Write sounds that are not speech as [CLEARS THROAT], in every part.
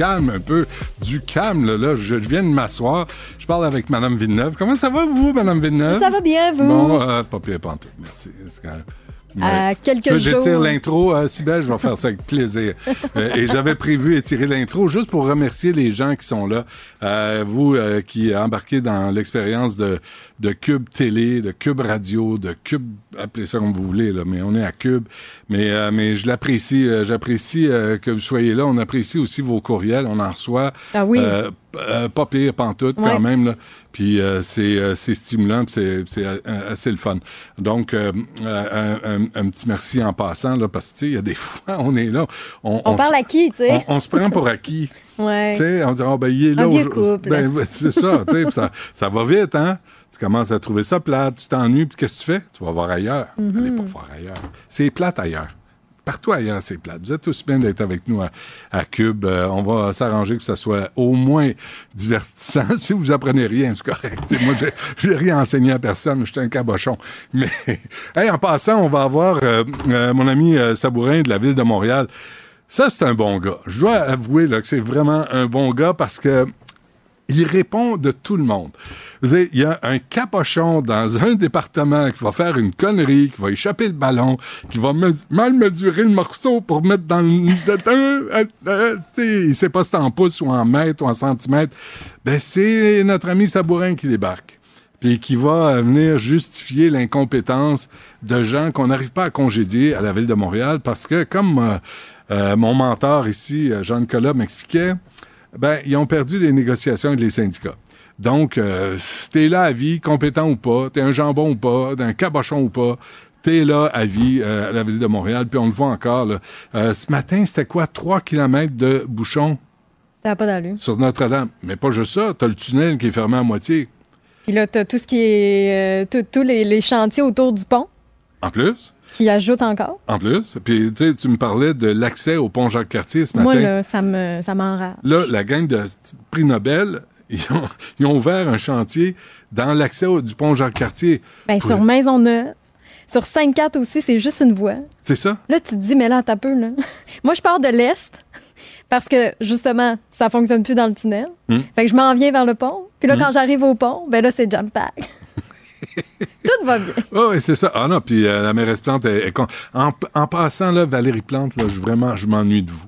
Calme un peu. Du calme, là. là. Je, je viens de m'asseoir. Je parle avec Madame Villeneuve. Comment ça va, vous, Madame Villeneuve? Ça va bien, vous? Bon, euh, pas pire pantoute, merci. C'est quand même- À quelques que j'étire jours. l'intro, euh, Sybelle, je vais faire ça avec plaisir. [LAUGHS] Euh, et j'avais prévu étirer l'intro juste pour remercier les gens qui sont là. Euh, vous euh, qui embarquez dans l'expérience de, de Cube Télé, de Cube Radio, de Cube, appelez ça comme vous voulez, là, mais on est à Cube. Mais, euh, mais je l'apprécie, euh, j'apprécie euh, que vous soyez là. On apprécie aussi vos courriels, on en reçoit. Ah oui. Pas pire, pantoute, Ouais. quand même. Là. Puis c'est, c'est stimulant, puis c'est, c'est assez le fun. Donc, un, un- un petit merci en passant, là, parce que, tu sais, il y a des [LAUGHS] fois, on est là. On, On parle à qui, tu sais? on, on se prend pour acquis. Ouais. Tu sais, on dit, ah, ben, il est là. Un vieux aujourd'hui. couple. Ben, [LAUGHS] c'est ça, tu sais, ça, ça va vite, hein? Commences à trouver ça plate, tu t'ennuies, puis qu'est-ce que tu fais? Tu vas voir ailleurs. Mm-hmm. Allez pas voir ailleurs. C'est plate ailleurs. Partout ailleurs, c'est plate. Vous êtes aussi bien d'être avec nous à, à Cube. Euh, on va s'arranger que ça soit au moins divertissant. [LAUGHS] si vous apprenez rien, c'est correct. T'sais, moi, j'ai- rien enseigné à personne. J'étais un cabochon. Mais, [LAUGHS] hey, en passant, on va avoir euh, euh, mon ami Sabourin de la ville de Montréal. Ça, c'est un bon gars. Je dois avouer là, que c'est vraiment un bon gars parce que il répond de tout le monde. Vous savez, il y a un capochon dans un département qui va faire une connerie, qui va échapper le ballon, qui va mal mesurer le morceau pour mettre dans le... euh, euh, il sait pas si c'est en pouces ou en mètres ou en centimètres. Ben, c'est notre ami Sabourin qui débarque puis qui va euh, venir justifier l'incompétence de gens qu'on n'arrive pas à congédier à la ville de Montréal parce que, comme euh, mon mentor ici, Jean-Nicolas, m'expliquait, ben, ils ont perdu les négociations avec les syndicats. Donc, euh, si t'es là à vie, compétent ou pas, t'es un jambon ou pas, t'es un cabochon ou pas, t'es là à vie euh, à la ville de Montréal, puis on le voit encore. Là. Euh, ce matin, c'était quoi? 3 kilomètres de bouchons Ça pas d'allure. sur Notre-Dame. Mais pas juste ça, t'as le tunnel qui est fermé à moitié. Puis là, t'as tout ce qui est. tous les, les chantiers autour du pont En plus, qui ajoutent encore. En plus, puis tu sais, tu me parlais de l'accès au pont Jacques-Cartier ce matin. Moi, là, ça me ça m'enrage. Là, la gang de prix Nobel, [LAUGHS] ils ont, ils ont ouvert un chantier dans l'accès du pont Jacques-Cartier. Pour- sur Maisonneuve, sur 5-4 aussi, c'est juste une voie. C'est ça? Là, tu te dis, mais là, t'as peu, là. [LAUGHS] Moi, je pars de l'Est parce que, justement, ça fonctionne plus dans le tunnel. Hmm. Fait que je m'en viens vers le pont. Puis là, quand j'arrive au pont, ben là, c'est jump pack. [LAUGHS] [LAUGHS] Tout va bien. Oui, ouais, c'est ça. Ah non, puis euh, la mairesse Plante est, est con- en, en passant, là, Valérie Plante, là, je, vraiment, je m'ennuie de vous.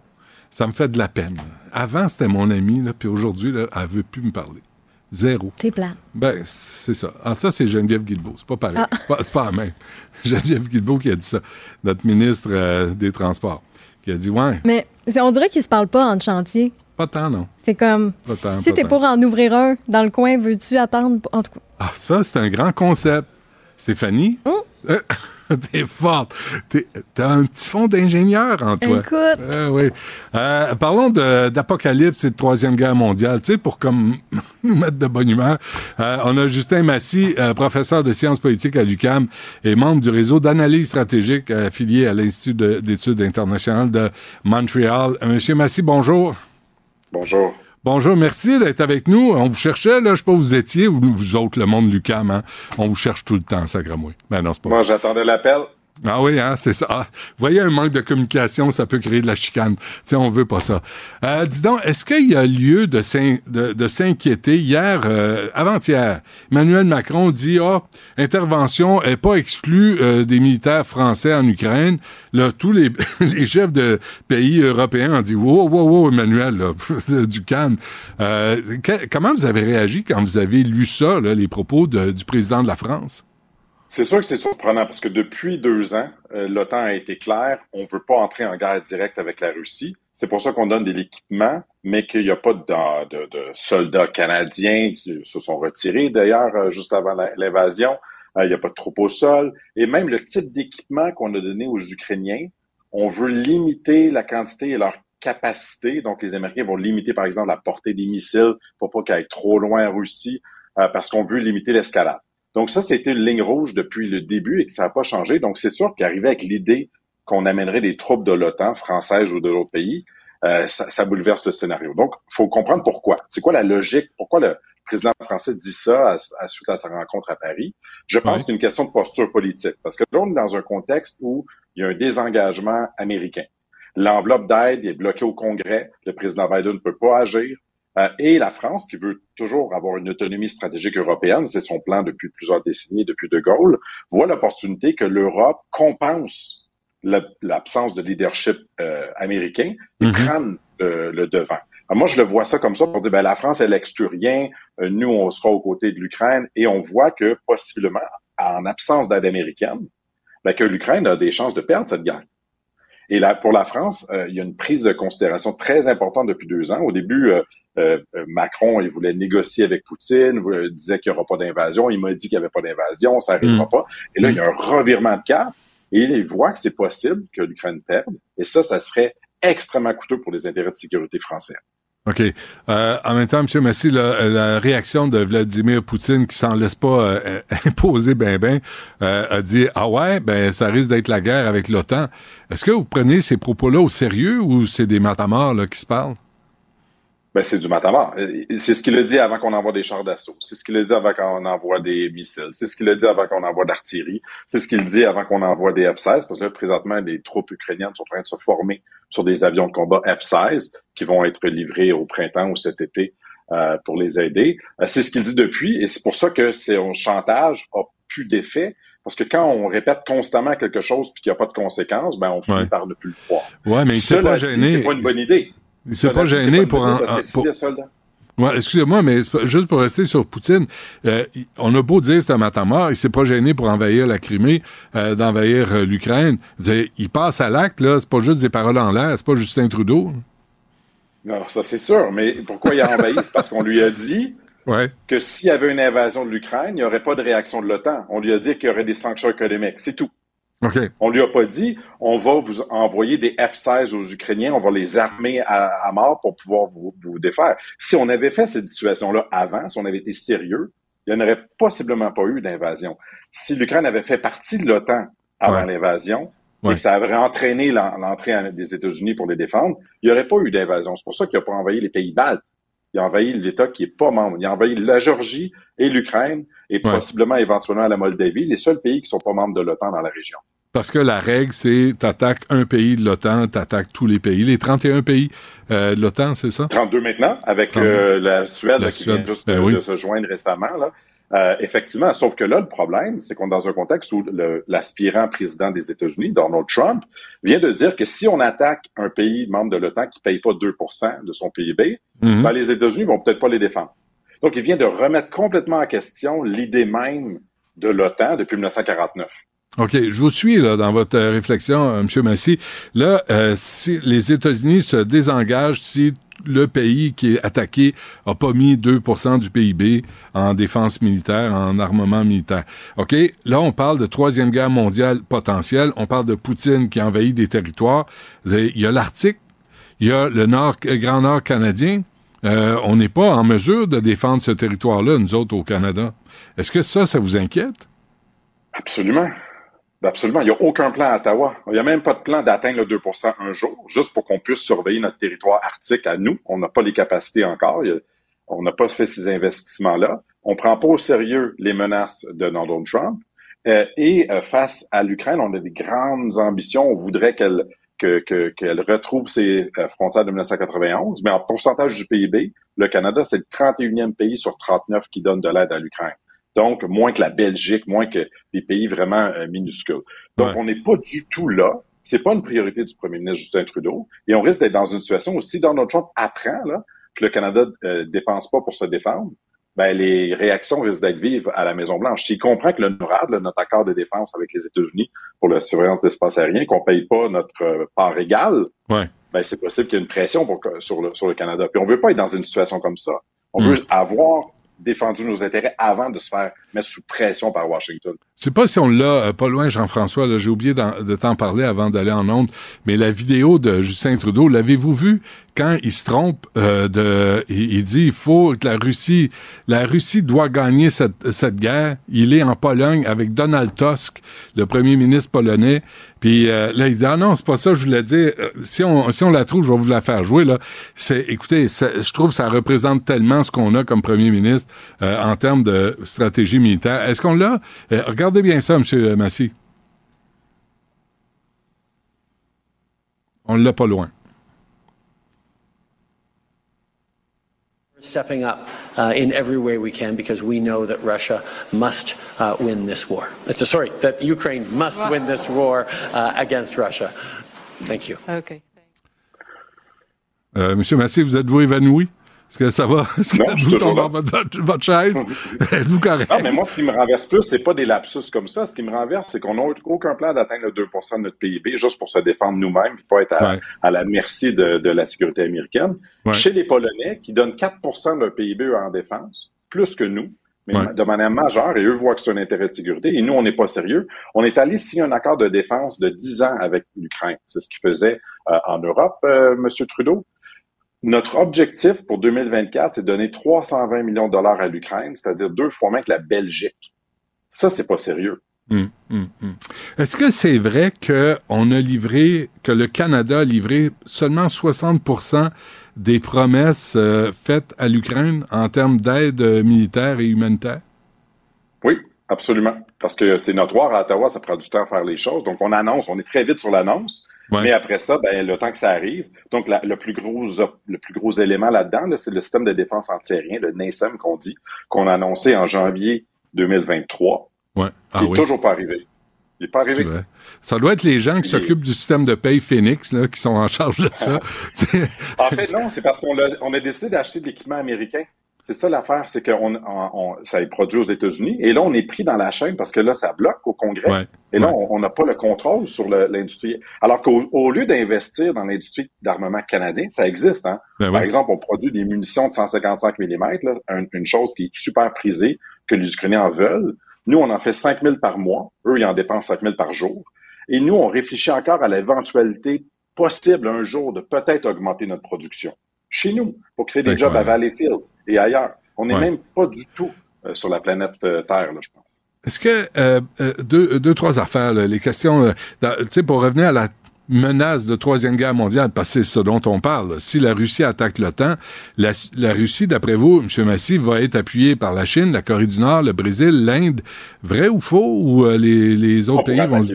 Ça me fait de la peine. Avant, c'était mon ami, là, puis aujourd'hui, là, elle veut plus me parler. Zéro. C'est plat. Ben, c'est ça. Ah, ça, c'est Geneviève Guilbeault. C'est pas pareil. Ah. C'est, pas, c'est pas la même. [LAUGHS] Geneviève Guilbeault qui a dit ça. Notre ministre euh, des Transports. Qui a dit, ouais, Mais on dirait qu'ils se parlent pas en chantier. Pas tant, non. C'est comme, Pas tant, si t'es pour en ouvrir un dans le coin, veux-tu attendre? En tout cas, Ah, ça, c'est un grand concept. Stéphanie? Euh, [LAUGHS] T'es forte. T'as un petit fond d'ingénieur en toi. Écoute. Euh, oui. Euh, parlons d'Apocalypse et de Troisième Guerre mondiale. Tu sais, pour comme [LAUGHS] nous mettre de bonne humeur, on a Justin Massy, professeur de sciences politiques à l'UCAM et membre du réseau d'analyse stratégique affilié à l'Institut de- d'études internationales de Montréal. Monsieur Massy, bonjour. Bonjour. Bonjour, merci d'être avec nous. On vous cherchait, là, je sais pas où vous étiez, ou vous autres, le monde Lucam, hein? On vous cherche tout le temps, sacramouille. Ben non, c'est pas Moi, j'attendais l'appel. Ah oui, hein, c'est ça. Ah, vous voyez, un manque de communication, ça peut créer de la chicane. Sais, on veut pas ça. Euh, dis donc, est-ce qu'il y a lieu de, de, de s'inquiéter? Hier, euh, avant-hier, Emmanuel Macron dit, ah, intervention est pas exclue euh, des militaires français en Ukraine. Là, tous les, [LAUGHS] les chefs de pays européens ont dit, wow, wow, wow, Emmanuel, là, [LAUGHS] du calme. Euh, comment vous avez réagi quand vous avez lu ça, là, les propos du président de la France? C'est sûr que c'est surprenant parce que depuis deux ans, euh, l'OTAN a été clair, on ne veut pas entrer en guerre directe avec la Russie. C'est pour ça qu'on donne de l'équipement, mais qu'il n'y a pas de, soldats canadiens qui se sont retirés d'ailleurs euh, juste avant l'invasion. il n'y a pas de troupes au sol, et même le type d'équipement qu'on a donné aux Ukrainiens, on veut limiter la quantité et leur capacité. Donc, les Américains vont limiter, par exemple, la portée des missiles pour pas qu'ils aillent trop loin en Russie, parce qu'on veut limiter l'escalade. Donc, ça, c'était une ligne rouge depuis le début et que ça n'a pas changé. Donc, c'est sûr qu'arriver avec l'idée qu'on amènerait des troupes de l'OTAN, françaises ou de l'autre pays, euh, ça, ça, bouleverse le scénario. Donc, il faut comprendre pourquoi. C'est quoi la logique? Pourquoi le président français dit ça à, suite à sa rencontre à Paris? Je pense que c'est une question de posture politique. Parce que là, on est dans un contexte où il y a un désengagement américain. L'enveloppe d'aide est bloquée au Congrès. Le président Biden ne peut pas agir. Euh, et la France, qui veut toujours avoir une autonomie stratégique européenne, c'est son plan depuis plusieurs décennies, depuis De Gaulle, voit l'opportunité que l'Europe compense l'absence de leadership euh, américain et mm prenne le devant. moi, je le vois ça comme ça pour dire, ben, la France, elle exclut rien, nous, on sera aux côtés de l'Ukraine, et on voit que possiblement, en absence d'aide américaine, ben, que l'Ukraine a des chances de perdre cette guerre. Et là, pour la France, euh, il y a une prise de considération très importante depuis deux ans. Au début, Macron, il voulait négocier avec Poutine, il disait qu'il n'y aura pas d'invasion. Il m'a dit qu'il n'y avait pas d'invasion, ça n'arrivera mm. pas. Et là, il y a un revirement de cap et il voit que c'est possible que l'Ukraine perde. Et ça, ça serait extrêmement coûteux pour les intérêts de sécurité français. OK. Euh, en même temps, M. Massy, la, réaction de Vladimir Poutine, qui s'en laisse pas euh, [LAUGHS] imposer ben ben, euh, a dit « Ah ouais, ben ça risque d'être la guerre avec l'OTAN. » Est-ce que vous prenez ces propos-là au sérieux ou c'est des matamors là, qui se parlent? Ben, c'est du matamor. C'est ce qu'il a dit avant qu'on envoie des chars d'assaut. C'est ce qu'il a dit avant qu'on envoie des missiles. C'est ce qu'il a dit avant qu'on envoie d'artillerie. C'est ce qu'il dit avant qu'on envoie des F-16, parce que là, présentement, les troupes ukrainiennes sont en train de se former sur des avions de combat F-16 qui vont être livrés au printemps ou cet été euh, pour les aider. Euh, c'est ce qu'il dit depuis, et c'est pour ça que son chantage a plus d'effet. Parce que quand on répète constamment quelque chose puis qu'il n'y a pas de conséquences, ben on finit par ne plus le croire. Ouais, mais il s'est pas gêné. C'est pas une bonne idée. Il s'est pas gêné pour un. Ouais, excusez-moi, mais juste pour rester sur Poutine, euh, on a beau dire que c'est un matamor, il s'est pas gêné pour envahir la Crimée, euh, d'envahir euh, l'Ukraine. Il passe à l'acte, là, c'est pas juste des paroles en l'air, c'est pas Justin Trudeau. Non, ça c'est sûr, mais pourquoi il a envahi? c'est parce qu'on lui a dit que s'il y avait une invasion de l'Ukraine, il n'y aurait pas de réaction de l'OTAN. On lui a dit qu'il y aurait des sanctions économiques, c'est tout. Okay. On lui a pas dit, on va vous envoyer des F-16 aux Ukrainiens, on va les armer à, mort pour pouvoir vous, défaire. Si on avait fait cette situation-là avant, si on avait été sérieux, il n'y en aurait possiblement pas eu d'invasion. Si l'Ukraine avait fait partie de l'OTAN avant l'invasion, et que ça avait entraîné l'entrée des États-Unis pour les défendre, il n'y aurait pas eu d'invasion. C'est pour ça qu'il n'a pas envahi les pays baltes. Il a envahi l'État qui est pas membre. Il a envahi la Géorgie et l'Ukraine et possiblement éventuellement la Moldavie, les seuls pays qui sont pas membres de l'OTAN dans la région. Parce que la règle, c'est t'attaques un pays de l'OTAN, t'attaques tous les pays. Les 31 pays euh, de l'OTAN, c'est ça? 32 maintenant, avec euh, la Suède, qui vient juste ben de, se joindre récemment. Là. Euh, effectivement, sauf que là, le problème, c'est qu'on est dans un contexte où l'aspirant président des États-Unis, Donald Trump, vient de dire que si on attaque un pays membre de l'OTAN qui paye pas 2% de son PIB, mhm. ben, les États-Unis vont peut-être pas les défendre. Donc, il vient de remettre complètement en question l'idée même de l'OTAN depuis 1949. OK, je vous suis là dans votre euh, réflexion, euh, M. Massy. Là, euh, si les États-Unis se désengagent si le pays qui est attaqué a pas mis 2% du PIB en défense militaire, en armement militaire. OK, là, on parle de troisième guerre mondiale potentielle. On parle de Poutine qui envahit des territoires. Il y a l'Arctique, il y a le nord, Grand Nord canadien. on n'est pas en mesure de défendre ce territoire-là, nous autres, au Canada. Est-ce que ça, ça vous inquiète? Absolument. Ben, absolument. Il n'y a aucun plan à Ottawa. Il n'y a même pas de plan d'atteindre le 2% un jour, juste pour qu'on puisse surveiller notre territoire arctique à nous. On n'a pas les capacités encore. On n'a pas fait ces investissements-là. On prend pas au sérieux les menaces de Donald Trump. Euh, et euh, face à l'Ukraine, on a des grandes ambitions. On voudrait qu'elle qu'elle retrouve ses euh, frontières de 1991. Mais en pourcentage du PIB, le Canada, c'est le 31e pays sur 39 qui donne de l'aide à l'Ukraine. Donc, moins que la Belgique, moins que des pays vraiment euh, minuscules. Donc, on n'est pas du tout là. C'est pas une priorité du premier ministre Justin Trudeau. Et on risque d'être dans une situation où si Donald Trump apprend là, que le Canada euh, dépense pas pour se défendre, ben, les réactions risquent d'être vives à la Maison-Blanche. S'il comprend que le NORAD, notre accord de défense avec les États-Unis pour la surveillance d'espace aérien, qu'on paye pas notre euh, part égale, ouais. ben, c'est possible qu'il y ait une pression pour, sur, le, sur le Canada. Puis on veut pas être dans une situation comme ça. On hmm. veut avoir défendu nos intérêts avant de se faire mettre sous pression par Washington. Je sais pas si on l'a euh, pas loin, Jean-François, j'ai oublié de t'en parler avant d'aller en onde, mais la vidéo de Justin Trudeau, l'avez-vous vu? Quand il se trompe euh, de il, dit il faut que la Russie la Russie doit gagner cette, cette guerre, il est en Pologne avec Donald Tusk, le premier ministre polonais, puis euh, là il dit ah non, c'est pas ça je voulais dire, si on si on la trouve, je vais vous la faire jouer là. C'est écoutez, je trouve que ça représente tellement ce qu'on a comme premier ministre en termes de stratégie militaire. Est-ce qu'on l'a? Regardez bien ça, M. Massy. On l'a pas loin. stepping up uh, in every way we can because we know that Russia must uh, win this war. It's a, sorry, that Ukraine must win this war uh, against Russia. Thank you. Okay. Euh, Monsieur Massé, vous êtes-vous évanoui? Est-ce que ça va? [LAUGHS] Est-ce que vous tombez dans votre, votre, chaise? [LAUGHS] Êtes-vous correct? Non, mais moi, ce qui me renverse plus, c'est pas des lapsus comme ça. Ce qui me renverse, c'est qu'on n'a aucun plan d'atteindre le 2 de notre PIB juste pour se défendre nous-mêmes et pas être à, à la merci de, de, la sécurité américaine. Chez les Polonais, qui donnent 4 de leur PIB en défense, plus que nous, mais de manière majeure, et eux voient que c'est un intérêt de sécurité, et nous, on n'est pas sérieux. On est allé signer un accord de défense de 10 ans avec l'Ukraine. C'est ce qu'il faisait euh, en Europe, euh, M. Trudeau. Notre objectif pour 2024, c'est de donner 320 millions de dollars à l'Ukraine, c'est-à-dire deux fois moins que la Belgique. Ça, c'est pas sérieux. Hum, hum, hum. Est-ce que c'est vrai qu'on a livré, que le Canada a livré seulement 60% des promesses euh, faites à l'Ukraine en termes d'aide militaire et humanitaire? Oui, absolument. Parce que c'est notoire à Ottawa, ça prend du temps à faire les choses. Donc, on annonce, on est très vite sur l'annonce. Mais après ça, ben, le temps que ça arrive, donc le plus gros le plus gros élément là-dedans, c'est le système de défense antiaérien, le NASEM qu'on dit, qu'on a annoncé en janvier 2023. Ouais. Ah, il n'est toujours pas arrivé. Il n'est pas arrivé. Ça doit être les gens qui s'occupent du système de paye Phoenix là, qui sont en charge de ça. [LAUGHS] en fait, non, c'est parce qu'on a, on a décidé d'acheter de l'équipement américain. C'est ça l'affaire, c'est que on, ça est produit aux États-Unis et là on est pris dans la chaîne parce que là ça bloque au Congrès et là on n'a pas le contrôle sur l'industrie. Alors qu'au lieu d'investir dans l'industrie d'armement canadien, ça existe. Hein? Ben Par exemple, on produit des munitions de 155 mm, là, une chose qui est super prisée que les Ukrainiens en veulent. Nous on en fait 5000 par mois, eux ils en dépensent 5000 par jour. Et nous on réfléchit encore à l'éventualité possible un jour de peut-être augmenter notre production chez nous pour créer des jobs à Valleyfield et ailleurs. On n'est même pas du tout euh, sur la planète euh, Terre, là, je pense. Est-ce que euh, deux, deux, trois affaires, les questions, tu sais, pour revenir à la menace de troisième guerre mondiale, parce que c'est ce dont on parle. Si la Russie attaque l'OTAN, la, la Russie, d'après vous, M. Massy, va être appuyée par la Chine, la Corée du Nord, le Brésil, l'Inde. Vrai ou faux? Ou les, les autres pays vont se...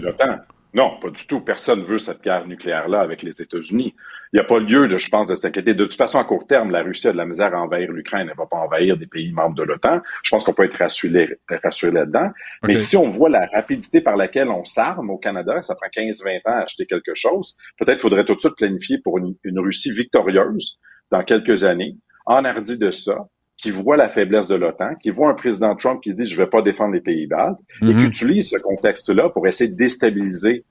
Non, pas du tout. Personne veut cette guerre nucléaire-là avec les États-Unis. Il n'y a pas lieu, de, je pense, de s'inquiéter. De toute façon, à court terme, la Russie a de la misère à envahir l'Ukraine. Elle ne va pas envahir des pays membres de l'OTAN. Je pense qu'on peut être rassuré, rassuré là-dedans. Mais si on voit la rapidité par laquelle on s'arme au Canada, ça prend 15-20 ans à acheter quelque chose, peut-être faudrait tout de suite planifier pour une, Russie victorieuse dans quelques années, enhardi de ça, qui voit la faiblesse de l'OTAN, qui voit un président Trump qui dit je vais pas défendre les pays baltes, et qui mhm. utilise ce contexte-là pour essayer de déstabiliser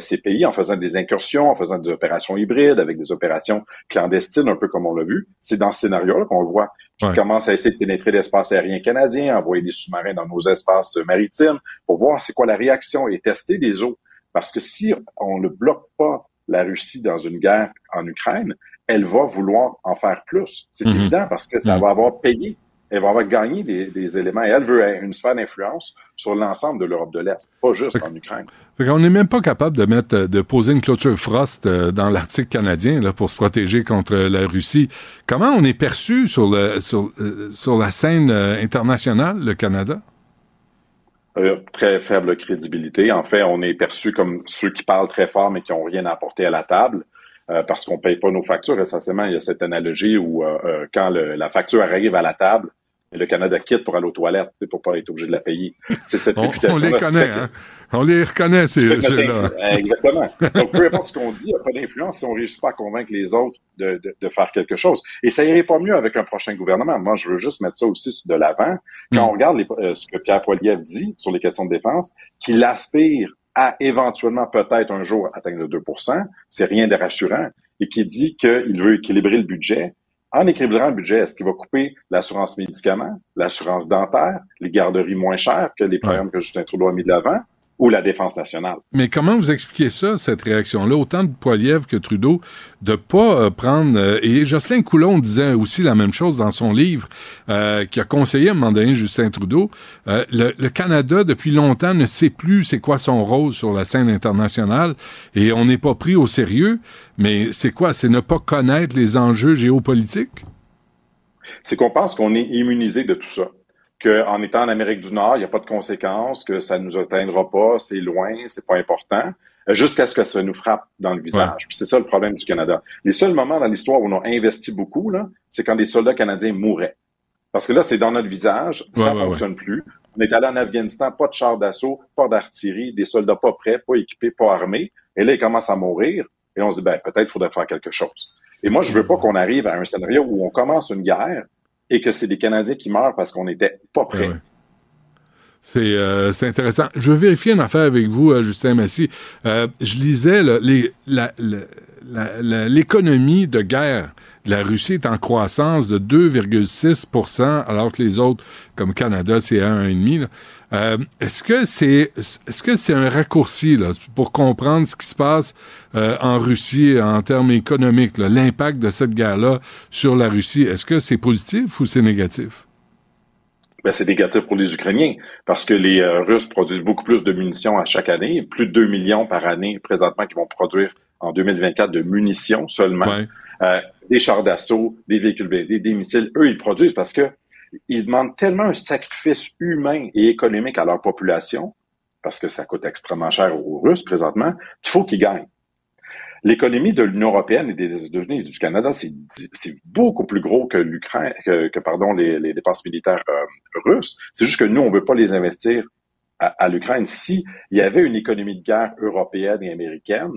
ces pays en faisant des incursions, en faisant des opérations hybrides, avec des opérations clandestines, un peu comme on l'a vu. C'est dans ce scénario-là qu'on le voit. Qui commence à essayer de pénétrer l'espace aérien canadien, envoyer des sous-marins dans nos espaces maritimes pour voir c'est quoi la réaction et tester les eaux. Parce que si on ne bloque pas la Russie dans une guerre en Ukraine, elle va vouloir en faire plus. C'est mhm. évident parce que ça mhm. va avoir payé. Elle va avoir gagné des, éléments. Et elle veut une sphère d'influence sur l'ensemble de l'Europe de l'Est, pas juste en Ukraine. On n'est même pas capable de mettre, de poser une clôture frost euh, dans l'Arctique canadien là, pour se protéger contre la Russie. Comment on est perçu sur, le, sur, euh, sur la scène euh, internationale, le Canada? très faible crédibilité. En fait, on est perçu comme ceux qui parlent très fort mais qui n'ont rien à apporter à la table. Euh, parce qu'on paye pas nos factures. Essentiellement, il y a cette analogie où euh, quand la facture arrive à la table, le Canada quitte pour aller aux toilettes, pour pas être obligé de la payer. C'est cette on, On les connaît, hein? On les reconnaît, ces là Exactement. Donc, peu importe ce qu'on dit, il n'y a pas d'influence si on réussit pas à convaincre les autres de, de, faire quelque chose. Et ça irait pas mieux avec un prochain gouvernement. Moi, je veux juste mettre ça aussi de l'avant. Quand mm. on regarde ce que Pierre Poilievre dit sur les questions de défense, qu'il aspire à éventuellement peut-être un jour atteindre le 2% c'est rien de rassurant, et qui dit qu'il veut équilibrer le budget en équilibrant le budget, est-ce qu'il va couper l'assurance médicaments, l'assurance dentaire, les garderies moins chères que les programmes que Justin Trudeau a mis de l'avant, ou la défense nationale. Mais comment vous expliquez ça, cette réaction-là? Autant de Poiliev que Trudeau, de pas euh, prendre... euh, et Jocelyn Coulon disait aussi la même chose dans son livre, euh, qui a conseillé à un moment donné Justin Trudeau. Euh, le, le Canada, depuis longtemps, ne sait plus c'est quoi son rôle sur la scène internationale et on n'est pas pris au sérieux. Mais c'est quoi? C'est ne pas connaître les enjeux géopolitiques? C'est qu'on pense qu'on est immunisé de tout ça. Qu'en étant en Amérique du Nord, il n'y a pas de conséquences, que ça ne nous atteindra pas, c'est loin, c'est pas important, euh, jusqu'à ce que ça nous frappe dans le visage. Puis C'est ça le problème du Canada. Les seuls moments dans l'histoire où on a investi beaucoup, là, c'est quand des soldats canadiens mouraient. Parce que là, c'est dans notre visage, ça ne ouais, fonctionne plus. On est allé en Afghanistan, pas de chars d'assaut, pas d'artillerie, des soldats pas prêts, pas équipés, pas armés. Et là, ils commencent à mourir. Et on se dit, ben, peut-être qu'il faudrait faire quelque chose. Et moi, je veux pas qu'on arrive à un scénario où on commence une guerre et que c'est des Canadiens qui meurent parce qu'on n'était pas prêts. C'est euh, c'est intéressant. Je veux vérifier une affaire avec vous, euh, Justin Massy. Euh, je lisais l'économie de guerre la Russie est en croissance de 2,6% alors que les autres, comme Canada, c'est 1,5 là. Euh, Est-ce que c'est est-ce que c'est un raccourci là, pour comprendre ce qui se passe euh, en Russie en termes économiques, l'impact de cette guerre-là sur la Russie? Est-ce que c'est positif ou c'est négatif? Ben, c'est négatif pour les Ukrainiens parce que les euh, Russes produisent beaucoup plus de munitions à chaque année, plus de 2 millions par année présentement qui vont produire en 2024 de munitions seulement. Ouais. Des chars d'assaut, des véhicules blindés, des missiles, eux, ils produisent parce que ils demandent tellement un sacrifice humain et économique à leur population, parce que ça coûte extrêmement cher aux Russes présentement, qu'il faut qu'ils gagnent. L'économie de l'Union européenne et des États-Unis et du Canada, c'est beaucoup plus gros que l'Ukraine, que, pardon les, dépenses militaires euh, russes. C'est juste que nous, on veut pas les investir à, à l'Ukraine. Si il y avait une économie de guerre européenne et américaine,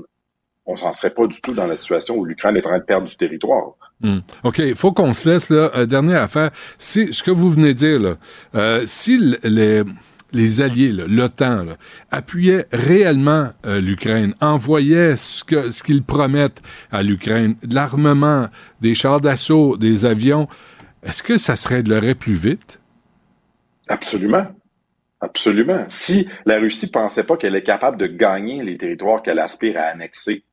on s'en serait pas du tout dans la situation où l'Ukraine est en train de perdre du territoire. Hmm. OK, il faut qu'on se laisse, là. Euh, dernière affaire. Si, ce que vous venez de dire, là, euh, si les, les alliés, l'OTAN, appuyaient réellement euh, l'Ukraine, envoyaient ce que ce qu'ils promettent à l'Ukraine, de l'armement, des chars d'assaut, des avions, est-ce que ça se réglerait plus vite? Absolument. Absolument. Si la Russie pensait pas qu'elle est capable de gagner les territoires qu'elle aspire à annexer,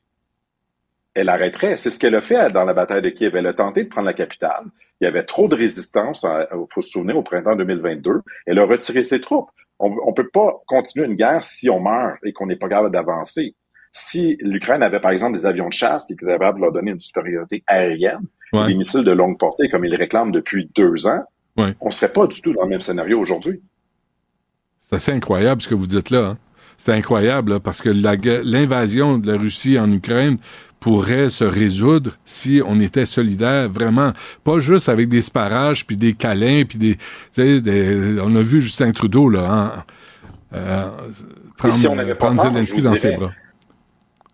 elle arrêterait. C'est ce qu'elle a fait dans la bataille de Kiev. Elle a tenté de prendre la capitale. Il y avait trop de résistance, il faut se souvenir, au printemps 2022. Elle a retiré ses troupes. On ne peut pas continuer une guerre si on meurt et qu'on n'est pas capable d'avancer. Si l'Ukraine avait, par exemple, des avions de chasse qui étaient capables de leur donner une supériorité aérienne, Ouais. des missiles de longue portée comme ils réclament depuis deux ans, Ouais. on serait pas du tout dans le même scénario aujourd'hui. C'est assez incroyable ce que vous dites là. Hein? C'est incroyable là, parce que l'invasion de la Russie en Ukraine pourrait se résoudre si on était solidaire vraiment, pas juste avec des sparages puis des câlins puis des, on a vu Justin Trudeau là, hein, euh, prendre, si on n'avait pas prendre peur, Zelensky dans ses bras.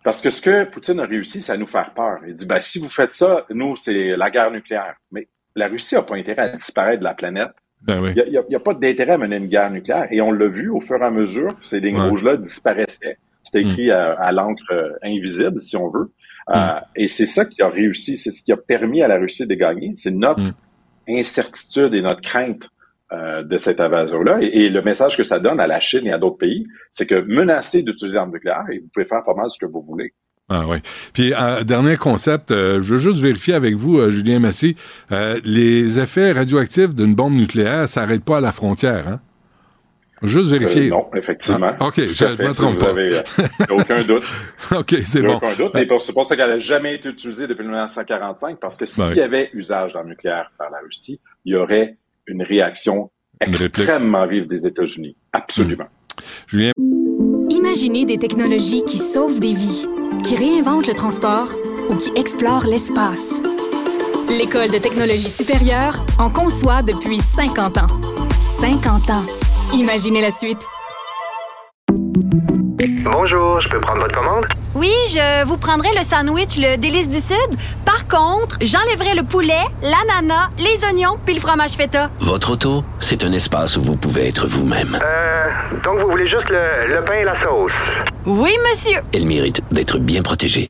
Parce que ce que Poutine a réussi, c'est à nous faire peur. Il dit, ben, si vous faites ça, nous, c'est la guerre nucléaire. Mais la Russie n'a pas intérêt à disparaître de la planète. Ben oui. Il n'y a, pas d'intérêt à mener une guerre nucléaire. Et on l'a vu au fur et à mesure que ces lignes Ouais. rouges-là disparaissaient. C'était écrit à, à l'encre euh, invisible, si on veut. Euh, et c'est ça qui a réussi, c'est ce qui a permis à la Russie de gagner. C'est notre Mm. incertitude et notre crainte euh, de cette invasion-là. Et, et le message que ça donne à la Chine et à d'autres pays, c'est que menacez d'utiliser l'arme nucléaire et vous pouvez faire pas mal ce que vous voulez. Ah oui. Puis euh, dernier concept, euh, je veux juste vérifier avec vous, euh, Julien Massy, les effets radioactifs d'une bombe nucléaire s'arrêtent pas à la frontière, hein? Juste vérifier. Euh, non, effectivement. Ah, OK, Tout je fait. me trompe Vous pas. avez, euh, [LAUGHS] aucun doute. [LAUGHS] OK, c'est bon. aucun doute. Et pour- c'est pour ça qu'elle n'a jamais été utilisée depuis 1945, parce que s'il Ouais. y avait usage d'armes nucléaires par la Russie, il y aurait une réaction Une réplique. extrêmement vive des États-Unis. Absolument. Julien, Imaginez des technologies qui sauvent des vies, qui réinventent le transport ou qui explorent l'espace. L'École de technologie supérieure en conçoit depuis 50 ans. 50 ans. Imaginez la suite. Bonjour, je peux prendre votre commande? Oui, je vous prendrai le sandwich, le délice du Sud. Par contre, j'enlèverai le poulet, l'ananas, les oignons puis le fromage feta. Votre auto, c'est un espace où vous pouvez être vous-même. Euh, donc vous voulez juste le, le pain et la sauce? Oui, monsieur. Elle mérite d'être bien protégée.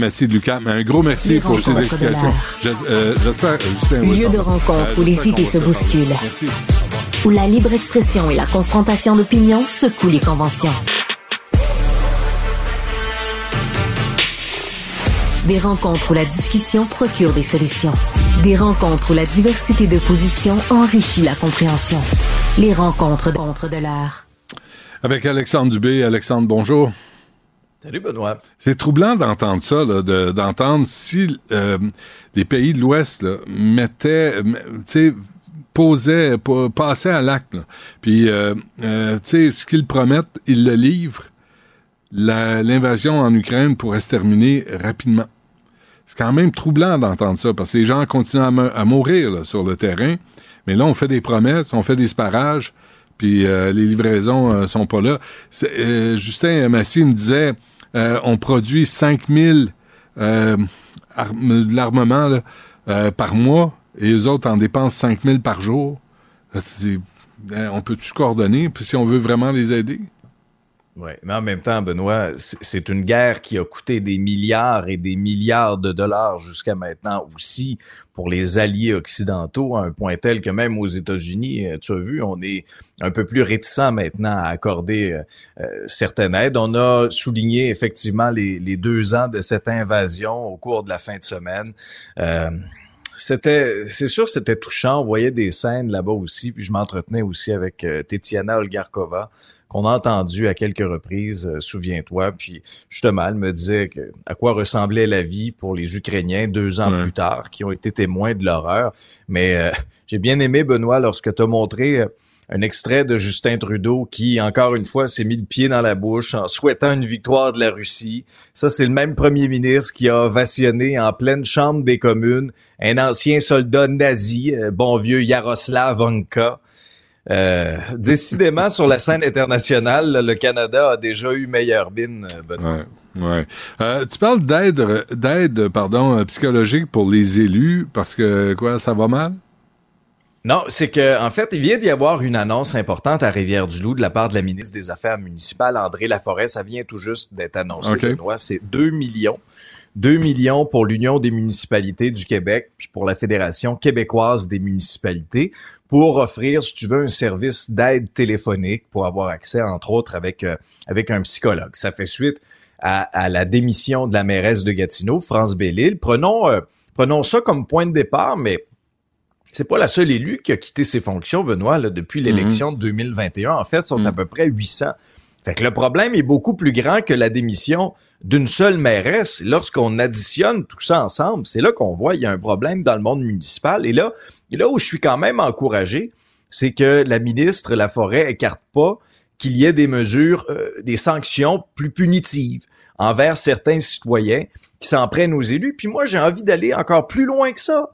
Merci, Lucas. Mais un gros merci Les pour ces explications. Je- euh, J'espère, Lieu de rencontre Euh, où les idées se bousculent. Merci. Où la libre expression et la confrontation d'opinions secouent les conventions. Des rencontres où la discussion procure des solutions. Des rencontres où la diversité de positions enrichit la compréhension. Les rencontres de, rencontres de l'art. Avec Alexandre Dubé. Alexandre, bonjour. Salut Benoît. C'est troublant d'entendre ça, d'entendre si euh, les pays de l'Ouest mettaient, posaient, pa- passaient à l'acte, puis euh, euh, ce qu'ils promettent, ils le livrent. L'invasion en Ukraine pourrait se terminer rapidement. C'est quand même troublant d'entendre ça, parce que les gens continuent à, mourir sur le terrain, mais là, on fait des promesses, on fait des sparages, puis euh, les livraisons euh, sont pas là. Justin Massy me disait, euh, on produit 5000 euh, de l'armement euh, par mois, et les autres en dépensent 5000 par jour. Dis, ben, on peut-tu coordonner, puis si on veut vraiment les aider? Oui, mais en même temps, Benoît, c'est une guerre qui a coûté des milliards et des milliards de dollars jusqu'à maintenant aussi pour les alliés occidentaux, à un point tel que même aux États-Unis, euh, tu as vu, on est un peu plus réticent maintenant à accorder euh, euh, certaines aides. On a souligné effectivement les, deux ans de cette invasion au cours de la fin de semaine. C'était, c'est sûr, c'était touchant. On voyait des scènes là-bas aussi. Puis je m'entretenais aussi avec euh, Tetiana Olgarkova, qu'on a entendu à quelques reprises, euh, souviens-toi. Puis justement, elle me disait que, à quoi ressemblait la vie pour les Ukrainiens deux ans plus tard, qui ont été témoins de l'horreur. Mais euh, j'ai bien aimé, Benoît, lorsque tu as montré un extrait de Justin Trudeau qui, encore une fois, s'est mis le pied dans la bouche en souhaitant une victoire de la Russie. Ça, c'est le même premier ministre qui a ovationné en pleine chambre des communes un ancien soldat nazi, euh, bon vieux Yaroslav Vonka. Euh, décidément, sur la scène internationale, le Canada a déjà eu meilleure bine, euh, Benoît. Ouais, ouais. Euh, tu parles d'aide, d'aide, pardon, euh, psychologique pour les élus parce que quoi, ça va mal? Non, c'est que en fait, il vient d'y avoir une annonce importante à Rivière-du-Loup de la part de la ministre des Affaires municipales, André Laforêt. Ça vient tout juste d'être annoncé. C'est 2 millions. 2 millions pour l'Union des municipalités du Québec, puis pour la Fédération québécoise des municipalités, pour offrir, si tu veux, un service d'aide téléphonique pour avoir accès, entre autres, avec, euh, avec un psychologue. Ça fait suite à, à la démission de la mairesse de Gatineau, France Bellil. Prenons, euh, prenons ça comme point de départ, mais c'est pas la seule élue qui a quitté ses fonctions, Benoît, là, depuis l'élection de 2021. En fait, sont à peu près 800. Fait que le problème est beaucoup plus grand que la démission d'une seule mairesse. Lorsqu'on additionne tout ça ensemble, c'est là qu'on voit il y a un problème dans le monde municipal. Et là, et là où je suis quand même encouragé, c'est que la ministre Laforêt écarte pas qu'il y ait des mesures, euh, des sanctions plus punitives envers certains citoyens qui s'en prennent aux élus. Puis moi, j'ai envie d'aller encore plus loin que ça.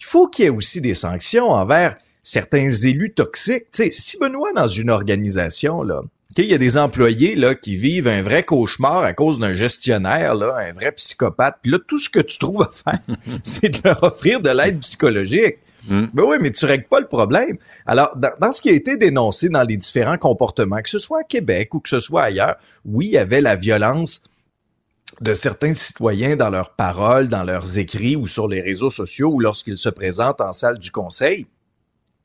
Il faut qu'il y ait aussi des sanctions envers certains élus toxiques. Tu sais, si Benoît, dans une organisation, là, il y a des employés là, qui vivent un vrai cauchemar à cause d'un gestionnaire, là, un vrai psychopathe. Puis là, tout ce que tu trouves à faire, [LAUGHS] c'est de leur offrir de l'aide psychologique. Ben oui, mais tu règles pas le problème. Alors, dans, dans ce qui a été dénoncé dans les différents comportements, que ce soit à Québec ou que ce soit ailleurs, oui, il y avait la violence de certains citoyens dans leurs paroles, dans leurs écrits ou sur les réseaux sociaux ou lorsqu'ils se présentent en salle du conseil.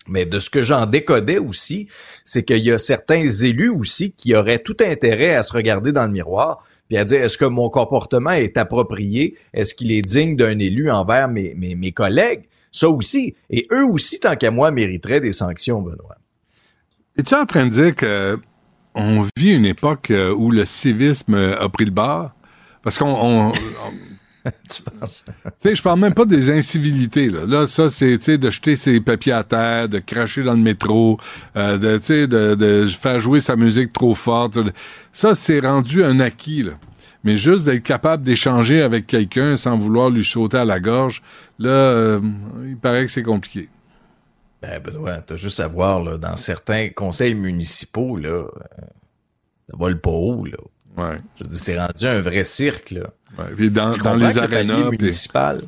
Mais de ce que j'en décodais aussi, c'est qu'il y a certains élus aussi qui auraient tout intérêt à se regarder dans le miroir puis à dire est-ce que mon comportement est approprié, est-ce qu'il est digne d'un élu envers mes, collègues, ça aussi. Et eux aussi, tant qu'à moi, mériteraient des sanctions, Benoît. Es-tu en train de dire que on vit une époque euh, où le civisme a pris le bord? Parce qu'on... on- on- [LAUGHS] tu penses? Tu sais, je parle même pas des incivilités. Là, là ça, c'est, de jeter ses papiers à terre, de cracher dans le métro, euh, de, de, de faire jouer sa musique trop forte. Ça, c'est rendu un acquis, là. Mais juste d'être capable d'échanger avec quelqu'un sans vouloir lui sauter à la gorge, là, euh, il paraît que c'est compliqué. Ben, Benoît, t'as juste à voir, là, dans certains conseils municipaux, là, euh, ça vole pas haut, là. Ouais. Je veux dire, c'est rendu un vrai cirque, là. Ouais. Puis dans, Je dans comprends les que le palier arénas. puis- municipal.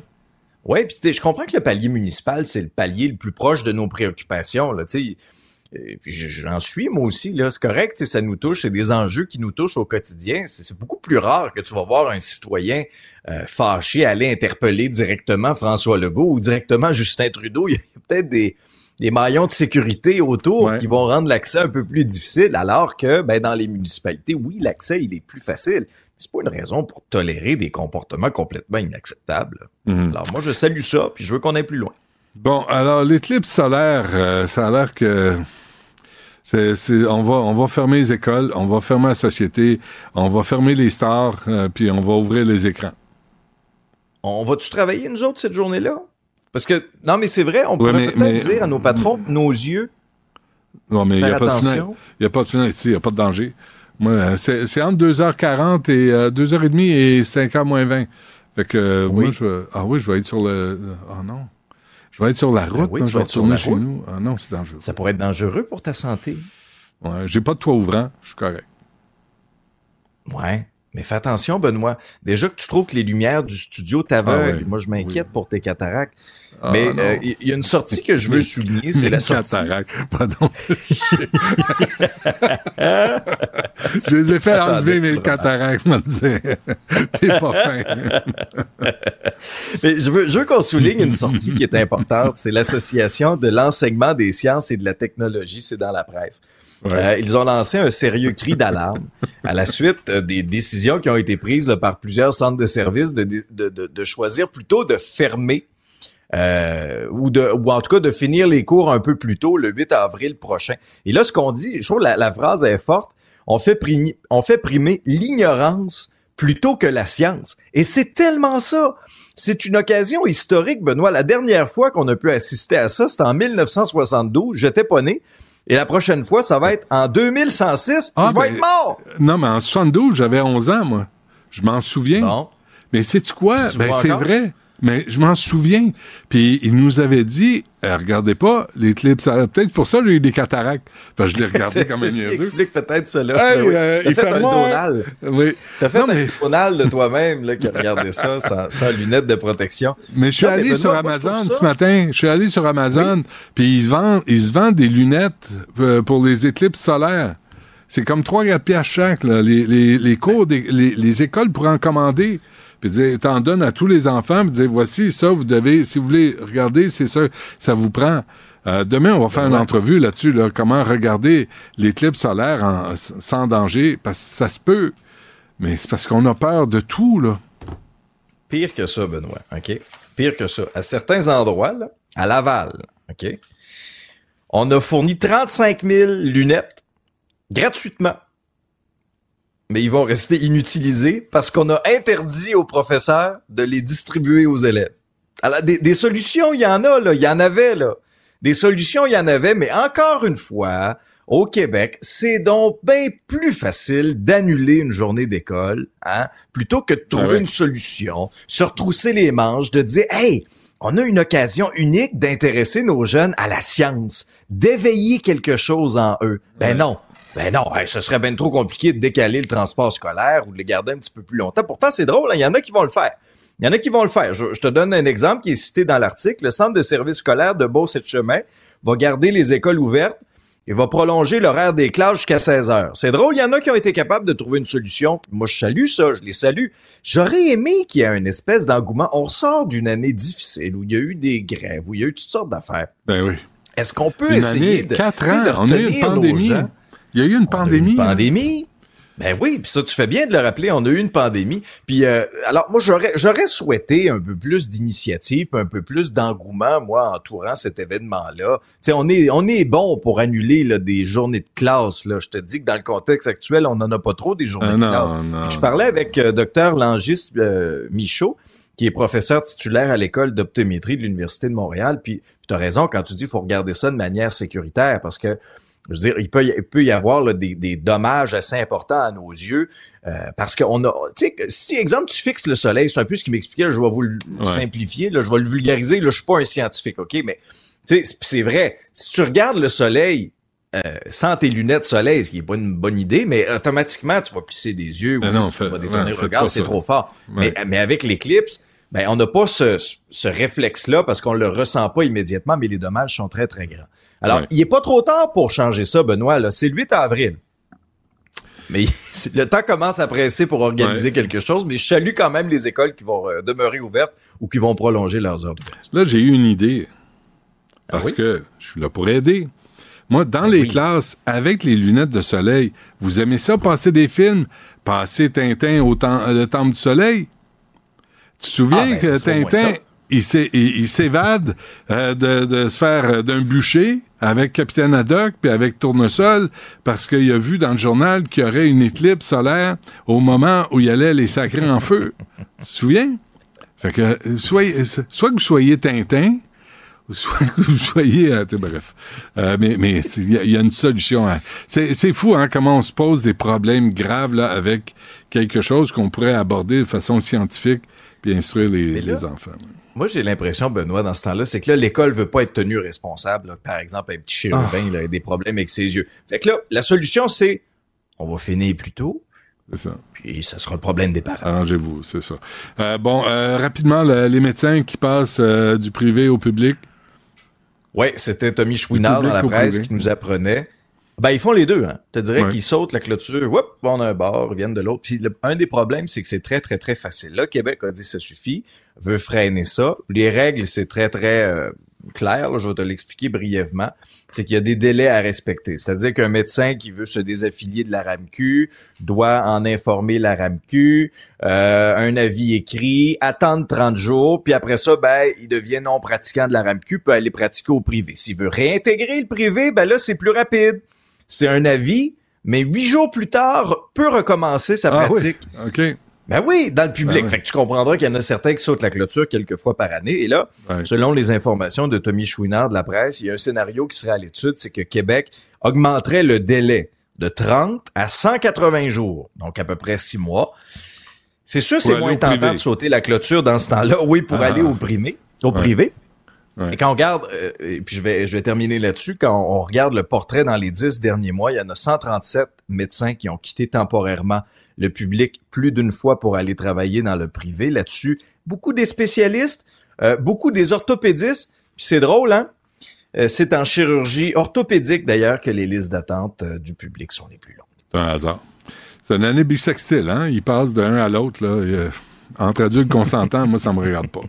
Ouais, puis je comprends que le palier municipal, c'est le palier le plus proche de nos préoccupations, là, tu puis j'en suis moi aussi là, c'est correct, ça nous touche, c'est des enjeux qui nous touchent au quotidien. C'est c'est beaucoup plus rare que tu vas voir un citoyen euh, fâché aller interpeller directement François Legault ou directement Justin Trudeau. [LAUGHS] Il y a peut-être des des maillons de sécurité autour Ouais. qui vont rendre l'accès un peu plus difficile, alors que ben, dans les municipalités, oui, l'accès il est plus facile. C'est pas une raison pour tolérer des comportements complètement inacceptables. Mhm. Alors moi, je salue ça, puis je veux qu'on aille plus loin. Bon, alors l'éclipse solaire, euh, ça a l'air que c'est, c'est- on va on va fermer les écoles, on va fermer la société, on va fermer les stars, euh, puis on va ouvrir les écrans. On va-tu travailler, nous autres, cette journée-là? Parce que, non, mais c'est vrai, on pourrait peut-être dire à nos patrons nos yeux, Non, mais il n'y a pas de fenêtre. Il n'y a pas de fenêtre ici, il n'y a pas de danger. Moi, euh, c'est, entre 2h40 et euh, 2h30 et 5h moins 20. Fait que euh, Oui. moi, je ah oui, je vais être sur le... Ah non. Je vais être sur la route, oui, moi, tu je vais retourner chez route. nous. Ah non, c'est dangereux. ça pourrait être dangereux pour ta santé. Ouais, j'ai pas de toit ouvrant, je suis correct. Ouais. Mais fais attention, Benoît. Déjà que tu trouves que les lumières du studio t'aveuglent, Ah oui. moi je m'inquiète Oui. pour tes cataractes. Ah, Mais euh, il y a une sortie que je veux souligner, c'est la sortie. cataractes, pardon. [LAUGHS] je les ai fait enlever mes cataractes, me. [LAUGHS] T'es pas fin. Mais je veux, je veux qu'on souligne une sortie qui est importante. C'est l'association de l'enseignement des sciences et de la technologie. C'est dans la presse. Euh, ils ont lancé un sérieux cri d'alarme à la suite euh, des décisions qui ont été prises par plusieurs centres de services de, de, de, de choisir plutôt de fermer euh, ou de ou en tout cas de finir les cours un peu plus tôt le 8 avril prochain. Et là, ce qu'on dit, je trouve la, la phrase est forte. On fait primer, on fait primer l'ignorance plutôt que la science. Et c'est tellement ça. C'est une occasion historique, Benoît. La dernière fois qu'on a pu assister à ça, c'était en 1972. J'étais pas né. Et la prochaine fois, ça va être en 2106. Ah, je vais ben, être mort. Non, mais en 72, j'avais 11 ans, moi. Je m'en souviens. Bon. Mais sais-tu quoi? Tu Ben, c'est vrai. Mais je m'en souviens. Puis il nous avait dit, euh, regardez pas l'éclipse. solaire. Peut-être pour ça j'ai eu des cataractes. Je l'ai [LAUGHS] regardé comme un niaiseux. explique peut-être cela. Hey, Ben oui. euh, T'as il fait fait un. Donald. Oui. T'as fait Non, un mais- Donald de toi-même là, qui a regardé ça sans, sans lunettes de protection. Mais je suis Non, mais allé Benoît, sur Amazon ce matin. Je suis allé sur Amazon, puis ils vendent, ils se vendent des lunettes euh, pour les éclipses solaires. C'est comme 3-4 piastres chaque. Là. Les, les, les cours, des, les, les écoles pourraient en commander. Puis dire, t'en donnes à tous les enfants, puis dire, voici ça, vous devez, si vous voulez regarder, c'est ça, ça vous prend. Euh, demain, on va faire une entrevue là-dessus, là, comment regarder l'éclipse solaire en- sans danger, parce que ça se peut. Mais c'est parce qu'on a peur de tout, là. Pire que ça, Benoît, OK? Pire que ça. À certains endroits, là, à Laval, OK? On a fourni 35 000 lunettes gratuitement. Mais ils vont rester inutilisés parce qu'on a interdit aux professeurs de les distribuer aux élèves. Alors, des, des solutions, il y en a, là. Il y en avait, là. Des solutions, il y en avait, mais encore une fois, au Québec, c'est donc bien plus facile d'annuler une journée d'école, hein, plutôt que de trouver Ah ouais. une solution, se retrousser les manches, de dire, hey, on a une occasion unique d'intéresser nos jeunes à la science, d'éveiller quelque chose en eux. Ben Ouais. non. Ben non, hey, ce serait bien trop compliqué de décaler le transport scolaire ou de les garder un petit peu plus longtemps. Pourtant, c'est drôle, hein, il y en a qui vont le faire. Il y en a qui vont le faire. Je, je te donne un exemple qui est cité dans l'article. Le centre de service scolaire de Beauce-et-Chemin va garder les écoles ouvertes et va prolonger l'horaire des classes jusqu'à 16 heures. C'est drôle, il y en a qui ont été capables de trouver une solution. Moi, je salue ça, je les salue. J'aurais aimé qu'il y ait une espèce d'engouement. On sort d'une année difficile où il y a eu des grèves, où il y a eu toutes sortes d'affaires. Ben oui. Est-ce qu'on peut Une essayer année, de, quatre ans, de on a eu une nos pandémie. gens? Il y a eu une On pandémie. Une là. pandémie. Ben oui, puis ça, tu fais bien de le rappeler, on a eu une pandémie. Puis euh, alors, moi, j'aurais j'aurais souhaité un peu plus d'initiative, puis un peu plus d'engouement, moi, entourant cet événement-là. Tu sais, on est, on est bon pour annuler là, des journées de classe. Là. Je te dis que dans le contexte actuel, on n'en a pas trop des journées Ah, de non, classe. non. Puis je parlais avec euh, docteur Langis euh, Michaud, qui est professeur titulaire à l'école d'optométrie de l'Université de Montréal. Puis, tu as raison quand tu dis qu'il faut regarder ça de manière sécuritaire, parce que je veux dire, il peut, y- il peut y avoir là, des, des dommages assez importants à nos yeux euh, parce qu'on a, tu sais, si exemple tu fixes le soleil, c'est un peu ce qui m'expliquait, je vais vous le Ouais. simplifier, là, je vais le vulgariser, là, je suis pas un scientifique, ok, mais tu sais, c'est- vrai, si tu regardes le soleil euh, sans tes lunettes soleil, ce qui est pas une bonne idée, mais automatiquement tu vas plisser des yeux ou tu sais, non, tu fait- vas détourner ouais, le regard, c'est trop fort. Ouais. Mais, mais avec l'éclipse, ben, on n'a pas ce, ce réflexe-là parce qu'on le ressent pas immédiatement, mais les dommages sont très, très grands. Alors, Ouais. il est pas trop tard pour changer ça, Benoît. Là. C'est le 8 avril. Mais [LAUGHS] le temps commence à presser pour organiser Ouais. quelque chose, mais je salue quand même les écoles qui vont euh, demeurer ouvertes ou qui vont prolonger leurs heures d'ouverture. Là, j'ai eu une idée. Parce Ah oui? que je suis là pour aider. Moi, dans les classes, avec les lunettes de soleil, vous aimez ça, passer des films, passer Tintin au temps, le Temple du Soleil? Tu te souviens Ah, ben, que Tintin, il s'é- il il s'évade euh, de, de se faire euh, d'un bûcher avec Capitaine Haddock puis avec Tournesol parce qu'il a vu dans le journal qu'il y aurait une éclipse solaire au moment où il allait les sacrer en feu. tu te souviens? Fait que, euh, soyez, soit que vous soyez Tintin, ou soit que vous soyez, euh, tu sais, bref. Euh, mais mais il y, a- il y a une solution. C'est c'est fou, hein, comment on se pose des problèmes graves là avec quelque chose qu'on pourrait aborder de façon scientifique puis instruire les, là- les enfants. Moi, j'ai l'impression, Benoît, dans ce temps-là, c'est que là, l'école veut pas être tenue responsable. là. Par exemple, un petit chérubin, Ah. il a des problèmes avec ses yeux. Fait que là, la solution, c'est on va finir plus tôt, C'est ça. puis ça sera le problème des parents. Arrangez-vous, c'est ça. Euh, bon, euh, rapidement, le- les médecins qui passent euh, du privé au public. Ouais, c'était Tommy Chouinard dans la presse privé. qui nous apprenait. Ben, ils font les deux, hein. Je te dirais Ouais. qu'ils sautent la clôture, whoop, vont d'un bord, ils viennent de l'autre. Puis le- un des problèmes, c'est que c'est très, très, très facile. Là, Québec a dit ça suffit, veut freiner ça. Les règles, c'est très, très euh, clair. là, je vais te l'expliquer brièvement. C'est qu'il y a des délais à respecter. C'est-à-dire qu'un médecin qui veut se désaffilier de la RAMQ doit en informer la RAMQ, euh, un avis écrit, attendre 30 jours, puis après ça, ben, il devient non pratiquant de la RAMQ, peut aller pratiquer au privé. S'il veut réintégrer le privé, ben là, c'est plus rapide. C'est un avis, mais huit jours plus tard, peut recommencer sa Ah oui, pratique. OK. Ben oui, dans le public. Ben oui. Fait que tu comprendras qu'il y en a certains qui sautent la clôture quelques fois par année. Et là, selon les informations de Tommy Chouinard de la presse, il y a un scénario qui serait à l'étude, c'est que Québec augmenterait le délai de 30 à 180 jours, donc à peu près six mois. C'est sûr, c'est moins tentant privé. de sauter la clôture dans ce temps-là, oui, pour Ah. aller au privé, au Ouais. privé. Ouais. Et quand on regarde, euh, et puis je vais, je vais terminer là-dessus, quand on regarde le portrait dans les dix derniers mois, il y en a 137 médecins qui ont quitté temporairement le public plus d'une fois pour aller travailler dans le privé. Là-dessus, beaucoup des spécialistes, euh, beaucoup des orthopédistes. Puis c'est drôle, hein? Euh, c'est en chirurgie orthopédique d'ailleurs que les listes d'attente du public sont les plus longues. C'est un hasard. C'est une année bisextile, hein? Il passe d'un à l'autre, là. et, entre adultes consentants, moi, ça me regarde pas.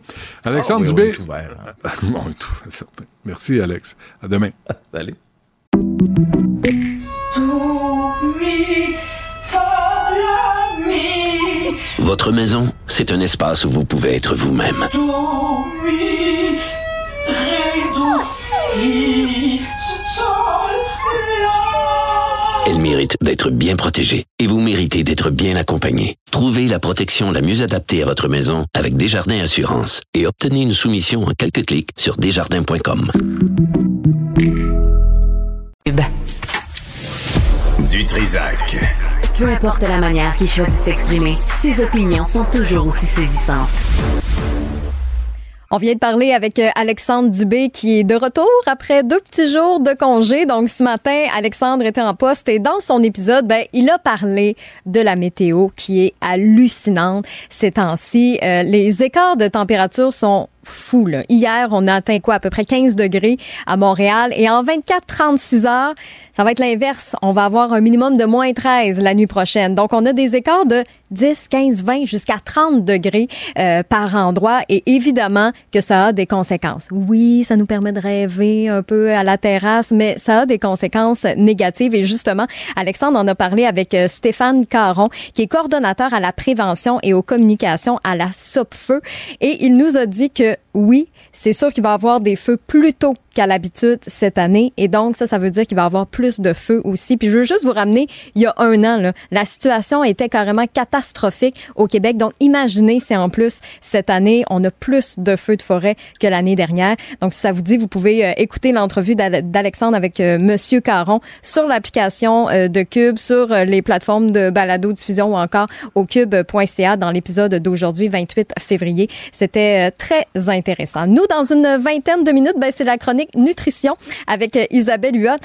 Alexandre Ah oui, on Dubé. est ouvert, hein. [LAUGHS] bon, on est ouvert, certain. Merci, Alex. À demain. [LAUGHS] Allez. Votre maison, c'est un espace où vous pouvez être vous-même. Elle mérite d'être bien protégée et vous méritez d'être bien accompagnée. Trouvez la protection la mieux adaptée à votre maison avec Desjardins Assurance et obtenez une soumission en quelques clics sur desjardins.com. Du Trisac. Peu importe la manière qu'il choisit de s'exprimer, ses opinions sont toujours aussi saisissantes. On vient de parler avec euh, Alexandre Dubé qui est de retour après deux petits jours de congé. Donc ce matin, Alexandre était en poste et dans son épisode, ben, il a parlé de la météo qui est hallucinante ces temps-ci. Euh, les écarts de température sont fous. Là. Hier, on a atteint quoi? À peu près 15 degrés à Montréal. Et en 24-36 heures, ça va être l'inverse. On va avoir un minimum de moins 13 la nuit prochaine. Donc, on a des écarts de 10, 15, 20 jusqu'à 30 degrés euh, par endroit. Et évidemment que ça a des conséquences. Oui, ça nous permet de rêver un peu à la terrasse, mais ça a des conséquences négatives. Et justement, Alexandre en a parlé avec euh, Stéphane Caron, qui est coordonnateur à la prévention et aux communications à la SOPFEU. Et il nous a dit que oui, c'est sûr qu'il va y avoir des feux plus tôt qu'à l'habitude cette année. Et donc, ça, ça veut dire qu'il va y avoir plus de feux aussi. Puis je veux juste vous ramener, il y a un an, là, la situation était carrément catastrophique au Québec. Donc, imaginez si en plus, cette année, on a plus de feux de forêt que l'année dernière. Donc, si ça vous dit, vous pouvez euh, écouter l'entrevue d'Ale- d'Alexandre avec euh, Monsieur Caron sur l'application euh, de Cube, sur euh, les plateformes de balado-diffusion ou encore au cube.ca dans l'épisode d'aujourd'hui, 28 février. C'était très intéressant. Nous, dans une vingtaine de minutes, ben, c'est la chronique nutrition avec Isabelle Huot.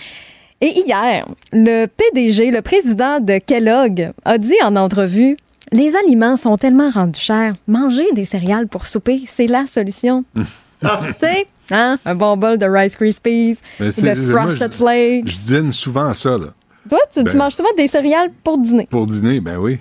Et hier, le PDG, le président de Kellogg, a dit en entrevue Les aliments sont tellement rendus chers. Manger des céréales pour souper, c'est la solution. tu sais, hein? Un bon bol de Rice Krispies, de moi, Frosted je- Flakes. Je dîne souvent à ça, là. Toi, tu, tu Ben- manges souvent des céréales pour dîner. Pour dîner, ben oui.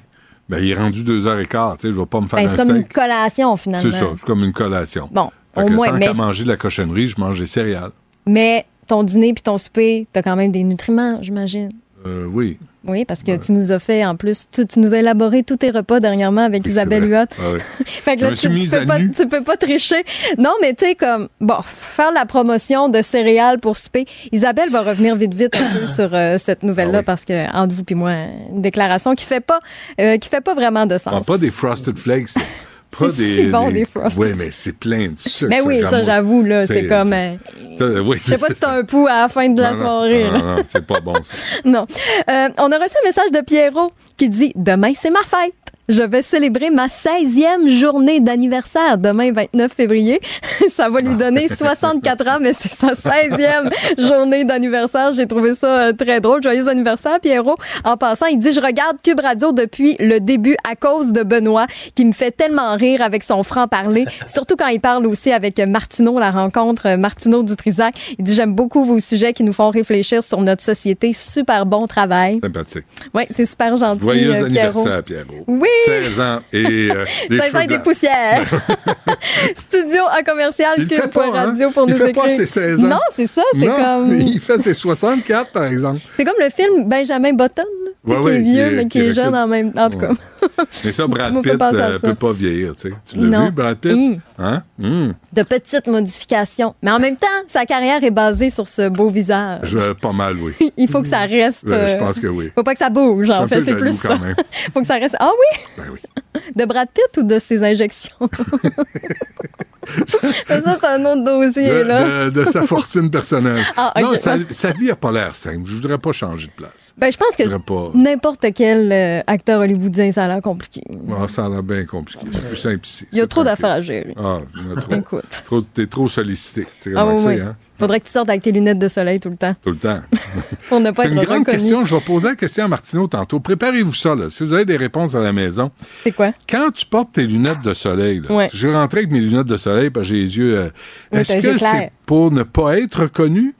Ben, il est rendu deux heures et quart, tu sais, je vais pas me faire Ben, un c'est comme une collation, finalement. C'est ça, c'est comme une collation. Bon, Fait au que moins, tant mais, qu'à manger de la cochonnerie, je mange des céréales. mais ton dîner puis ton souper, t'as quand même des nutriments, j'imagine. Euh, oui. Oui, parce que tu nous as fait, en plus, tu, tu nous as élaboré tous tes repas dernièrement avec Isabelle Huot. Ah oui. [LAUGHS] Fait que Je là, tu, tu peux pas, nu. tu peux pas tricher. Non, mais tu sais, comme, bon, faire la promotion de céréales pour souper. Isabelle va revenir vite, vite un peu sur euh, cette nouvelle-là Ah parce que, entre vous et moi, une déclaration qui fait pas, euh, qui fait pas vraiment de sens. Ah, pas des Frosted Flakes. [LAUGHS] Pas C'est des, bon, des- des. Oui, mais c'est plein de sucre. Mais oui, ça, j'avoue, là, c'est comme, euh, oui, je sais pas si t'as un pouls à la fin de la Non, soirée. Non, non, c'est pas bon, ça. [LAUGHS] Non. Euh, on a reçu un message de Pierrot qui dit Demain, c'est ma fête. Je vais célébrer ma 16e journée d'anniversaire demain, 29 février. [LAUGHS] Ça va lui donner 64 ans, mais c'est sa 16e [LAUGHS] journée d'anniversaire. J'ai trouvé ça euh, très drôle. Joyeux anniversaire, Pierrot. En passant, il dit Je regarde Cube Radio depuis le début à cause de Benoît, qui me fait tellement rire avec son franc-parler, [LAUGHS] surtout quand il parle aussi avec Martineau, la rencontre euh, Martineau du Trisac. Il dit J'aime beaucoup vos sujets qui nous font réfléchir sur notre société. Super bon travail. Sympathique. Oui, c'est super gentil. Joyeux euh, Pierrot. anniversaire, Pierrot. Oui! 16 ans et euh, [LAUGHS] des 16 ans et des poussières. [LAUGHS] Studio à commercial Il fait pas, hein? radio pour il nous fait écrire. pas ses 16 ans. Non, c'est ça, c'est comme Il fait ses 64, par exemple. c'est comme le film Benjamin Button, Ouais, qui est vieux qui est- mais qui, qui est jeune en même en tout cas. [LAUGHS] Mais ça, Brad [LAUGHS] Pitt euh, peut pas vieillir, tu sais. Tu l'as Non. vu, Brad Pitt? Hein? Hum. De petites modifications, mais en même temps, sa carrière est basée sur ce beau visage. Je pas mal, oui. [LAUGHS] Il faut que ça reste. Ouais, je euh, pense que oui. Faut pas que ça bouge, en fait, c'est plus ça. même. faut que ça reste. Ah oui? Ben oui. [LAUGHS] De Brad Pitt ou de ses injections? [LAUGHS] Ça, c'est un autre dossier, De, là. de- de sa fortune personnelle. Ah. Non, sa, sa vie a pas l'air simple. Je voudrais pas changer de place. Ben, je pense que pas. n'importe quel euh, acteur hollywoodien, ça a l'air compliqué. Ah, ça a l'air bien compliqué. C'est plus simple ici. Il y a trop d'affaires à gérer. Ah, il y en a trop. Écoute. trop T'es trop sollicité. Tu Ah oui, oui. hein? Faudrait que tu sortes avec tes lunettes de soleil tout le temps Tout le temps. [LAUGHS] pour ne pas C'est être une grande reconnu. question. Je vais poser la question à Martineau tantôt. Préparez-vous ça, là. Si vous avez des réponses à la maison. C'est quoi? Quand tu portes tes lunettes de soleil, là, Ouais. je rentrer avec mes lunettes de soleil parce que j'ai les yeux. euh, Oui, Est-ce que c'est pour ne pas être reconnu?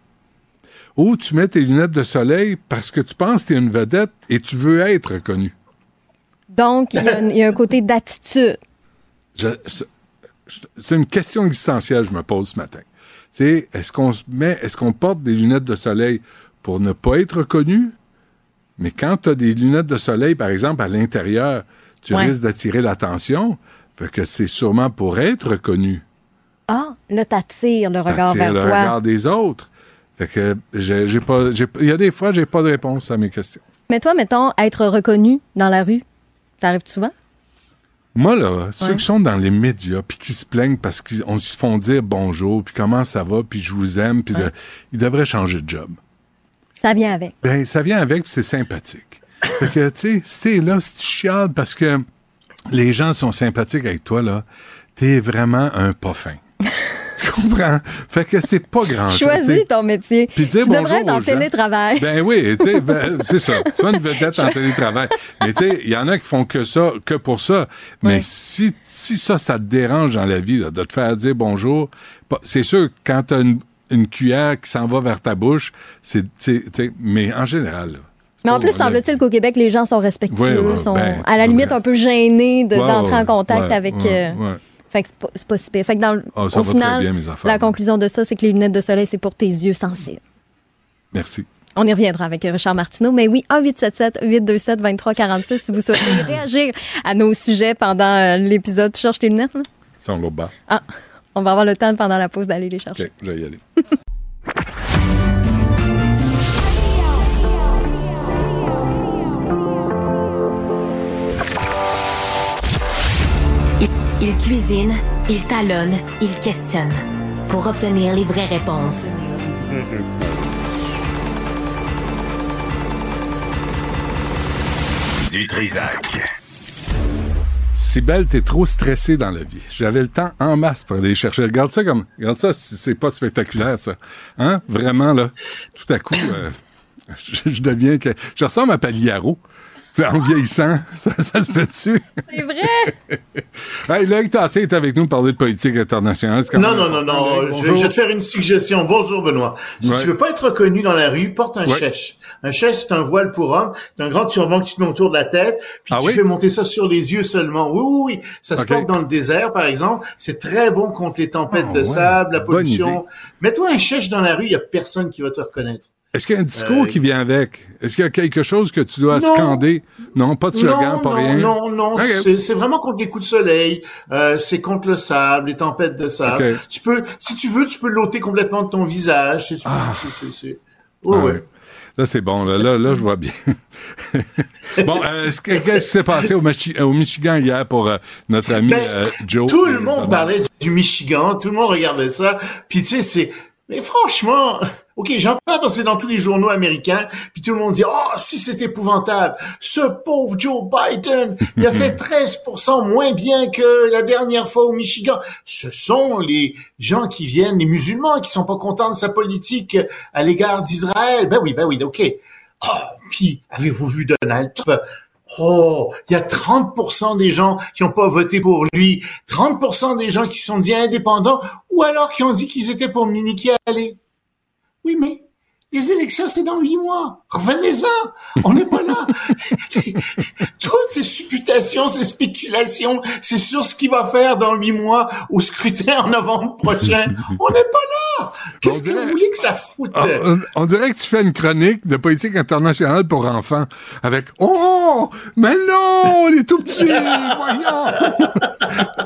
Ou tu mets tes lunettes de soleil parce que tu penses que tu es une vedette et tu veux être reconnu? Donc, il y, a un- il y a un côté d'attitude. C'est une question existentielle que je me pose ce matin. Sais, est-ce qu'on se met, est-ce qu'on porte des lunettes de soleil pour ne pas être reconnu? Mais quand tu as des lunettes de soleil, par exemple, à l'intérieur, tu Ouais. risques d'attirer l'attention. Fait que c'est sûrement pour être reconnu. Ah, là, t'attires le regard Attirer vers le toi. regard des autres. Fait que j'ai j'ai pas. j'ai- Il y a des fois, j'ai pas de réponse à mes questions. Mais toi, mettons, être reconnu dans la rue, t'arrives souvent? Moi, là, ceux Ouais. qui sont dans les médias puis qui se plaignent parce qu'ils on- ils se font dire bonjour, puis comment ça va, puis je vous aime, puis Ouais. ils devraient changer de job. Ça vient avec. Ben, ça vient avec, puis c'est sympathique. [LAUGHS] fait que, tu sais, si t'es là, si tu chiales parce que les gens sont sympathiques avec toi, là, t'es vraiment un pas fin. [LAUGHS] tu comprends? Fait que c'est pas grand chose. Choisis ton métier. Puis dire tu devrais être en télétravail. Ben oui, tu sais, [LAUGHS] ben, c'est ça. Sois une vedette en télétravail. Mais tu sais, il y en a qui font que ça, que pour ça. Mais si, si ça, ça te dérange dans la vie, là, de te faire dire bonjour, c'est sûr, quand t'as une, une cuillère qui s'en va vers ta bouche, c'est, mais en général, là, Mais en plus, semble-t-il qu'au Québec, les gens sont respectueux, Ouais, ouais, sont ben, à la limite un peu gênés de- d'entrer en contact avec. euh. Fait que c'est pas, si pire. Fait que dans Ah, ça au va très bien, mes affaires. la conclusion de ça, c'est que les lunettes de soleil, c'est pour tes yeux sensibles. Merci. On y reviendra avec Richard Martineau. Mais oui, 1-877-827-2346 si vous souhaitez [COUGHS] réagir à nos sujets pendant euh, l'épisode. Tu cherches tes lunettes? là? Sans l'autre bas. Ah, on va avoir le temps pendant la pause d'aller les chercher. OK, je vais y aller. [LAUGHS] Il cuisine, il talonne, il questionne pour obtenir les vraies réponses. [LAUGHS] Du Trisac. Sibelle, t'es trop stressé dans la vie. J'avais le temps en masse pour aller chercher. Regarde ça comme, regarde ça, c'est pas spectaculaire, ça. Hein? Vraiment, là. Tout à coup, euh, [LAUGHS] je, je deviens que, je ressemble à Pagliaro. En vieillissant, [LAUGHS] ça, ça se fait dessus. C'est vrai! [LAUGHS] hey, Loïc Tassé est avec nous pour parler de politique internationale. Non, même non, non, non. Je, je vais te faire une suggestion. Bonjour, Benoît. Si Ouais. tu veux pas être reconnu dans la rue, porte un Ouais. chèche. Un chèche, c'est un voile pour homme. C'est un grand turban que tu te mets autour de la tête. Puis Ah tu oui? fais monter ça sur les yeux seulement. Oui, oui, oui. Ça se porte dans le désert, par exemple. C'est très bon contre les tempêtes Ah de ouais. sable, la pollution. Mets-toi un chèche dans la rue, il y a personne qui va te reconnaître. Est-ce qu'il y a un discours Euh, qui vient avec? Est-ce qu'il y a quelque chose que tu dois Non. scander? Non, pas de slogan, non, pas non, rien? non, non, c'est- c'est vraiment contre les coups de soleil, euh, c'est contre le sable, les tempêtes de sable. Tu peux, si tu veux, tu peux l'ôter complètement de ton visage. C'est, c'est, c'est, c'est- Ouais, Ah ouais. ouais. Là, c'est bon. Là, là, là, je vois bien. [LAUGHS] bon, euh, est-ce que- qu'est-ce qui s'est passé au, Michi- au Michigan hier pour euh, notre ami Ben, euh, Joe? Tout le monde parlait du Michigan, tout le monde regardait ça. Puis tu sais, c'est mais franchement, ok, j'en parle parce que c'est dans tous les journaux américains. Puis tout le monde dit, oh, si c'est épouvantable, ce pauvre Joe Biden, il a fait [LAUGHS] 13% moins bien que la dernière fois au Michigan. Ce sont les gens qui viennent, les musulmans, qui sont pas contents de sa politique à l'égard d'Israël. Ben oui, ben oui, ok. Oh, puis avez-vous vu Donald Trump? Oh, il y a 30% des gens qui n'ont pas voté pour lui, 30% des gens qui sont dit indépendants, ou alors qui ont dit qu'ils étaient pour Minique aller. Oui, mais les élections, c'est dans huit mois. Revenez-en. On n'est pas là. [LAUGHS] Toutes ces supputations, ces spéculations, c'est sur ce qu'il va faire dans huit mois au scrutin en novembre prochain. On n'est pas là. Qu'est-ce que vous voulez que ça foute? Ah, on, on dirait que tu fais une chronique de politique internationale pour enfants avec Oh, mais non, on est tout petits, [LAUGHS] voyons.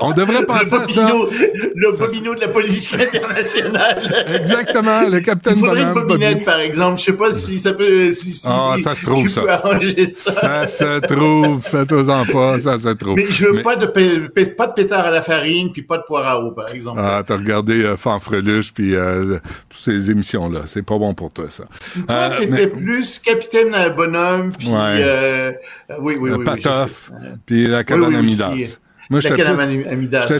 on devrait penser le à ça. le bobino de la politique internationale. [LAUGHS] Exactement, le capitaine Il faudrait une bobinette, par exemple. Je sais pas si ça peut, Ah, ça se trouve, ça. ça. Ça se trouve, faites-en pas, ça se trouve. Mais je veux Mais- pas de pas pétard à la farine puis pas de poire à eau, par exemple. Ah, t'as regardé euh, Fanfreluche puis euh, toutes ces émissions-là. C'est pas bon pour toi, ça. Toi, Euh, t'étais mais- plus capitaine à bonhomme puis Ouais. euh, oui, oui, le oui, Patoff, puis la cabane Oui, oui, à aussi. Midas. Moi, j'étais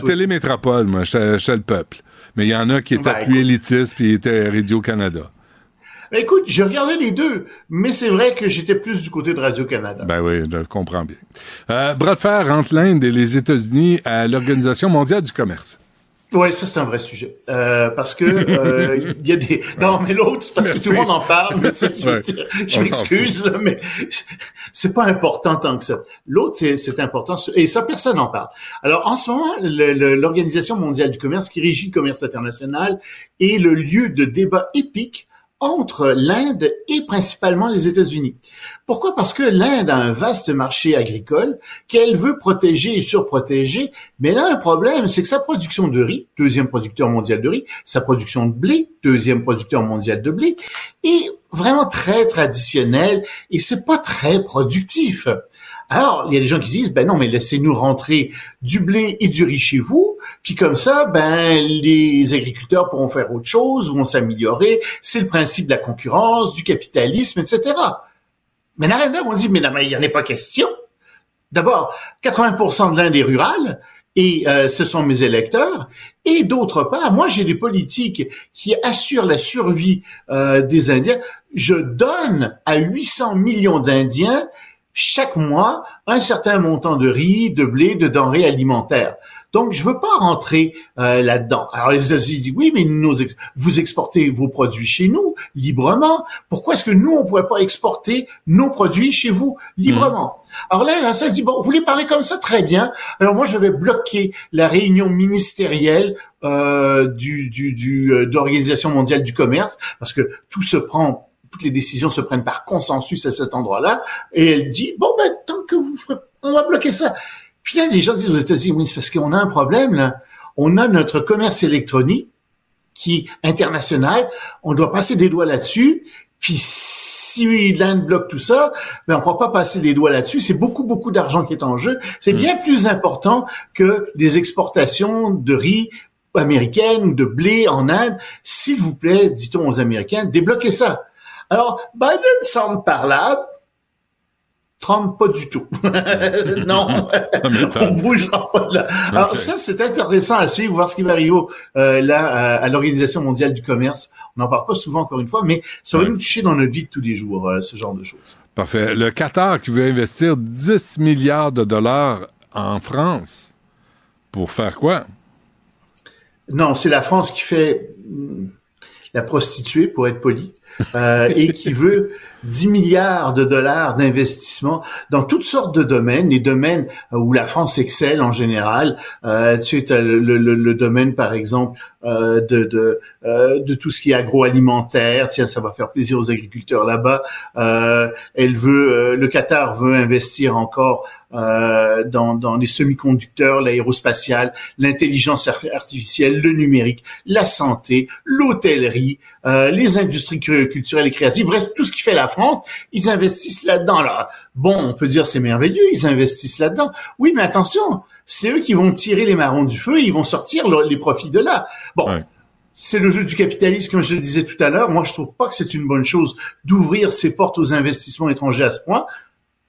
plus- télémétropole, moi. J'étais le peuple. Mais il y en a qui étaient Ben, plus élitistes puis étaient Radio-Canada. Ben, écoute, je regardais les deux, mais c'est vrai que j'étais plus du côté de Radio-Canada. Ben oui, je comprends bien. Euh, bras de fer entre l'Inde et les États-Unis à l'Organisation mondiale du commerce. Ouais, ça c'est un vrai sujet euh, parce que euh, il y a des [LAUGHS] non mais l'autre parce Merci. que tout le monde en parle mais tu sais, je, Ouais. m'excuse mais c'est pas important tant que ça. L'autre c'est- important et ça personne n'en parle. Alors en ce moment l'organisation mondiale du commerce qui régit le commerce international est le lieu de débat épique entre l'Inde et principalement les États-Unis. Pourquoi? Parce que l'Inde a un vaste marché agricole qu'elle veut protéger et surprotéger, mais là, un problème, c'est que sa production de riz, deuxième producteur mondial de riz, sa production de blé, deuxième producteur mondial de blé, est vraiment très traditionnelle et c'est pas très productif. Alors, il y a des gens qui disent, ben non, mais laissez-nous rentrer du blé et du riz chez vous, puis comme ça, ben les agriculteurs pourront faire autre chose, vont s'améliorer. C'est le principe de la concurrence, du capitalisme, etc. Mais Narendra, on dit, mais non, mais il n'y en a pas question. D'abord, 80% de l'Inde est rurale, et euh, ce sont mes électeurs. Et d'autre part, moi, j'ai des politiques qui assurent la survie euh, des Indiens. Je donne à 800 millions d'Indiens chaque mois un certain montant de riz, de blé, de denrées alimentaires. Donc, je veux pas rentrer euh, là-dedans. Alors, les États-Unis disent, oui, mais nous, ex- vous exportez vos produits chez nous librement. Pourquoi est-ce que nous, on pourrait pas exporter nos produits chez vous librement? Alors là, là, ça dit, bon, vous voulez parler comme ça? Très bien. Alors moi, je vais bloquer la réunion ministérielle euh, du, du, du, euh, de l'Organisation mondiale du commerce, parce que tout se prend toutes les décisions se prennent par consensus à cet endroit-là, et elle dit bon ben tant que vous ferez, on va bloquer ça. Puis là, les gens disent aux États-Unis, oui, c'est parce qu'on a un problème là. On a notre commerce électronique qui est international, on doit passer des doigts là-dessus. Puis si l'Inde bloque tout ça, ben on ne pourra pas passer les doigts là-dessus. C'est beaucoup, beaucoup d'argent qui est en jeu. C'est bien plus important que des exportations de riz américaines ou de blé en Inde. S'il vous plaît, dit-on aux Américains, débloquez ça. Alors, Biden semble parlable, Trump, pas du tout. [LAUGHS] non, [LAUGHS] on bougera pas de là. Alors ça, c'est intéressant à suivre, voir ce qui va arriver euh, là à, l'Organisation mondiale du commerce. On n'en parle pas souvent encore une fois, mais ça va nous toucher dans notre vie de tous les jours, euh, ce genre de choses. Parfait. Le Qatar qui veut investir 10 milliards de dollars en France. Pour faire quoi? Non, c'est la France qui fait hmm, la prostituée, pour être poli. Euh, et qui veut 10 milliards de dollars d'investissement dans toutes sortes de domaines, les domaines où la France excelle en général. Euh, tu sais, le, le, le, domaine, par exemple, euh, de, de, euh, de tout ce qui est agroalimentaire. Tiens, ça va faire plaisir aux agriculteurs là-bas. Euh, elle veut, euh, le Qatar veut investir encore euh, dans, dans les semi-conducteurs, l'aérospatial, l'intelligence artificielle, le numérique, la santé, l'hôtellerie, les industries culturelles et créatives. Bref, tout ce qui fait la France, ils investissent là-dedans. Là, bon, on peut dire c'est merveilleux, ils investissent là-dedans. Oui, mais attention, c'est eux qui vont tirer les marrons du feu et ils vont sortir les profits de là. Bon. C'est le jeu du capitalisme, comme je le disais tout à l'heure. Moi, je trouve pas que c'est une bonne chose d'ouvrir ses portes aux investissements étrangers à ce point.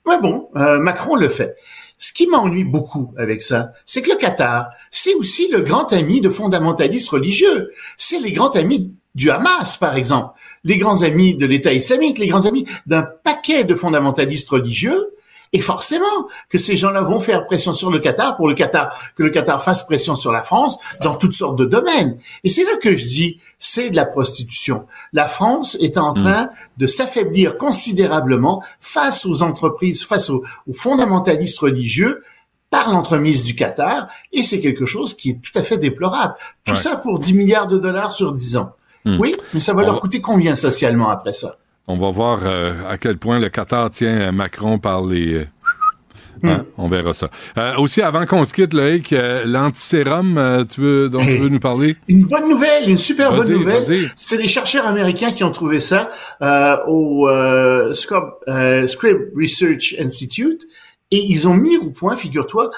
Mais bon, euh, Macron le fait. Ce qui m'ennuie beaucoup avec ça, c'est que le Qatar, c'est aussi le grand ami de fondamentalistes religieux. C'est les grands amis du Hamas, par exemple, les grands amis de l'État islamique, les grands amis d'un paquet de fondamentalistes religieux, et forcément que ces gens-là vont faire pression sur le Qatar pour le Qatar, que le Qatar fasse pression sur la France dans toutes sortes de domaines. Et c'est là que je dis, c'est de la prostitution. La France est en train de s'affaiblir considérablement face aux entreprises, face aux, fondamentalistes religieux, par l'entremise du Qatar, et c'est quelque chose qui est tout à fait déplorable. Tout ça pour 10 milliards de dollars sur 10 ans. Hmm. Oui, mais ça va leur coûter combien socialement après ça? On va voir euh, à quel point le Qatar tient Macron par les... Euh, hmm. hein, on verra ça. Euh, aussi, avant qu'on se quitte, Loïc, l'antisérum, tu veux, dont tu veux nous parler? Une bonne nouvelle, une super bonne nouvelle. C'est les chercheurs américains qui ont trouvé ça au Scrib Research Institute et ils ont mis au point, figure-toi,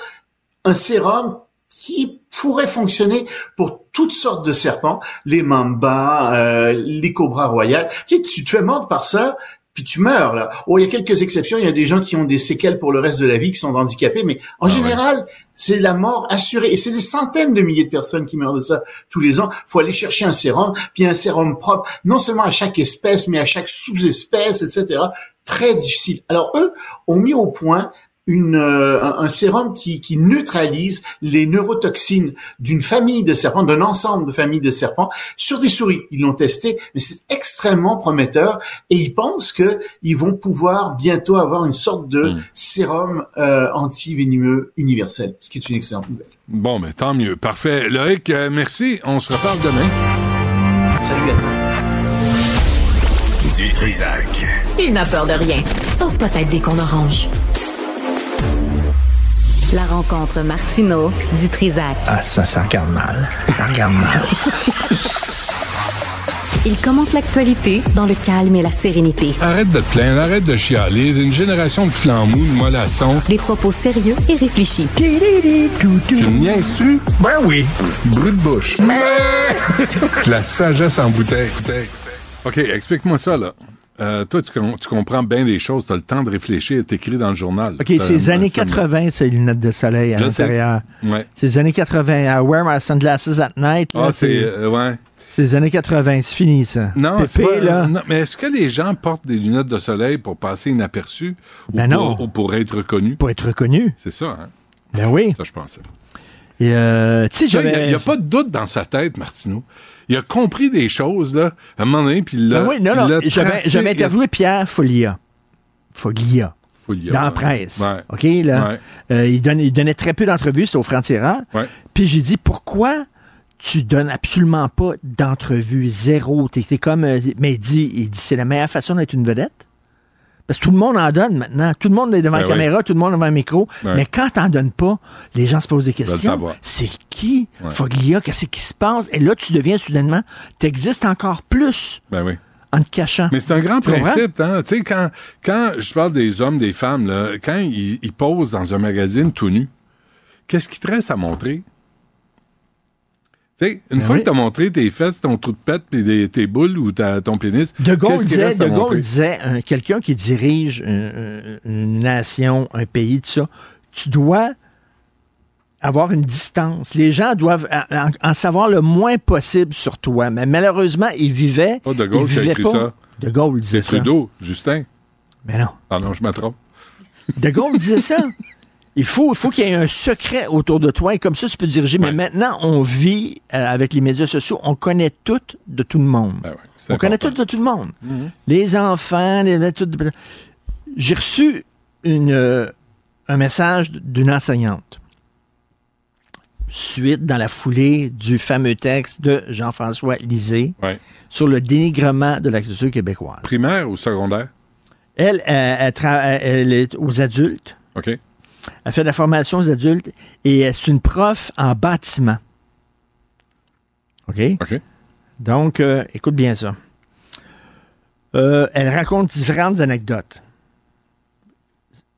un sérum qui pourrait fonctionner pour toutes sortes de serpents, les mambas, euh, les cobras royales. Tu sais, tu te fais mordre par ça, puis tu meurs là. Oh, il y a quelques exceptions, il y a des gens qui ont des séquelles pour le reste de la vie, qui sont handicapés, mais en ah général, c'est la mort assurée. Et c'est des centaines de milliers de personnes qui meurent de ça tous les ans. faut aller chercher un sérum, puis un sérum propre, non seulement à chaque espèce, mais à chaque sous-espèce, etc. Très difficile. Alors eux ont mis au point une, euh, un, sérum qui, qui, neutralise les neurotoxines d'une famille de serpents, d'un ensemble de familles de serpents sur des souris. Ils l'ont testé, mais c'est extrêmement prometteur et ils pensent que ils vont pouvoir bientôt avoir une sorte de hmm. sérum euh, anti-vénimeux universel, ce qui est une excellente nouvelle. Bon, mais tant mieux. Parfait. Loïc, euh, merci. On se reparle demain. Salut, Edmond. Du Trisac. Il n'a peur de rien, sauf peut-être des qu'on orange. La rencontre Martino du Trisac. Ah, ça, ça regarde mal. Ça regarde mal. [LAUGHS] Il commente l'actualité dans le calme et la sérénité. Arrête de te plaindre, arrête de chialer. Une génération de flambous, de mollassons. Des propos sérieux et réfléchis. Tu me niaises-tu? Ben oui. Brut de bouche. [LAUGHS] la sagesse en bouteille. OK, explique-moi ça, là. Euh, toi, tu, comprends bien les choses, tu as le temps de réfléchir, t'écris dans le journal. OK, c'est les années 80, ces lunettes de soleil à l'intérieur. Ouais. C'est les années 80. I wear my sunglasses at night. Ah, c'est. Euh, ouais. C'est les années 80, c'est fini ça. Non, pas, non mais est-ce que les gens portent des lunettes de soleil pour passer inaperçus ben ou, non. Pour, ou pour être reconnus? Pour être reconnus. C'est ça, hein? Ben oui. Ça, je pensais. Euh, il n'y a, pas de doute dans sa tête, Martineau il a compris des choses, là, à un moment donné, puis là. Ben oui, non, non. J'avais interviewé Pierre Folia. Folia. Folia. Dans la presse. OK, là. Euh, il, donnait, il, donnait, très peu d'entrevues, c'était au Franc-Tireur. Puis j'ai dit, pourquoi tu donnes absolument pas d'entrevues, zéro? T'es comme. Euh, mais il dit, il dit c'est la meilleure façon d'être une vedette. Parce que tout le monde en donne maintenant. Tout le monde est devant la ben caméra, tout le monde devant un micro. Mais quand t'en donnes pas, les gens se posent des questions. C'est qui? Foglia? Qu'est-ce qui se passe? Et là, tu deviens soudainement, t'existes encore plus. Ben oui. en te cachant. Mais c'est un grand Tu principe, hein? Tu sais, quand, quand je parle des hommes, des femmes, là, quand ils, ils posent dans un magazine tout nu, qu'est-ce qui te reste à montrer? Une Ben fois oui. que t'as montré tes fesses, ton trou de pète, puis tes boules ou ta- ton pénis, De Gaulle disait, de Gaulle disait euh, quelqu'un qui dirige euh, une nation, un pays, tout ça, tu dois avoir une distance. Les gens doivent en, en savoir le moins possible sur toi. Mais malheureusement, il vivait. Pas de Gaulle il qui a écrit pas. ça. De Gaulle disait C'est ça. Trudeau, Justin. Mais non. Ah non, je me trompe. De Gaulle disait ça. [LAUGHS] Il faut, il faut qu'il y ait un secret autour de toi et comme ça, tu peux diriger. Mais maintenant, on vit euh, avec les médias sociaux, on connaît tout de tout le monde. Ben on connaît tout de tout le monde. Les enfants, les, tout- J'ai reçu une, euh, un message d'une enseignante. Suite dans la foulée du fameux texte de Jean-François Lisée Ouais. sur le dénigrement de la culture québécoise. Primaire ou secondaire? Elle, elle, elle elle est aux adultes. OK. Elle fait de la formation aux adultes et c'est une prof en bâtiment. OK? OK. Donc, euh, écoute bien ça. Euh, elle raconte différentes anecdotes.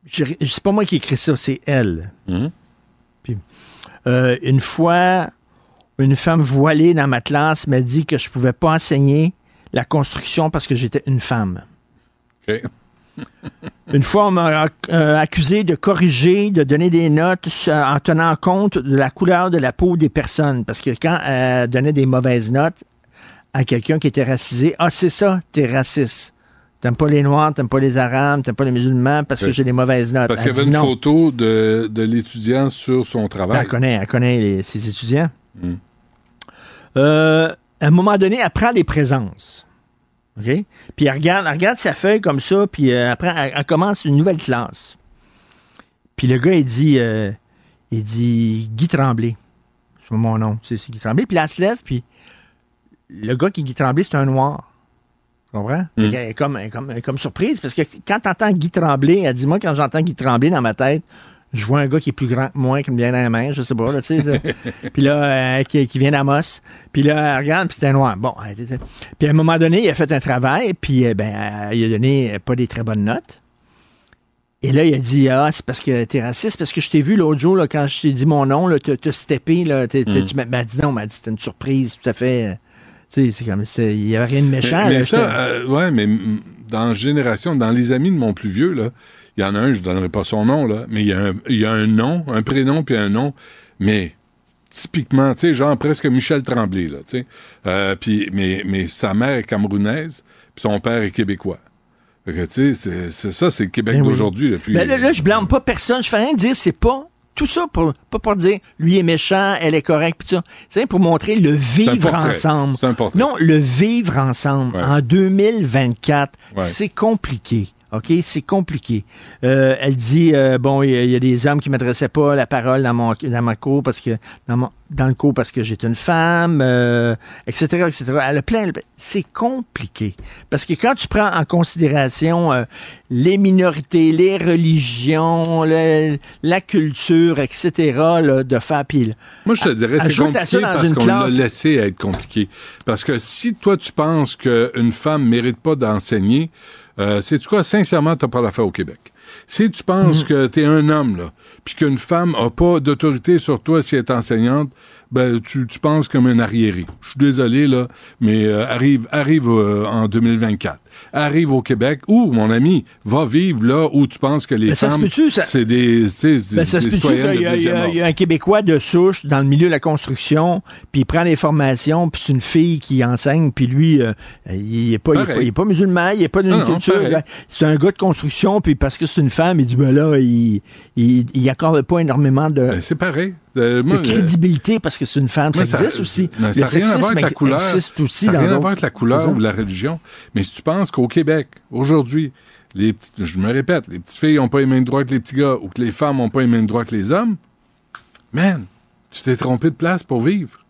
Je- C'est pas moi qui écris ça, c'est elle. Mhm. Puis, euh, une fois, une femme voilée dans ma classe m'a dit que je pouvais pas enseigner la construction parce que j'étais une femme. OK. [LAUGHS] Une fois, on m'a euh, accusé de corriger, de donner des notes en tenant compte de la couleur de la peau des personnes. Parce que quand elle donnait des mauvaises notes à quelqu'un qui était racisé, ah, c'est ça, t'es raciste. T'aimes pas les Noirs, t'aimes pas les Arabes, t'aimes pas les musulmans parce que j'ai des mauvaises notes. Parce qu'il y avait une non. photo de, de l'étudiant sur son travail. Elle connaît, elle connaît les- ses étudiants. Mm. Euh, à un moment donné, elle prend des présences. OK? Puis elle regarde, elle regarde sa feuille comme ça, puis euh, après, elle, elle commence une nouvelle classe. Puis le gars, il dit, euh, il dit Guy Tremblay. C'est mon nom, tu sais, c'est Guy Tremblay. Puis là, elle se lève, puis le gars qui est Guy Tremblay, c'est un noir. Tu comprends? Est comme, elle est comme, elle est comme surprise, parce que quand t'entends Guy Tremblay, elle dit, moi, quand j'entends Guy Tremblay dans ma tête, je vois un gars qui est plus grand que moi, qui me vient dans la main, je sais pas, là, tu sais. [LAUGHS] puis là, euh, qui, qui vient d'Amos. Puis là, elle regarde, puis c'est un noir. Bon, puis à un moment donné, il a fait un travail, puis euh, ben, euh, il a donné euh, pas des très bonnes notes. Et là, il a dit, ah, c'est parce que t'es raciste, parce que je t'ai vu l'autre jour, là, quand je t'ai dit mon nom, t'as steppé, là, Mm. tu m'as m'a dit non, m'a dit, c'était une surprise, tout à fait. euh, Tu sais, c'est comme, il y avait rien de méchant. Mais, là, ça, euh, ouais, mais dans la génération, dans les amis de mon plus vieux, là, il y en a un, je donnerai pas son nom, là, mais il y, a un, il y a un nom, un prénom puis un nom, mais typiquement, tu sais, genre presque Michel Tremblay, là, tu sais. Euh, puis, mais, mais sa mère est camerounaise, puis son père est québécois. Fait que, tu sais, c'est- ça, c'est le Québec Ben oui. d'aujourd'hui. là, puis- Mais là, là, je blâme pas personne. Je fais rien dire, c'est pas tout ça pour pas pour dire lui est méchant, elle est correcte, puis ça. C'est pour montrer le vivre ensemble. Non, le vivre ensemble Ouais. en 2024, Ouais. c'est compliqué. OK, c'est compliqué. Euh, elle dit euh, bon, il y, a- il y a des hommes qui m'adressaient pas la parole dans mon dans ma cour parce que dans, mon- dans le cours parce que j'étais une femme, euh, etc., etc. Elle a plein. C'est compliqué parce que quand tu prends en considération les minorités, les religions, le- la culture, etc., là, de faire pile. Moi, je te dirais, c'est compliqué parce qu'on l'a laissé être compliqué. Parce que si toi, tu penses qu'une femme mérite pas d'enseigner, euh, c'est quoi, sincèrement, t'as pas l'affaire au Québec. Si tu penses Mm. que t'es un homme, là, puis qu'une femme a pas d'autorité sur toi si elle est enseignante, ben, tu, tu penses comme un arriéré. Je suis désolé, là, mais euh, arrive, arrive euh, en 2024. Arrive au Québec, ou, mon ami, va vivre là où tu penses que les Ben, ça se femmes, c'est des, Ben, ça se des peut-tu citoyennes y, il y y a un Québécois de souche dans le milieu de la construction, puis il prend des formations, puis c'est une fille qui enseigne, puis lui, euh, il est pas, pas, pas musulman, il est pas d'une culture. là. C'est un gars de construction, puis parce que c'est une femme, il dit, ben là, il, il, il accorde pas énormément de, Ben, c'est pareil. Euh, moi, euh, crédibilité parce que c'est une femme. Moi, ça existe aussi. Non, Le ça n'a rien à voir avec la couleur. aussi ça n'a rien à voir avec la couleur ou la religion. Mais si tu penses qu'au Québec, aujourd'hui, les petites, je me répète, les petites filles n'ont pas les mêmes droits que les petits gars ou que les femmes n'ont pas les mêmes droits que les hommes, man, tu t'es trompé de place pour vivre.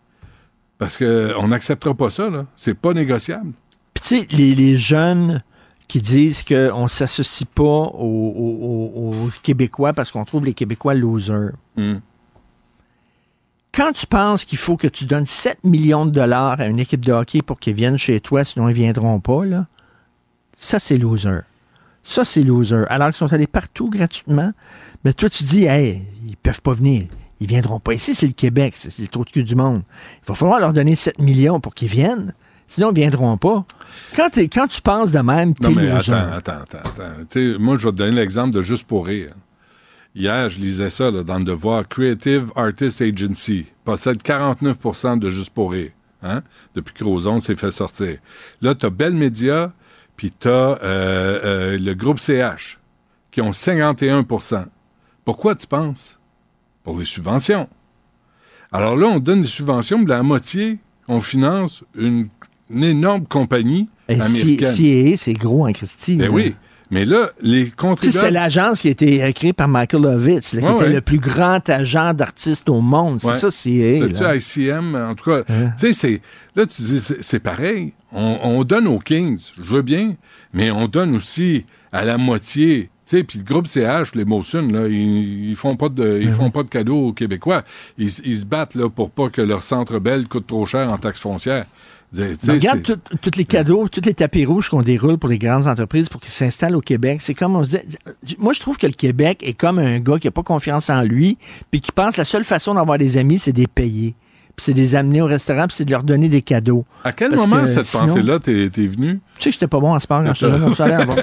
Parce qu'on n'acceptera pas ça, là. C'est pas négociable. Puis tu sais, les, les jeunes qui disent qu'on ne s'associe pas aux, aux- aux- aux Québécois parce qu'on trouve les Québécois losers. Hmm. Quand tu penses qu'il faut que tu donnes 7 millions de dollars à une équipe de hockey pour qu'ils viennent chez toi, sinon ils viendront pas, là, Ça, c'est loser. Ça, c'est loser. Alors qu'ils sont allés partout gratuitement. Mais toi, tu dis, hey, ils peuvent pas venir. Ils viendront pas ici, c'est le Québec, c'est le trou de cul du monde. Il va falloir leur donner 7 millions pour qu'ils viennent. Sinon, ils viendront pas. Quand, quand tu penses de même, t'es loser. attends, attends, attends. moi, je vais te donner l'exemple de Juste pour rire. Hier, je lisais ça là, dans le devoir. Creative Artist Agency possède 49% de Juste pour rire. Hein? Depuis que Roson s'est fait sortir. Là, tu as Bell Media, puis tu as le groupe CH, qui ont 51% Pourquoi tu penses? Pour les subventions. Alors là, on donne des subventions, mais la moitié, on finance une, une énorme compagnie Et américaine. CIA, c'est gros en Christie. Ben oui. Mais là, les contribuables... C'était l'agence qui a été euh, créée par Michael Lovitz, là, qui Ouais, était ouais. le plus grand agent d'artistes au monde. C'est Ouais. ça, là. C'est-tu ICM? En tout cas, tu sais, c'est, là, tu dis, c'est, c'est pareil. On, on donne aux Kings, je veux bien, mais on donne aussi à la moitié. Tu sais, puis le groupe CH, les Motion, là, ils, ils font pas de, ils font pas de cadeaux aux Québécois. Ils, ils se battent, là, pour pas que leur centre belle coûte trop cher en taxes foncières. Mais regarde tout- tous les cadeaux, tous les tapis rouges qu'on déroule pour les grandes entreprises pour qu'ils s'installent au Québec. C'est comme on se dit. Moi, je trouve que le Québec est comme un gars qui n'a pas confiance en lui, puis qui pense que la seule façon d'avoir des amis, c'est de les payer. Puis c'est de les amener au restaurant, puis c'est de leur donner des cadeaux. À quel Parce moment que cette sinon- pensée-là t'es, t'es venue? Tu sais que j'étais pas bon en sport quand j'étais ça allait avoir.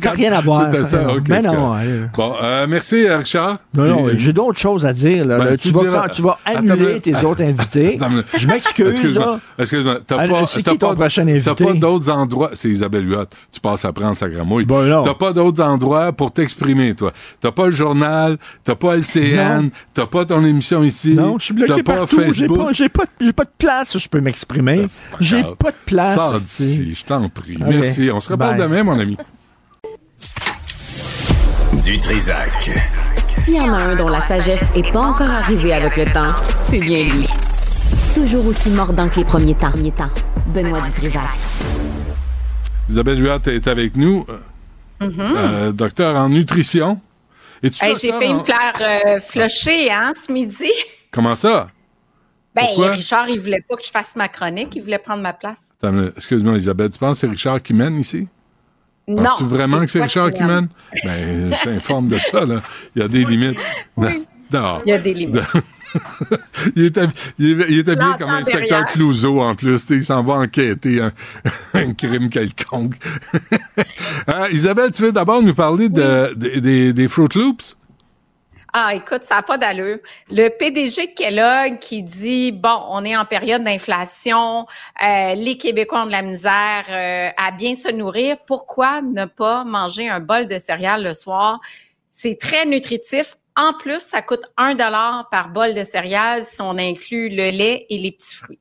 T'as rien à voir. Ben c'est non. Bon, euh, merci, euh, Richard. Non, non, Puis- j'ai d'autres choses à dire. Là. Ben, Là, tu vas, quand tu vas annuler mais- tes autres invités. [LAUGHS] Mais- Je m'excuse, Excuse-moi. Excuse-moi. T'as Alors, pas, c'est t'as qui ton pas- prochain T'as invité? pas d'autres endroits. C'est Isabelle Huot. Tu passes après en sacramouille. Bon, non. T'as pas d'autres endroits pour t'exprimer, toi. T'as pas le journal, t'as pas LCN, Non. t'as pas ton émission ici. Non, je suis bloqué T'as pas partout. Facebook. Pas, j'ai pas, j'ai pas de place où je peux m'exprimer. J'ai out. pas de place. D'ici, je t'en prie. Merci. On se reparle Bye. demain, mon ami. Du Trisac. S'il y en a un dont la sagesse est pas encore arrivée avec le temps, c'est bien lui. Toujours aussi mordant que les premiers temps. Premiers temps. Benoît Dutrisac. Isabelle Huot est avec nous, euh, Mhm. euh, docteur en nutrition. Hey, J'ai fait en- me faire euh, flusher hein, ce midi. Comment ça? Ben, Pourquoi? Richard, il voulait pas que je fasse ma chronique, il voulait prendre ma place. Excuse-moi, Isabelle, tu penses que c'est Richard qui mène ici? Non. Penses-tu vraiment que c'est Richard qui mène? Ben, je t'informe de ça, là. Il y a des limites. Oui. Non. Il y a des limites. [LAUGHS] il est, hab- il est- il est habillé comme inspecteur. Clouseau en plus. Il s'en va enquêter un, [LAUGHS] un crime quelconque. [LAUGHS] Hein, Isabelle, tu veux d'abord nous parler de, de- des, des Fruit Loops? Ah, écoute, ça n'a pas d'allure. Le PDG de Kellogg qui dit bon, on est en période d'inflation, euh, les Québécois ont de la misère euh, à bien se nourrir. Pourquoi ne pas manger un bol de céréales le soir? C'est très nutritif. En plus, ça coûte un dollar par bol de céréales si on inclut le lait et les petits fruits.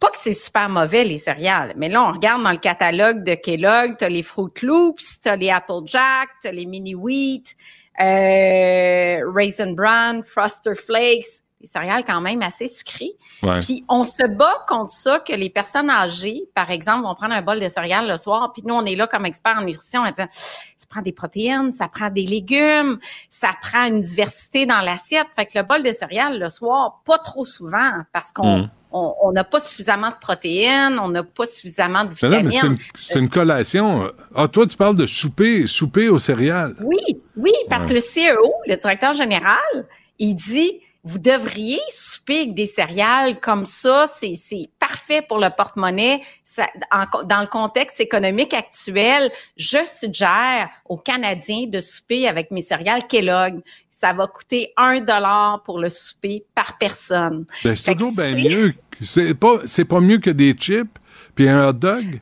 Pas que c'est super mauvais, les céréales, mais là, on regarde dans le catalogue de Kellogg, t'as les Fruit Loops, t'as les Applejack, t'as les Mini Wheat, euh, Raisin Bran, Froster Flakes, des céréales quand même assez sucrées. Ouais. Puis on se bat contre ça que les personnes âgées, par exemple, vont prendre un bol de céréales le soir, puis nous, on est là comme experts en nutrition, on dit, ça prend des protéines, ça prend des légumes, ça prend une diversité dans l'assiette. Fait que le bol de céréales le soir, pas trop souvent, parce qu'on Mm. On n'a pas suffisamment de protéines, on n'a pas suffisamment de vitamines. mais c'est une, collation. Ah, toi, tu parles de souper, souper aux céréales. Oui, oui, parce que Ouais. le CEO, le directeur général, il dit vous devriez souper avec des céréales comme ça, c'est parfait pour le porte-monnaie. Dans le contexte économique actuel, je suggère aux Canadiens de souper avec mes céréales Kellogg. Ça va coûter un dollar pour le souper par personne. Ben, c'est toujours bien mieux. C'est pas, c'est pas mieux que des chips puis un hot dog?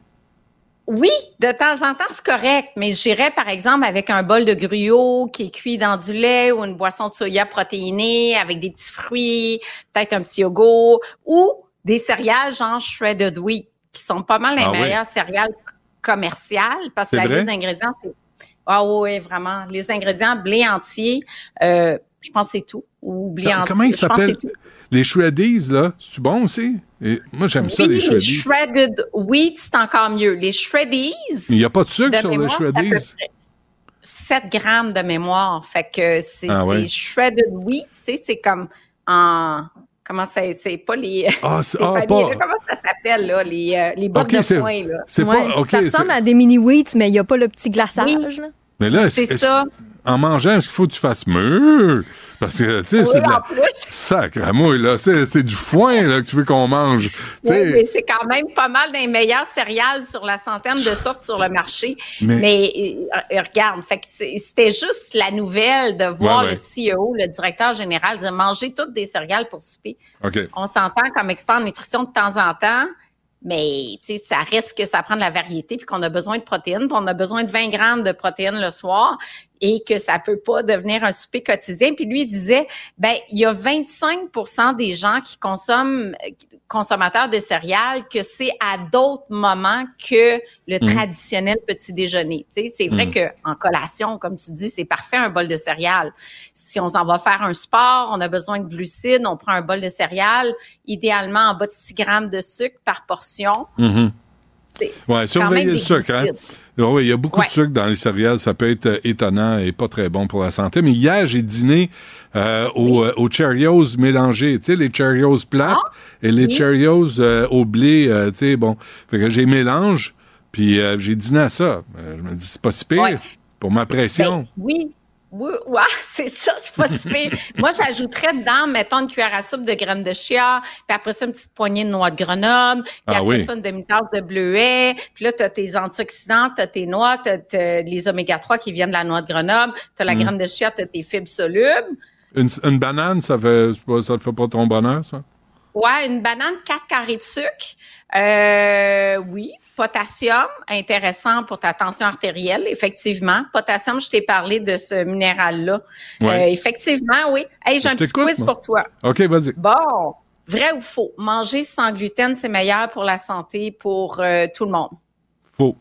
Oui, de temps en temps, c'est correct, mais j'irais par exemple avec un bol de gruau qui est cuit dans du lait ou une boisson de soya protéinée avec des petits fruits, peut-être un petit yogourt ou des céréales genre shredded wheat qui sont pas mal les Ah oui? meilleures céréales commerciales parce que la vrai? liste d'ingrédients c'est ah oui, vraiment, les ingrédients blé entier, euh, je pense que c'est tout ou blé entier. Comment ils je Les shreddies, là, c'est bon aussi? Et moi, j'aime ça, Oui, les les shreddies. shredded wheat, c'est encore mieux. Les shreddies. Il n'y a pas de sucre sur les mémoire, shreddies? près 7 grammes de mémoire. Fait que c'est Ah ouais. shredded wheat, tu sais, c'est comme en comment ça, c'est pas les, ah, [LAUGHS] les ah, familles, pas... là, comment ça s'appelle, là, les, euh, les bottes de foin, là. c'est Ouais, pas, ça ressemble à des mini wheats, mais il n'y a pas le petit glaçage. là. Mais là, C'est ça. En mangeant, est-ce qu'il faut que tu fasses meuh? Parce que, tu sais, Oui, c'est de la plus. [LAUGHS] sacre à mouille, là. C'est, c'est du foin, là, que tu veux qu'on mange. Oui, mais c'est quand même pas mal des meilleurs céréales sur la centaine de sortes sur le marché. Mais- Mais, euh, euh, regarde, fait c'était juste la nouvelle de voir Ouais, ouais. le CEO, le directeur général, dire manger toutes des céréales pour souper. On s'entend comme expert en nutrition de temps en temps, mais tu sais, ça reste que ça prend de la variété puis qu'on a besoin de protéines, puis on a besoin de 20 grammes de protéines le soir et que ça peut pas devenir un souper quotidien. Puis lui il disait, ben il y a 25% des gens qui consomment consommateurs de céréales que c'est à d'autres moments que le Mm. traditionnel petit déjeuner. Tu sais, c'est vrai Mm. que en collation, comme tu dis, c'est parfait un bol de céréales. Si on s'en va faire un sport, on a besoin de glucides, on prend un bol de céréales, idéalement en bas de 6 grammes de sucre par portion. Mhm. Quand surveiller même le sucre, hein. Glucides. Oui, il y a beaucoup Ouais. de sucre dans les céréales. Ça peut être euh, étonnant et pas très bon pour la santé. Mais hier, j'ai dîné euh, aux, euh, aux Cheerios mélangés. Tu sais, les Cheerios plates et les Ah, Oui. Cheerios euh, au blé. euh, tu sais, bon. Fait que j'ai mélange. Puis j'ai dîné à ça. Je me dis, c'est pas si pire Ouais. pour ma pression. Ben, oui. Oui, ouais, [LAUGHS] c'est ça, c'est pas si pire. Moi, j'ajouterais dedans, mettons, une cuillère à soupe de graines de chia, puis après ça, une petite poignée de noix de Grenoble, puis Ah après oui. ça, une demi-tasse de bleuet, puis là, tu as tes antioxydants, tu as tes noix, tu as, les oméga-3 qui viennent de la noix de Grenoble, tu as la Mm. graine de chia, tu as tes fibres solubles. Une, une banane, ça fait, ça te fait pas ton bonheur, ça? Ouais, une banane, 4 carrés de sucre. Euh, oui. Potassium, intéressant pour ta tension artérielle, effectivement. Potassium, je t'ai parlé de ce minéral-là. Ouais. Euh, effectivement, oui. Hey, j'ai un petit quiz moi. pour toi. OK, vas-y. Bon, vrai ou faux? Manger sans gluten, c'est meilleur pour la santé, pour euh, tout le monde? Faux.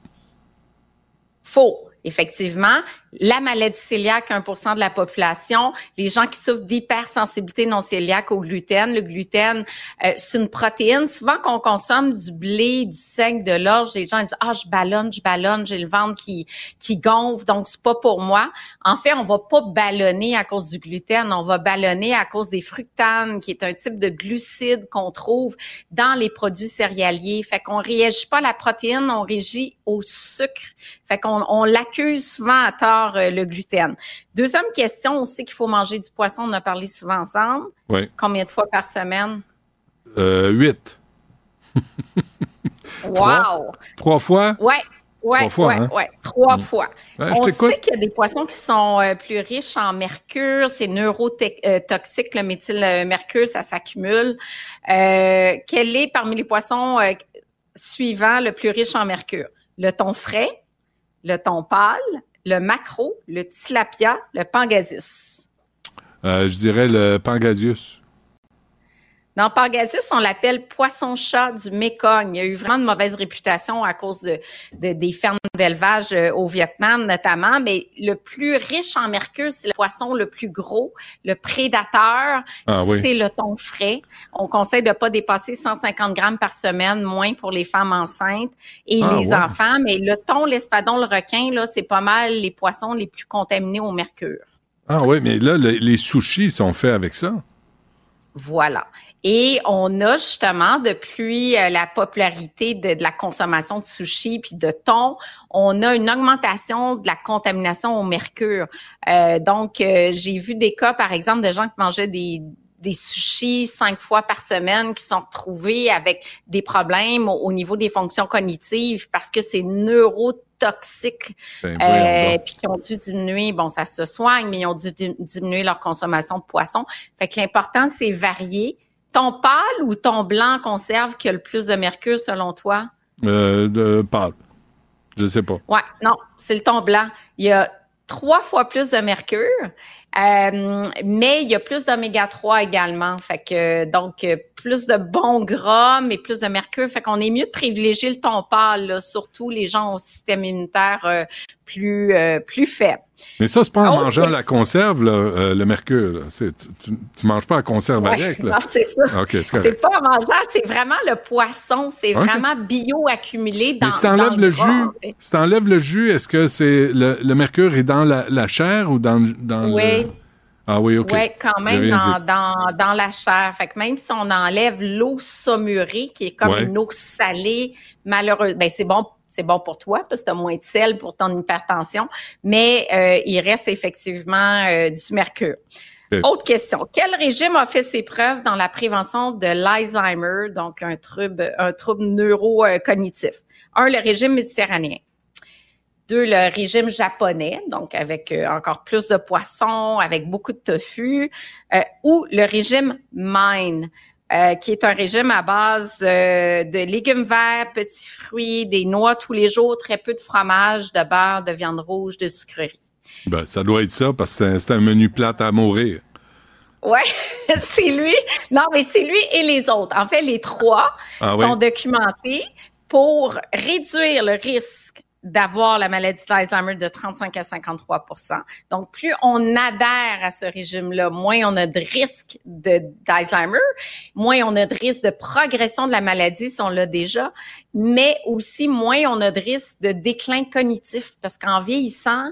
Faux. Effectivement, la maladie cœliaque, 1% de la population, les gens qui souffrent d'hypersensibilité non cœliaque au gluten. Le gluten, euh, c'est une protéine. Souvent, qu'on consomme du blé, du seigle, de l'orge, les gens disent ah je ballonne, je ballonne, j'ai le ventre qui qui gonfle, donc c'est pas pour moi. En fait, on va pas ballonner à cause du gluten, on va ballonner à cause des fructanes, qui est un type de glucide qu'on trouve dans les produits céréaliers. Fait qu'on réagit pas à la protéine, on régit au sucre. Fait qu'on on l'accuse souvent à tort euh, le gluten. Deuxième question aussi qu'il faut manger du poisson, on a parlé souvent ensemble. Oui. Combien de fois par semaine? Euh, huit. [LAUGHS] Wow! Trois fois? Ouais, Trois fois, ouais, hein? ouais, trois Mm. fois. Ouais, On sait qu'il y a des poissons qui sont euh, plus riches en mercure, c'est neurotoxique, le méthylmercure, ça s'accumule. Euh, quel est parmi les poissons euh, suivants le plus riche en mercure? Le thon frais, le thon pâle, le maquereau, le tilapia, le pangasius? Euh, je dirais le Pangasius. Dans Pangasius, on l'appelle poisson-chat du Mekong. Il y a eu vraiment de mauvaise réputation à cause de, de- des fermes d'élevage euh, au Vietnam notamment, mais le plus riche en mercure, c'est le poisson le plus gros, le prédateur, Ah oui. c'est le thon frais. On conseille de pas dépasser 150 grammes par semaine, moins pour les femmes enceintes et Ah les ouais. enfants, mais le thon, l'espadon, le requin, là, c'est pas mal les poissons les plus contaminés au mercure. Ah oui, mais là, le- les sushis sont faits avec ça. Voilà. Et on a justement, depuis euh, la popularité de, de la consommation de sushi puis de thon, on a une augmentation de la contamination au mercure. Euh, donc, euh, j'ai vu des cas, par exemple, de gens qui mangeaient des des sushis cinq fois par semaine qui sont retrouvés avec des problèmes au, au niveau des fonctions cognitives parce que c'est neurotoxique Ben, voyons donc. puis qui ont dû diminuer, bon, ça se soigne, mais ils ont dû di- diminuer leur consommation de poisson. Fait que l'important, c'est varier. Ton pâle ou ton blanc conserve qui a le plus de mercure selon toi? Euh, de pâle. Je sais pas. Ouais, non, c'est le ton blanc. Il y a trois fois plus de mercure, euh, mais il y a plus d'oméga 3 également. Fait que donc plus de bons gras, mais plus de mercure. Fait qu'on est mieux de privilégier le ton pâle, là, surtout les gens au système immunitaire euh, plus euh, plus faible. Mais ça, c'est pas en Autre mangeant la conserve, là, euh, le mercure. là. Tu, tu manges pas la conserve Ouais, avec. Là. non, c'est ça. OK, c'est pas en mangeant, c'est vraiment le poisson. C'est vraiment bio-accumulé dans, Mais si t'enlèves dans le gras, jus, en fait. si t'enlèves le jus, est-ce que c'est le, le mercure est dans la, la chair ou dans, dans Oui. le... Ah oui, OK. Oui, quand même dans, dans, dans, la chair. Fait que même si on enlève l'eau saumurée, qui est comme une eau salée, malheureusement, ben c'est bon c'est bon pour toi parce que tu as moins de sel pour ton hypertension, mais euh, il reste effectivement euh, du mercure. Autre question. Quel régime a fait ses preuves dans la prévention de l'Alzheimer, donc un trouble, un trouble neurocognitif? Un, le régime méditerranéen. Deux, le régime japonais, donc avec euh, encore plus de poissons, avec beaucoup de tofu. ou le régime MIND, euh, qui est un régime à base euh, de légumes verts, petits fruits, des noix tous les jours, très peu de fromage, de beurre, de viande rouge, de sucreries. Ben, ça doit être ça, parce que c'est un, menu plat à mourir. Ouais, [LAUGHS] c'est lui. Non, mais c'est lui et les autres. En fait, les trois ah sont documentés pour réduire le risque d'avoir la maladie d'Alzheimer de 35 à 53% Donc, plus on adhère à ce régime-là, moins on a de risque d'Alzheimer, moins on a de risque de progression de la maladie si on l'a déjà, mais aussi moins on a de risque de déclin cognitif parce qu'en vieillissant,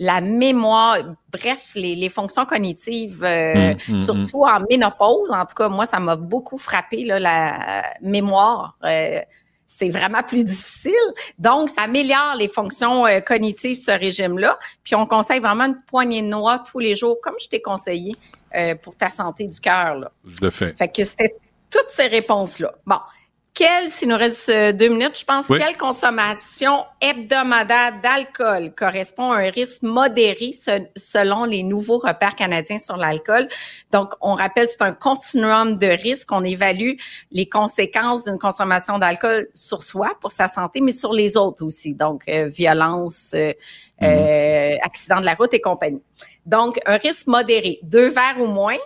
la mémoire, bref, les, fonctions cognitives, euh, mmh, mmh, surtout en ménopause, en tout cas, moi, ça m'a beaucoup frappé, là, la mémoire. Euh, c'est vraiment plus difficile. Donc, ça améliore les fonctions euh, cognitives, ce régime-là. Puis, on conseille vraiment une poignée de noix tous les jours, comme je t'ai conseillé euh, pour ta santé du cœur. Je le fais. Fait que c'était toutes ces réponses-là. Bon, quelle, s'il nous reste euh, deux minutes, je pense, quelle consommation hebdomadaire d'alcool correspond à un risque modéré selon les nouveaux repères canadiens sur l'alcool? Donc, on rappelle, c'est un continuum de risques. On évalue les conséquences d'une consommation d'alcool sur soi, pour sa santé, mais sur les autres aussi. Donc, euh, violence, euh, mm-hmm. accident de la route et compagnie. Donc, un risque modéré, deux verres ou moins,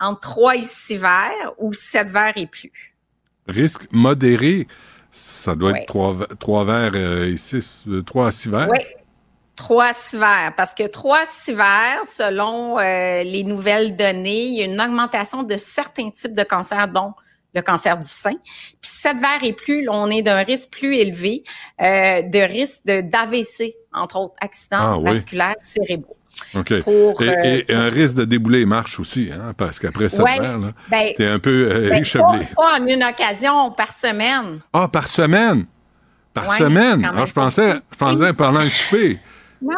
entre trois et six verres ou sept verres et plus. Risque modéré, ça doit être trois, trois verres euh, et six, euh, trois à six verres. Oui. Trois à six verres. Parce que trois à six verres, selon euh, les nouvelles données, il y a une augmentation de certains types de cancers, dont le cancer du sein. Puis sept verres et plus, on est d'un risque plus élevé de risque d'AVC, entre autres, accidents ah vasculaires cérébraux. OK. et, euh, un risque de débouler marche aussi, hein, parce qu'après ça, ouais, ben, t'es un peu euh, ben, échevelé. Pas, en une occasion, par semaine. Ah, par semaine? Par semaine? Ah, je pensais, je pensais pendant un souper. Non!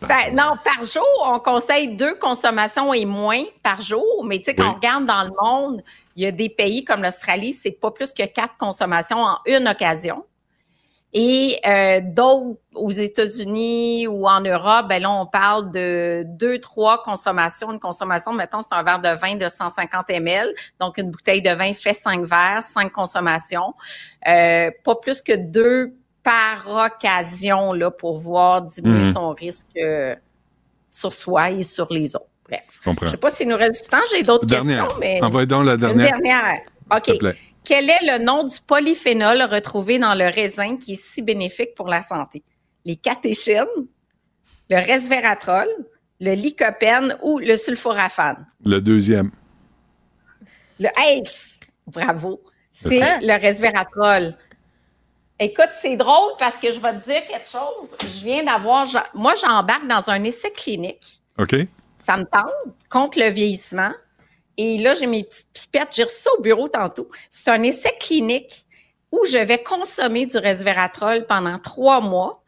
Ben, non, par jour, on conseille deux consommations et moins par jour. Mais tu sais, quand on regarde dans le monde, il y a des pays comme l'Australie, c'est pas plus que quatre consommations en une occasion. Et euh, d'autres aux États-Unis ou en Europe, ben là, on parle de deux, trois consommations. Une consommation, mettons, c'est un verre de vin de 150 ml. Donc, une bouteille de vin fait cinq verres, cinq consommations. Euh, pas plus que deux par occasion là, pour voir diminuer mhm. son risque euh, sur soi et sur les autres. Bref. Je sais pas s'il nous reste du temps. J'ai d'autres questions, mais... Envoyez donc la dernière. Une dernière. OK. Quel est le nom du polyphénol retrouvé dans le raisin qui est si bénéfique pour la santé? Les catéchines, le resveratrol, le lycopène ou le sulforaphane? Le deuxième. Le ACE. Bravo. C'est le resveratrol. Écoute, c'est drôle parce que je vais te dire quelque chose. Je viens d'avoir. Moi, j'embarque dans un essai clinique. OK. Ça me tente contre le vieillissement. Et là, j'ai mes petites pipettes. J'ai reçu ça au bureau tantôt. C'est un essai clinique où je vais consommer du resveratrol pendant trois mois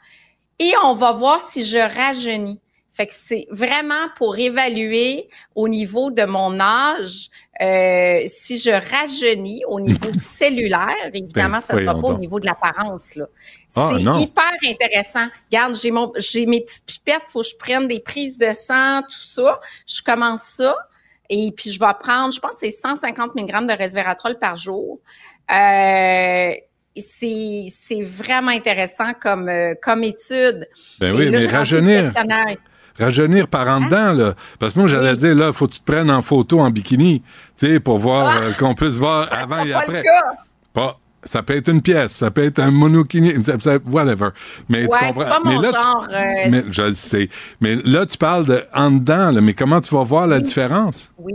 et on va voir si je rajeunis. Fait que c'est vraiment pour évaluer au niveau de mon âge euh, si je rajeunis au niveau [LAUGHS] cellulaire. Évidemment, ça ne sera pas au niveau de l'apparence. là. Ah, c'est hyper intéressant. Regarde, j'ai mon j'ai mes petites pipettes, faut que je prenne des prises de sang, tout ça. Je commence ça. Et puis, je vais prendre, je pense que c'est 150 mg de resveratrol par jour. Euh, c'est vraiment intéressant comme, euh, comme étude. Ben oui, mais rajeunir. Rajeunir par en dedans, là. Parce que moi, j'allais dire, là, faut que tu te prennes en photo en bikini, tu sais, pour voir, ah! euh, qu'on puisse voir avant et [LAUGHS] après. Pas, ça peut être une pièce, ça peut être un monokini, whatever. Mais tu comprends? Pas mon mais là, genre, tu, euh, mais, je sais. Mais là, tu parles de en dedans, là, mais comment tu vas voir la différence? Oui.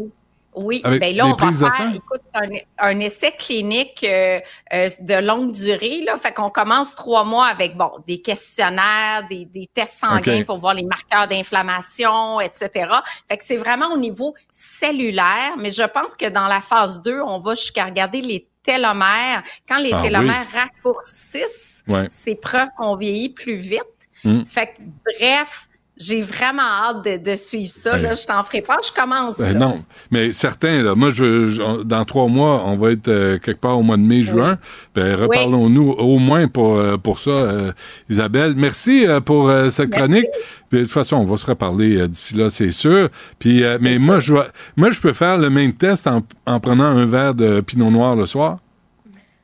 Oui, Avec ben là, on va faire, écoute, c'est un, un essai clinique euh, euh, de longue durée. Là, fait qu'on commence trois mois avec bon des questionnaires, des, des tests sanguins pour voir les marqueurs d'inflammation, etc. Fait que c'est vraiment au niveau cellulaire, mais je pense que dans la phase 2, on va jusqu'à regarder les télomères. Quand les Ah oui. télomères raccourcissent, Ouais. c'est preuve qu'on vieillit plus vite. Mm. Fait que bref, j'ai vraiment hâte de, de suivre ça. Ouais. Là, je t'en ferai pas, je commence. Ben non, mais certains, là, moi, je, je- dans trois mois, on va être euh, quelque part au mois de mai, juin. Ben, reparlons-nous au moins pour, euh, pour ça, euh, Isabelle. Merci euh, pour euh, cette chronique. Puis, de toute façon, on va se reparler euh, d'ici là, c'est sûr. Puis, euh, mais moi, je, moi, je peux faire le même test en, en prenant un verre de pinot noir le soir.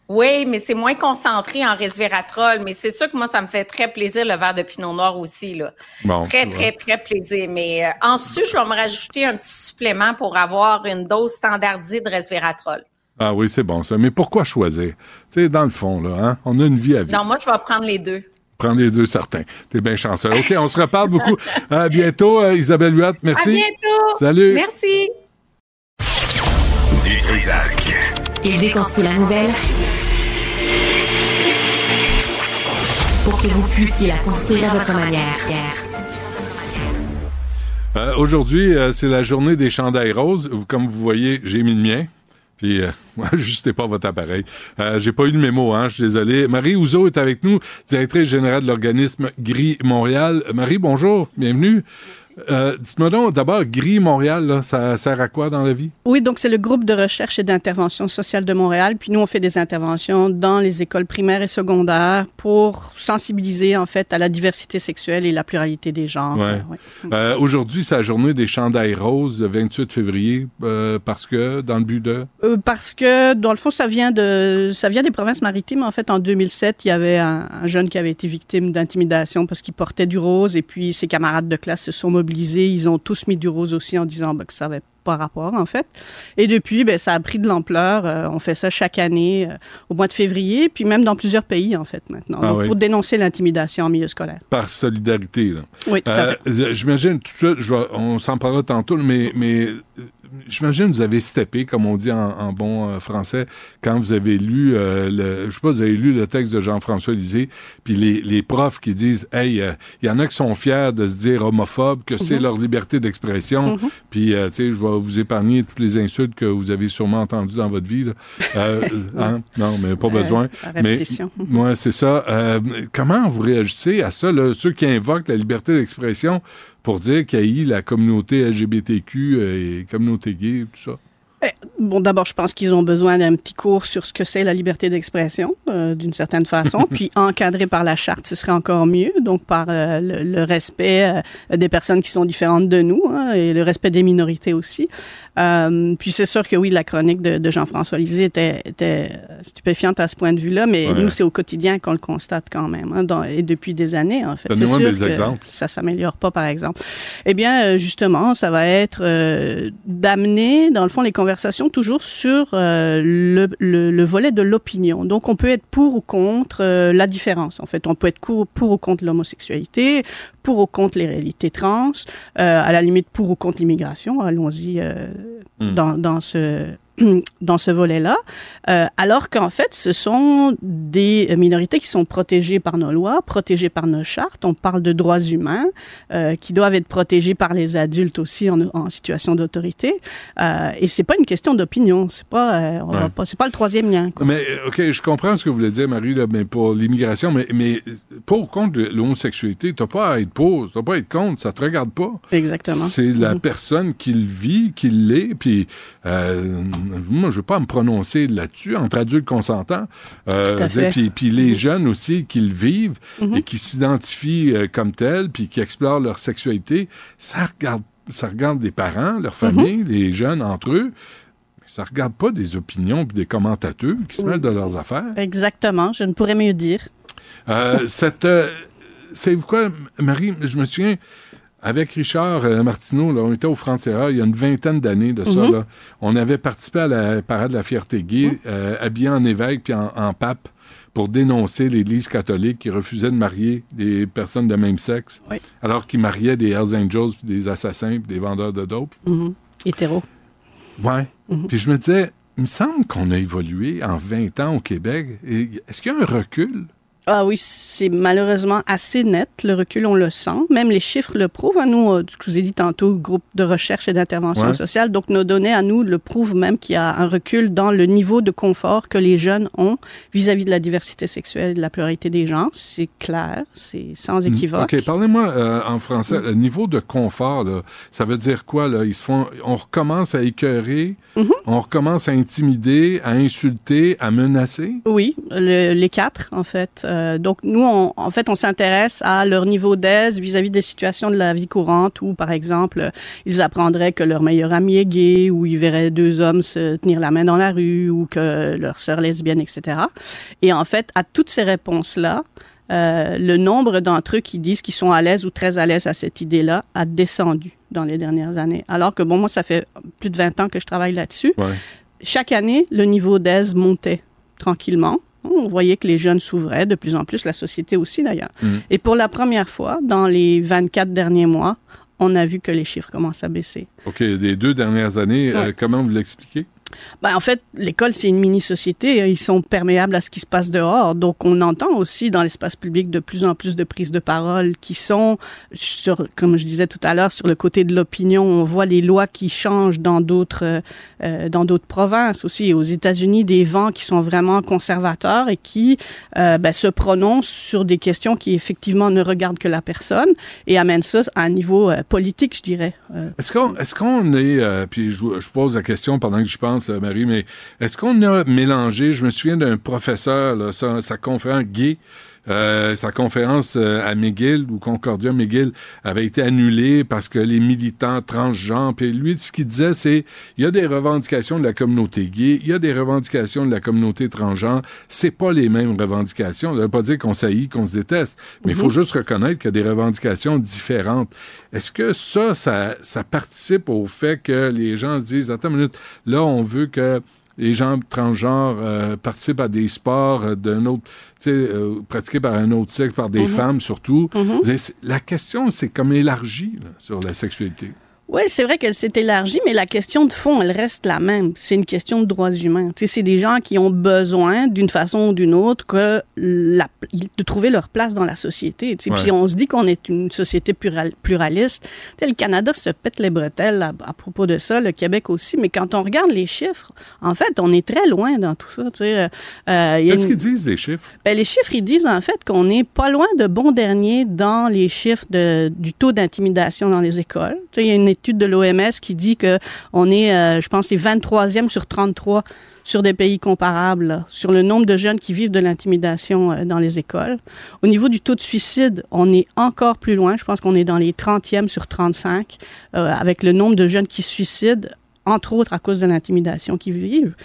Oui, mais c'est moins concentré en resveratrol. Mais c'est sûr que moi, ça me fait très plaisir le verre de pinot noir aussi. Là. Bon, très, très, très plaisir. Mais euh, ensuite, je vais me rajouter un petit supplément pour avoir une dose standardisée de resveratrol. Ah oui, c'est bon ça. Mais pourquoi choisir? Tu sais, dans le fond, là, hein, on a une vie à vivre. Non, moi, je vais prendre les deux. Prends les deux certains. T'es bien chanceux. OK, on se reparle beaucoup. À bientôt, euh, Isabelle Huot. Merci. À bientôt. Salut. Merci. Du Trisac. Il déconstruit la nouvelle pour que vous puissiez la construire à votre manière. Euh, Aujourd'hui, euh, c'est la journée des chandails roses. Comme vous voyez, j'ai mis le mien. Puis, euh, [LAUGHS] ajustez pas votre appareil. Euh, j'ai pas eu le mémo, hein, je suis désolé. Marie Ouzo est avec nous, directrice générale de l'organisme Gris Montréal. Marie, bonjour, bienvenue. Euh, Dites-moi donc, d'abord, Gris Montréal, là, ça sert à quoi dans la vie? Oui, donc c'est le groupe de recherche et d'intervention sociale de Montréal. Puis nous, on fait des interventions dans les écoles primaires et secondaires pour sensibiliser en fait à la diversité sexuelle et la pluralité des genres. Ouais. Euh, ouais. Euh, Aujourd'hui, c'est la journée des chandails roses, le 28 février, euh, parce que, dans le but de... Parce que dans le fond, ça vient de, ça vient des provinces maritimes. En fait, en 2007, il y avait un, un jeune qui avait été victime d'intimidation parce qu'il portait du rose et puis ses camarades de classe se sont mobilisés. Ils ont tous mis du rose aussi en disant ben, que ça avait pas rapport en fait. Et depuis, ben, ça a pris de l'ampleur. Euh, on fait ça chaque année euh, au mois de février, puis même dans plusieurs pays en fait maintenant, Ah Donc, oui. pour dénoncer l'intimidation en milieu scolaire. Par solidarité, là. Oui, tout à Euh, J'imagine, tout ça, je vais- on s'en parlera tantôt, mais, mais euh, j'imagine que vous avez steppé, comme on dit en, en bon euh, français, quand vous avez lu, euh, le, je sais pas, vous avez lu le texte de Jean-François Lisée, puis les, les profs qui disent, hey, euh, il y en a qui sont fiers de se dire homophobes, que c'est Mhm. leur liberté d'expression, Mhm. puis, euh, tu sais, je vais vous épargner toutes les insultes que vous avez sûrement entendues dans votre vie, là. Euh, [LAUGHS] hein? Non, mais pas besoin. mais. Ouais, c'est ça. Euh, comment vous réagissez à ça, là, ceux qui invoquent la liberté d'expression pour dire qu'il la communauté LGBTQ euh, et communauté gay, tout ça? Eh, Bon, d'abord, je pense qu'ils ont besoin d'un petit cours sur ce que c'est la liberté d'expression, euh, d'une certaine façon, [LAUGHS] puis encadré par la charte, ce serait encore mieux, donc par euh, le, le respect euh, des personnes qui sont différentes de nous hein, et le respect des minorités aussi. Puis c'est sûr que oui, la chronique de, de Jean-François Lisée était, était stupéfiante à ce point de vue-là, mais Ouais. nous, c'est au quotidien qu'on le constate quand même, hein, dans- et depuis des années, en fait. C'est Donnez-moi sûr des que exemples. ça s'améliore pas, par exemple. Eh bien, justement, ça va être d'amener, dans le fond, les conversations toujours sur euh, le, le, le volet de l'opinion. Donc, on peut être pour ou contre euh, la différence. En fait, on peut être pour, pour ou contre l'homosexualité, pour ou contre les réalités trans, euh, à la limite pour ou contre l'immigration. Allons-y euh, Mm. dans, dans ce [CLEARS THROAT] dans ce volet-là, euh, alors qu'en fait, ce sont des minorités qui sont protégées par nos lois, protégées par nos chartes. On parle de droits humains euh, qui doivent être protégés par les adultes aussi en, en situation d'autorité. Euh, et c'est pas une question d'opinion. C'est pas, euh, on va pas, c'est pas le troisième lien. quoi. Mais, euh, OK, je comprends ce que vous voulez dire, Marie, là, mais pour l'immigration, mais, mais pour ou contre l'homosexualité, t'as pas à être pour, t'as pas à être contre, ça te regarde pas. Exactement. C'est la Mhm. personne qui le vit, qui l'est, puis euh, moi, je veux pas me prononcer là-dessus, entre adultes consentants, euh, puis, puis les jeunes aussi qui le vivent Mhm. et qui s'identifient euh, comme tels, puis qui explorent leur sexualité, ça regarde, ça regarde les parents, leur famille, les jeunes entre eux, mais ça regarde pas des opinions puis des commentateurs qui se mêlent de leurs affaires. Exactement. Je ne pourrais mieux dire. Euh, cette, euh, c'est quoi, Marie, je me souviens, avec Richard euh, Martineau, là, on était au Frontiera il y a une vingtaine d'années de ça. Mhm. là. On avait participé à la parade de la fierté gay, euh, habillé en évêque puis en, en pape pour dénoncer l'Église catholique qui refusait de marier des personnes de même sexe, Oui. alors qu'ils mariaient des Hells Angels, puis des assassins, puis des vendeurs de dope. Mhm. Hétéro. Ouais. Mhm. Puis je me disais, il me semble qu'on a évolué en 20 ans au Québec. Est-ce qu'il y a un recul? Ah oui, c'est malheureusement assez net. Le recul, on le sent. Même les chiffres le prouvent. À nous, euh, je vous ai dit tantôt, groupe de recherche et d'intervention Ouais. sociale. Donc, nos données à nous le prouvent même qu'il y a un recul dans le niveau de confort que les jeunes ont vis-à-vis de la diversité sexuelle et de la pluralité des genres. C'est clair, c'est sans équivoque. OK, parlez-moi euh, en français. Le niveau de confort, là, ça veut dire quoi? Là? Ils se font, on recommence à écœurer, Mhm. on recommence à intimider, à insulter, à menacer? Oui, le- les quatre, en fait. Euh, donc, nous, on- en fait, on s'intéresse à leur niveau d'aise vis-à-vis des situations de la vie courante où, par exemple, euh, ils apprendraient que leur meilleur ami est gay ou ils verraient deux hommes se tenir la main dans la rue ou que leur sœur lesbienne, etc. Et en fait, à toutes ces réponses-là, euh, le nombre d'entre eux qui disent qu'ils sont à l'aise ou très à l'aise à cette idée-là a descendu dans les dernières années. Alors que, bon, moi, ça fait plus de 20 ans que je travaille là-dessus Ouais. chaque année, le niveau d'aise montait tranquillement. On voyait que les jeunes s'ouvraient de plus en plus, la société aussi d'ailleurs. Mhm. Et pour la première fois, dans les 24 derniers mois, on a vu que les chiffres commencent à baisser. OK, des deux dernières années, euh, comment vous l'expliquez? Ben, en fait, l'école, c'est une mini-société. Ils sont perméables à ce qui se passe dehors. Donc, on entend aussi dans l'espace public de plus en plus de prises de parole qui sont, comme je disais tout à l'heure, sur le côté de l'opinion. On voit les lois qui changent dans d'autres, euh, euh, dans d'autres provinces aussi. Aux États-Unis, des vents qui sont vraiment conservateurs et qui euh, ben, se prononcent sur des questions qui, effectivement, ne regardent que la personne et amènent ça à un niveau politique, je dirais. Est-ce qu'on est, qu'on est puis je, je pose la question pendant que je pense, Marie, mais est-ce qu'on a mélangé, je me souviens d'un professeur, sa, sa conférence gay, euh, sa conférence euh, à McGill, ou Concordia McGill, avait été annulée parce que les militants transgenres, puis lui, ce qu'il disait, c'est, il y a des revendications de la communauté gay, il y a des revendications de la communauté transgenre, c'est pas les mêmes revendications. Ça veut pas dire qu'on s'haït, qu'on se déteste, mais il faut Mhm. juste reconnaître qu'il y a des revendications différentes. Est-ce que ça, ça, ça participe au fait que les gens se disent, attends une minute, là, on veut que les gens transgenres euh, participent à des sports euh, d'un autre, tu sais, euh, pratiqués par un autre sexe, par des Mhm. femmes surtout. Mhm. La question, c'est comme élargie là, sur la sexualité. Oui, c'est vrai qu'elle s'est élargie, mais la question de fond, elle reste la même. C'est une question de droits humains. C'est des gens qui ont besoin, d'une façon ou d'une autre, que la, de trouver leur place dans la société. Ouais. Puis on se dit qu'on est une société plural- pluraliste. Tu sais, le Canada se pète les bretelles à, à propos de ça, le Québec aussi. Mais quand on regarde les chiffres, en fait, on est très loin dans tout ça. Euh, euh, Qu'est-ce une- qu'ils disent, les chiffres? ben, les chiffres, ils disent en fait qu'on n'est pas loin de bon dernier dans les chiffres de, du taux d'intimidation dans les écoles. Il y a une étude de l'OMS qui dit que on est, euh, je pense, les 23e sur 33 sur des pays comparables, sur le nombre de jeunes qui vivent de l'intimidation euh, dans les écoles. Au niveau du taux de suicide, on est encore plus loin. Je pense qu'on est dans les 30e sur 35, euh, avec le nombre de jeunes qui se suicident, entre autres à cause de l'intimidation qu'ils vivent.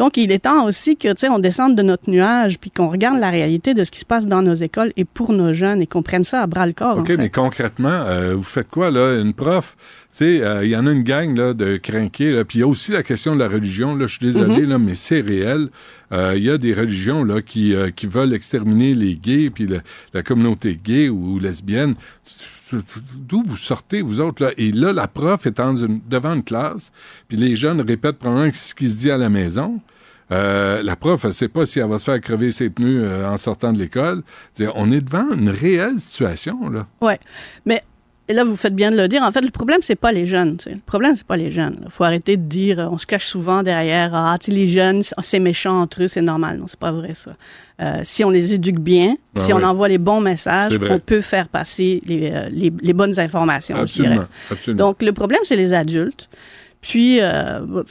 Donc, il est temps aussi que, tu sais, on descende de notre nuage puis qu'on regarde la réalité de ce qui se passe dans nos écoles et pour nos jeunes et qu'on prenne ça à bras le corps. en OK, fait. mais concrètement, euh, vous faites quoi, là? Une prof, tu sais, euh, il y en a une gang, là, de crinqués. Puis il y a aussi la question de la religion, là. Je suis désolé, Mhm. là, mais c'est réel. Euh, Il y a des religions, là, qui, qui veulent exterminer les gays, puis la communauté gay ou, lesbienne. D'où vous sortez, vous autres, là? Et là, la prof est en devant une classe, puis les jeunes répètent probablement ce qui se dit à la maison. Euh, la prof, elle sait pas si elle va se faire crever ses pneus euh, en sortant de l'école. On est devant une réelle situation, là. Ouais. Mais et là, vous faites bien de le dire. En fait, le problème, c'est pas les jeunes. Le problème, c'est pas les jeunes. Il faut arrêter de dire, euh, on se cache souvent derrière, ah, les jeunes, c'est méchant entre eux, c'est normal. Non, c'est pas vrai, ça. Euh, si on les éduque bien, Ben si ouais. on envoie les bons messages, on peut faire passer les, euh, les, les bonnes informations, je Absolument, dirais. absolument. Donc, le problème, c'est les adultes. Puis, euh, bon,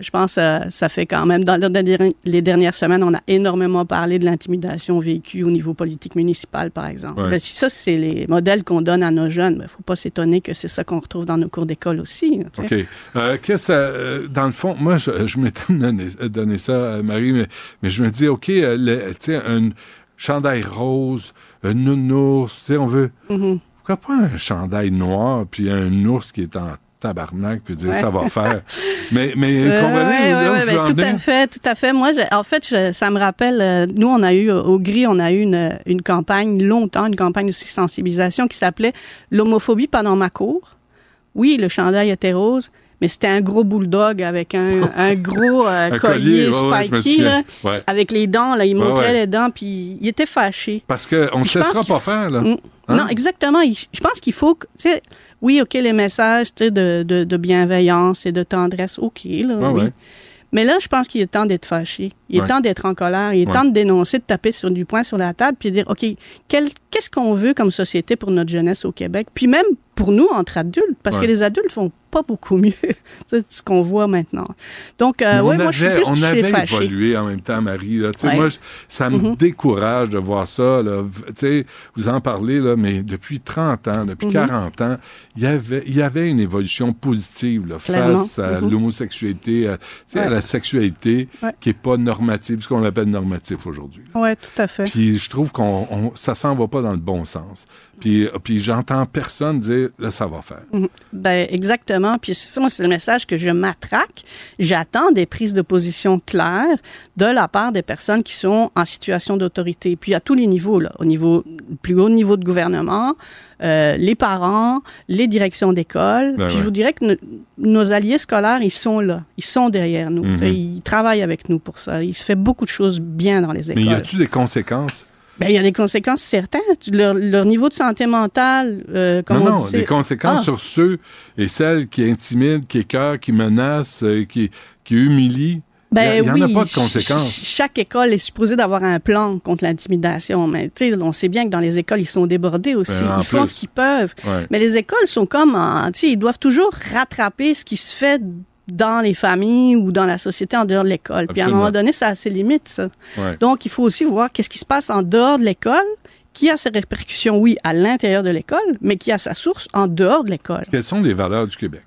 je pense, que ça fait quand même, dans le- les dernières semaines, on a énormément parlé de l'intimidation vécue au niveau politique municipal, par exemple. Ouais. Ben, si ça, c'est les modèles qu'on donne à nos jeunes, il ne faut pas s'étonner que c'est ça qu'on retrouve dans nos cours d'école aussi. OK. Euh, qu'est-ce que euh, dans le fond, moi, je, je m'étais [LAUGHS] donné, donné ça, euh, Marie, mais, mais je me dis, OK, euh, le- tu sais, un chandail rose, un nounours, tu sais, on veut. Mhm. Pourquoi pas un chandail noir, puis un ours qui est en tabarnak, puis dire Ouais. ça va faire. [LAUGHS] mais mais comprenez ouais, ouais, ouais, tout à fait, tout à fait. Moi, en fait, je- ça me rappelle, euh, nous, on a eu, au GRI, on a eu une, une campagne longtemps, une campagne de sensibilisation qui s'appelait L'homophobie pendant ma cour. Oui, le chandail était rose, mais c'était un gros bulldog avec un, [LAUGHS] un gros euh, collier, spiky, avec les dents, là, il montrait les dents, puis il était fâché. Parce qu'on ne cessera pas faire, là. Hein? Non, exactement. Je pense qu'il faut, oui, OK, les messages de, de, de, bienveillance et de tendresse, OK, là, oui. Mais là, je pense qu'il est temps d'être fâché. Il est temps d'être en colère. Il est temps de dénoncer, de taper sur du poing sur la table, puis de dire, OK, qu'est-ce qu'on veut comme société pour notre jeunesse au Québec? Puis même pour nous, entre adultes, parce que les adultes font pas beaucoup mieux. [LAUGHS] c'est ce qu'on voit maintenant. Donc, euh, ouais, moi, je suis plus On avait évolué en même temps, Marie. Là. Moi, ça me mm-hmm. décourage de voir ça. Là. Vous en parlez, là, mais depuis 30 ans, depuis 40 mm-hmm. ans, il y avait, il y avait une évolution positive là, face à mm-hmm. l'homosexualité, à, à, la sexualité qui est pas normative, ce qu'on appelle normatif aujourd'hui. Oui, tout à fait. Puis je trouve qu'on ça s'en va pas dans le bon sens. Puis, puis j'entends personne dire là, ça va faire. Ben exactement puis ça, moi, c'est le message que je m'attraque. J'attends des prises de position claires de la part des personnes qui sont en situation d'autorité. Puis à tous les niveaux, là, au niveau plus haut niveau de gouvernement, euh, les parents, les directions d'école. Ben puis je vous dirais que nos alliés scolaires, ils sont là, ils sont derrière nous. Mhm. Ils travaillent avec nous pour ça. Il se fait beaucoup de choses bien dans les écoles. Mais y a-t-il des conséquences ben, il y a des conséquences certaines. Leur, niveau de santé mentale, euh, non, non, des conséquences ah. sur ceux et celles qui intimident, qui écœurent, qui menacent, euh, qui, qui humilient. Ben, il n'y en a pas de conséquences. chaque école est supposée d'avoir un plan contre l'intimidation, mais on sait bien que dans les écoles, ils sont débordés aussi. Ben, ils font ce qu'ils peuvent. Mais les écoles sont comme, ils doivent toujours rattraper ce qui se fait dans les familles ou dans la société en dehors de l'école. Puis à un moment donné, ça a ses limites, ça. Donc, il faut aussi voir qu'est-ce qui se passe en dehors de l'école, qui a ses répercussions, oui, à l'intérieur de l'école, mais qui a sa source en dehors de l'école. Quelles sont les valeurs du Québec?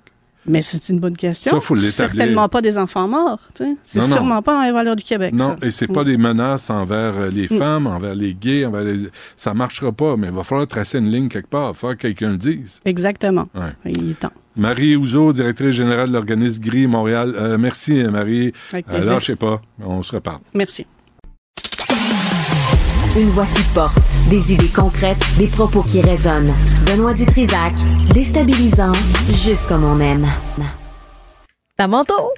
Mais c'est une bonne question. Ça, faut Certainement pas des enfants morts. C'est sûrement pas dans les valeurs du Québec. Non, et c'est pas mm. des menaces envers euh, les mm. femmes, envers les gays, envers les... Ça marchera pas, mais il va falloir tracer une ligne quelque part. Il va falloir que quelqu'un le dise. Exactement. Il est temps. Marie Ouzo, directrice générale de l'organisme Gris Montréal. Euh, merci, Marie. Avec euh, lâchez pas. On se reparle. Merci. Une voix qui porte, des idées concrètes, des propos qui résonnent. Benoît Dutrisac, déstabilisant, juste comme on aime. Ta manteau?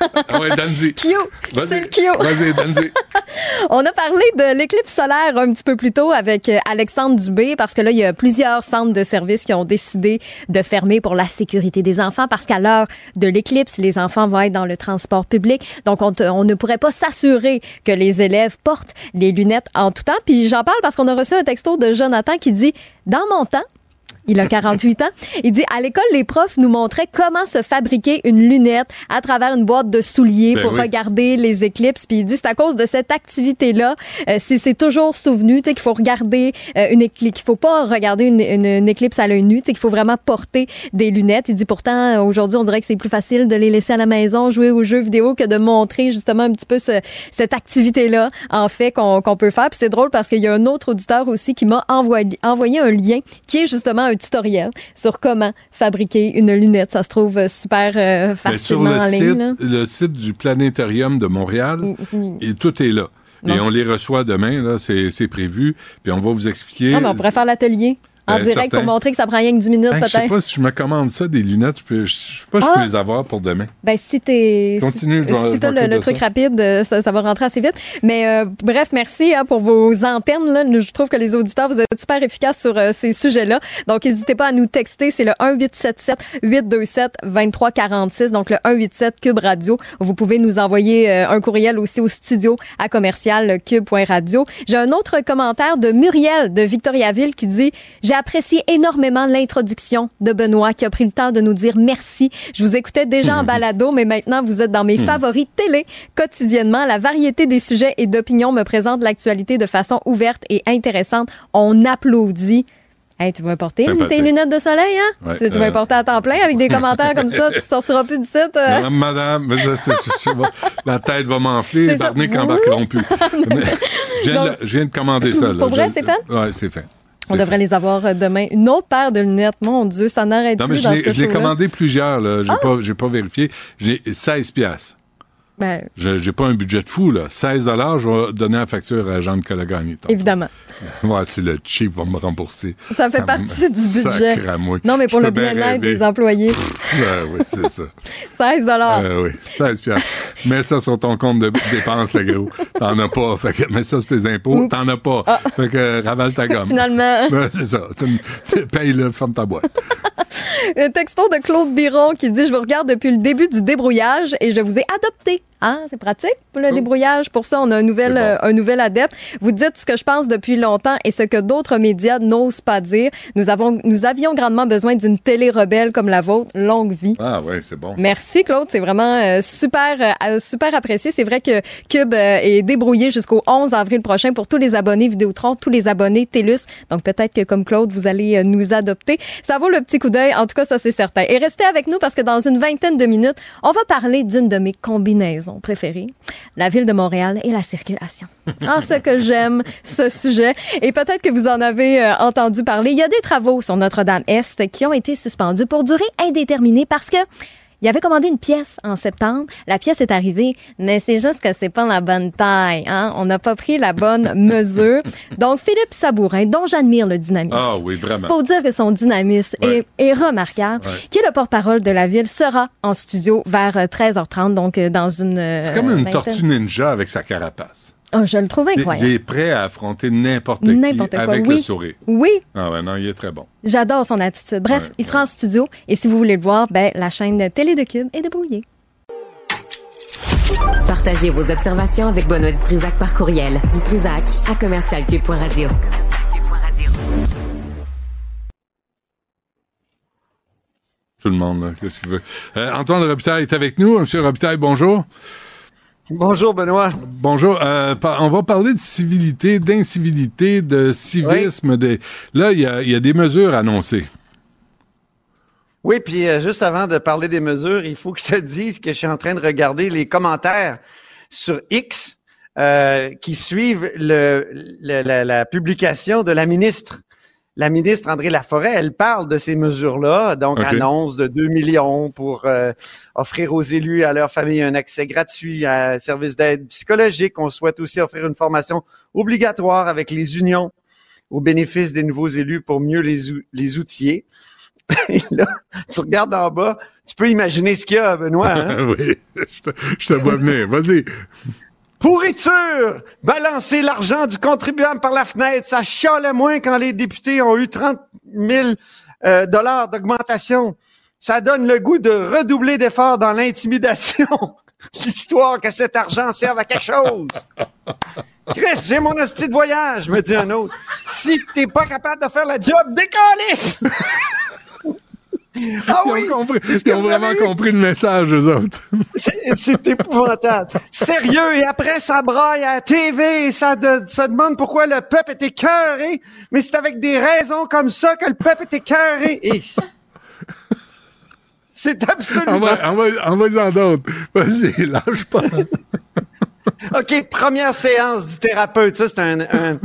Ah ouais. C'est le Kyo. Vas-y. [LAUGHS] On a parlé de l'éclipse solaire un petit peu plus tôt avec euh, Alexandre Dubé parce que là, il y a plusieurs centres de services qui ont décidé de fermer pour la sécurité des enfants parce qu'à l'heure de l'éclipse, les enfants vont être dans le transport public. Donc, on, on ne pourrait pas s'assurer que les élèves portent les lunettes en tout temps. Puis j'en parle parce qu'on a reçu un texto de Jonathan qui dit, dans mon temps, il a 48 ans. Il dit, à l'école, les profs nous montraient comment se fabriquer une lunette à travers une boîte de souliers ben pour regarder les éclipses. Puis il dit, c'est à cause de cette activité-là, euh, c'est toujours souvenu, tu sais, qu'il faut regarder euh, une éclipse, qu'il faut pas regarder une, une, éclipse à l'œil nu, tu sais, qu'il faut vraiment porter des lunettes. Il dit, pourtant, aujourd'hui, on dirait que c'est plus facile de les laisser à la maison, jouer aux jeux vidéo que de montrer justement un petit peu cette activité-là, en fait, qu'on peut faire. Puis c'est drôle parce qu'il y a un autre auditeur aussi qui m'a envoyé, envoyé un lien qui est justement un tutoriel sur comment fabriquer une lunette. Ça se trouve euh, super euh, facilement sur le site, ligne. Le site du Planétarium de Montréal, et tout est là. Et on les reçoit demain, là, c'est prévu. Puis on va vous expliquer. Ah, on pourrait faire l'atelier en ben, direct pour montrer que ça prend rien que 10 minutes, peut-être. Je sais pas si je me commande ça, des lunettes, je, peux, je sais pas si je peux ah! les avoir pour demain. Ben, si t'es. Continue, Si, si t'as le, truc rapide, euh, ça, ça, va rentrer assez vite. Mais euh, bref, merci hein, pour vos antennes. Là. Je trouve que les auditeurs, vous êtes super efficaces sur euh, ces sujets-là. Donc, n'hésitez pas à nous texter. C'est le 1877-827-2346. Donc, le 187 Cube Radio. Vous pouvez nous envoyer un courriel aussi au studio à commercial cube.radio. J'ai un autre commentaire de Muriel de Victoriaville qui dit J'ai apprécié énormément l'introduction de Benoît qui a pris le temps de nous dire merci. Je vous écoutais déjà en balado, mais maintenant vous êtes dans mes hmm. favoris télé quotidiennement. La variété des sujets et d'opinions me présente l'actualité de façon ouverte et intéressante. On applaudit. Hey, tu vas porter tes lunettes de soleil, hein? tu, vas euh... porter à temps plein avec des commentaires comme ça, tu sortiras plus du site. Euh? Madame, la tête va m'enfler, les barniques n'embarqueront plus. [LAUGHS] je, viens de, commander ça. Là. Pour vrai, c'est fait? Oui, c'est fait. On devrait les avoir euh, demain. Une autre paire de lunettes. Mon Dieu, ça n'arrête plus. Non, mais je l'ai commandé plusieurs. Je n'ai ah! pas, pas, vérifié. J'ai 16 piastres. Ben, Je J'ai pas un budget de fou, là. 16 je vais donner la facture à Jean de Colagani. évidemment. [LAUGHS] Ouais, si le chief va me rembourser. Ça fait partie du budget. Non, mais pour Je le bien-être des employés. Ouais, oui, c'est ça. [LAUGHS] 16 Euh, oui, 16 piastres. Mets ça sur ton compte de dépenses, le gros. T'en as pas. Fait que mets ça sur tes impôts. T'en as pas. Ah. Fait que ravale ta gomme. Finalement. [LAUGHS] Ouais, c'est ça. Paye-le, ferme ta boîte. Un texto de Claude Biron qui dit Je vous regarde depuis le début du débrouillage et je vous ai adopté. Hein, c'est pratique pour le débrouillage. Pour ça, on a un nouvel, euh, un nouvel adepte. Vous dites ce que je pense depuis longtemps et ce que d'autres médias n'osent pas dire. Nous, avons, nous avions grandement besoin d'une télé rebelle comme la vôtre. Longue vie. Ah, ouais, c'est bon. ça. Merci Claude, c'est vraiment euh, super euh, super apprécié. C'est vrai que Cube est débrouillé jusqu'au 11 avril prochain pour tous les abonnés Vidéotron, tous les abonnés TELUS. Donc peut-être que comme Claude, vous allez nous adopter. Ça vaut le petit coup d'œil, en tout cas ça c'est certain. Et restez avec nous parce que dans une vingtaine de minutes, on va parler d'une de mes combinaisons préférées, la ville de Montréal et la circulation. Ah, ce que j'aime, ce sujet. Et peut-être que vous en avez euh, entendu parler. Il y a des travaux sur Notre-Dame-Est qui ont été suspendus pour durée indéterminée parce que il avait commandé une pièce en septembre. La pièce est arrivée, mais c'est juste que c'est pas la bonne taille. Hein? On n'a pas pris la bonne [LAUGHS] mesure. Donc, Philippe Sabourin, dont j'admire le dynamisme. Ah oui, vraiment. faut dire que son dynamisme Ouais. est, est remarquable. Ouais. Qui est le porte-parole de la ville sera en studio vers euh, 13h30, donc euh, dans une. euh, C'est comme une vingtaine. tortue ninja avec sa carapace. Oh, je le trouve incroyable. Il est prêt à affronter n'importe qui quoi, avec oui. le sourire. Oui, Ah ouais, non, il est très bon. j'adore son attitude. Bref, Ouais, il sera en studio et si vous voulez le voir, ben, la chaîne Télé de Cube est débrouillée. Partagez vos observations avec Benoît Dutrisac par courriel. Dutrisac à commercialcube.radio. Tout le monde, là, qu'est-ce qu'il veut. Euh, Antoine Robitaille est avec nous. Monsieur Robitaille, bonjour. Bonjour, Benoît. Bonjour. Euh, on va parler de civilité, d'incivilité, de civisme. De... Là, il y a, il y a des mesures annoncées. Oui, puis euh, juste avant de parler des mesures, il faut que je te dise que je suis en train de regarder les commentaires sur X euh, qui suivent le, le- la, la publication de la ministre. La ministre André Laforêt, elle parle de ces mesures-là, donc annonce de 2 millions pour euh, offrir aux élus et à leur famille un accès gratuit à un service d'aide psychologique. On souhaite aussi offrir une formation obligatoire avec les unions au bénéfice des nouveaux élus pour mieux les, les outiller. [LAUGHS] Et là, tu regardes en bas, tu peux imaginer ce qu'il y a, Benoît. hein? [LAUGHS] oui, je te, je te vois venir. Vas-y. Pourriture! Balancer l'argent du contribuable par la fenêtre, ça chiale moins quand les députés ont eu 30 000 euh, dollars d'augmentation. Ça donne le goût de redoubler d'efforts dans l'intimidation. [LAUGHS] L'histoire que cet argent serve à quelque chose. Chris, j'ai mon hostie de voyage, me dit un autre. Si t'es pas capable de faire la job, décalisse! [LAUGHS] Ah oui! Ils ont, compris- c'est ce ils ont vraiment compris le message, eux autres. [LAUGHS] C'est épouvantable. Sérieux, et après, ça braille à la TV, et ça, de- ça demande pourquoi le peuple est écœuré. Mais c'est avec des raisons comme ça que le peuple est écœuré. Et c'est absolument... Envoie- envoie- Envoie-en d'autres. Vas-y, lâche pas. [LAUGHS] OK, première séance du thérapeute. Ça, c'est un, un-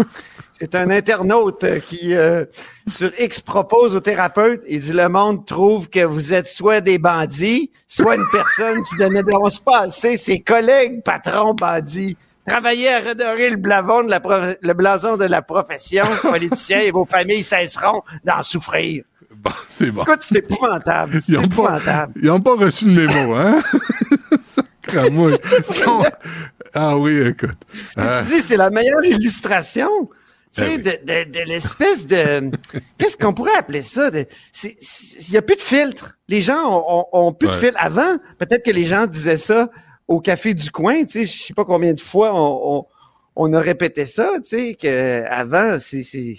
c'est un internaute euh, qui, euh, sur X, propose au thérapeute, il dit, le monde trouve que vous êtes soit des bandits, soit une personne qui ne dénonce pas assez ses collègues patrons bandits. Travaillez à redorer le blason de la, prof- le blason de la profession [LAUGHS] politicien et vos familles cesseront d'en souffrir. Bon, c'est bon. Écoute, c'est épouvantable. C'est Ils n'ont pas, épouvantable. ils ont pas reçu le mémo, hein? [LAUGHS] Sacramouille. Ils sont- [LAUGHS] Ah oui, écoute. Tu dis, c'est la meilleure illustration. Tu sais, oui. de, de, de l'espèce de. Qu'est-ce qu'on pourrait appeler ça? Il n'y a plus de filtre. Les gens ont, ont, ont plus de filtre. Avant, peut-être que les gens disaient ça au café du coin. Tu sais, je sais pas combien de fois on, on, on a répété ça. Tu sais, que avant, c'est, c'est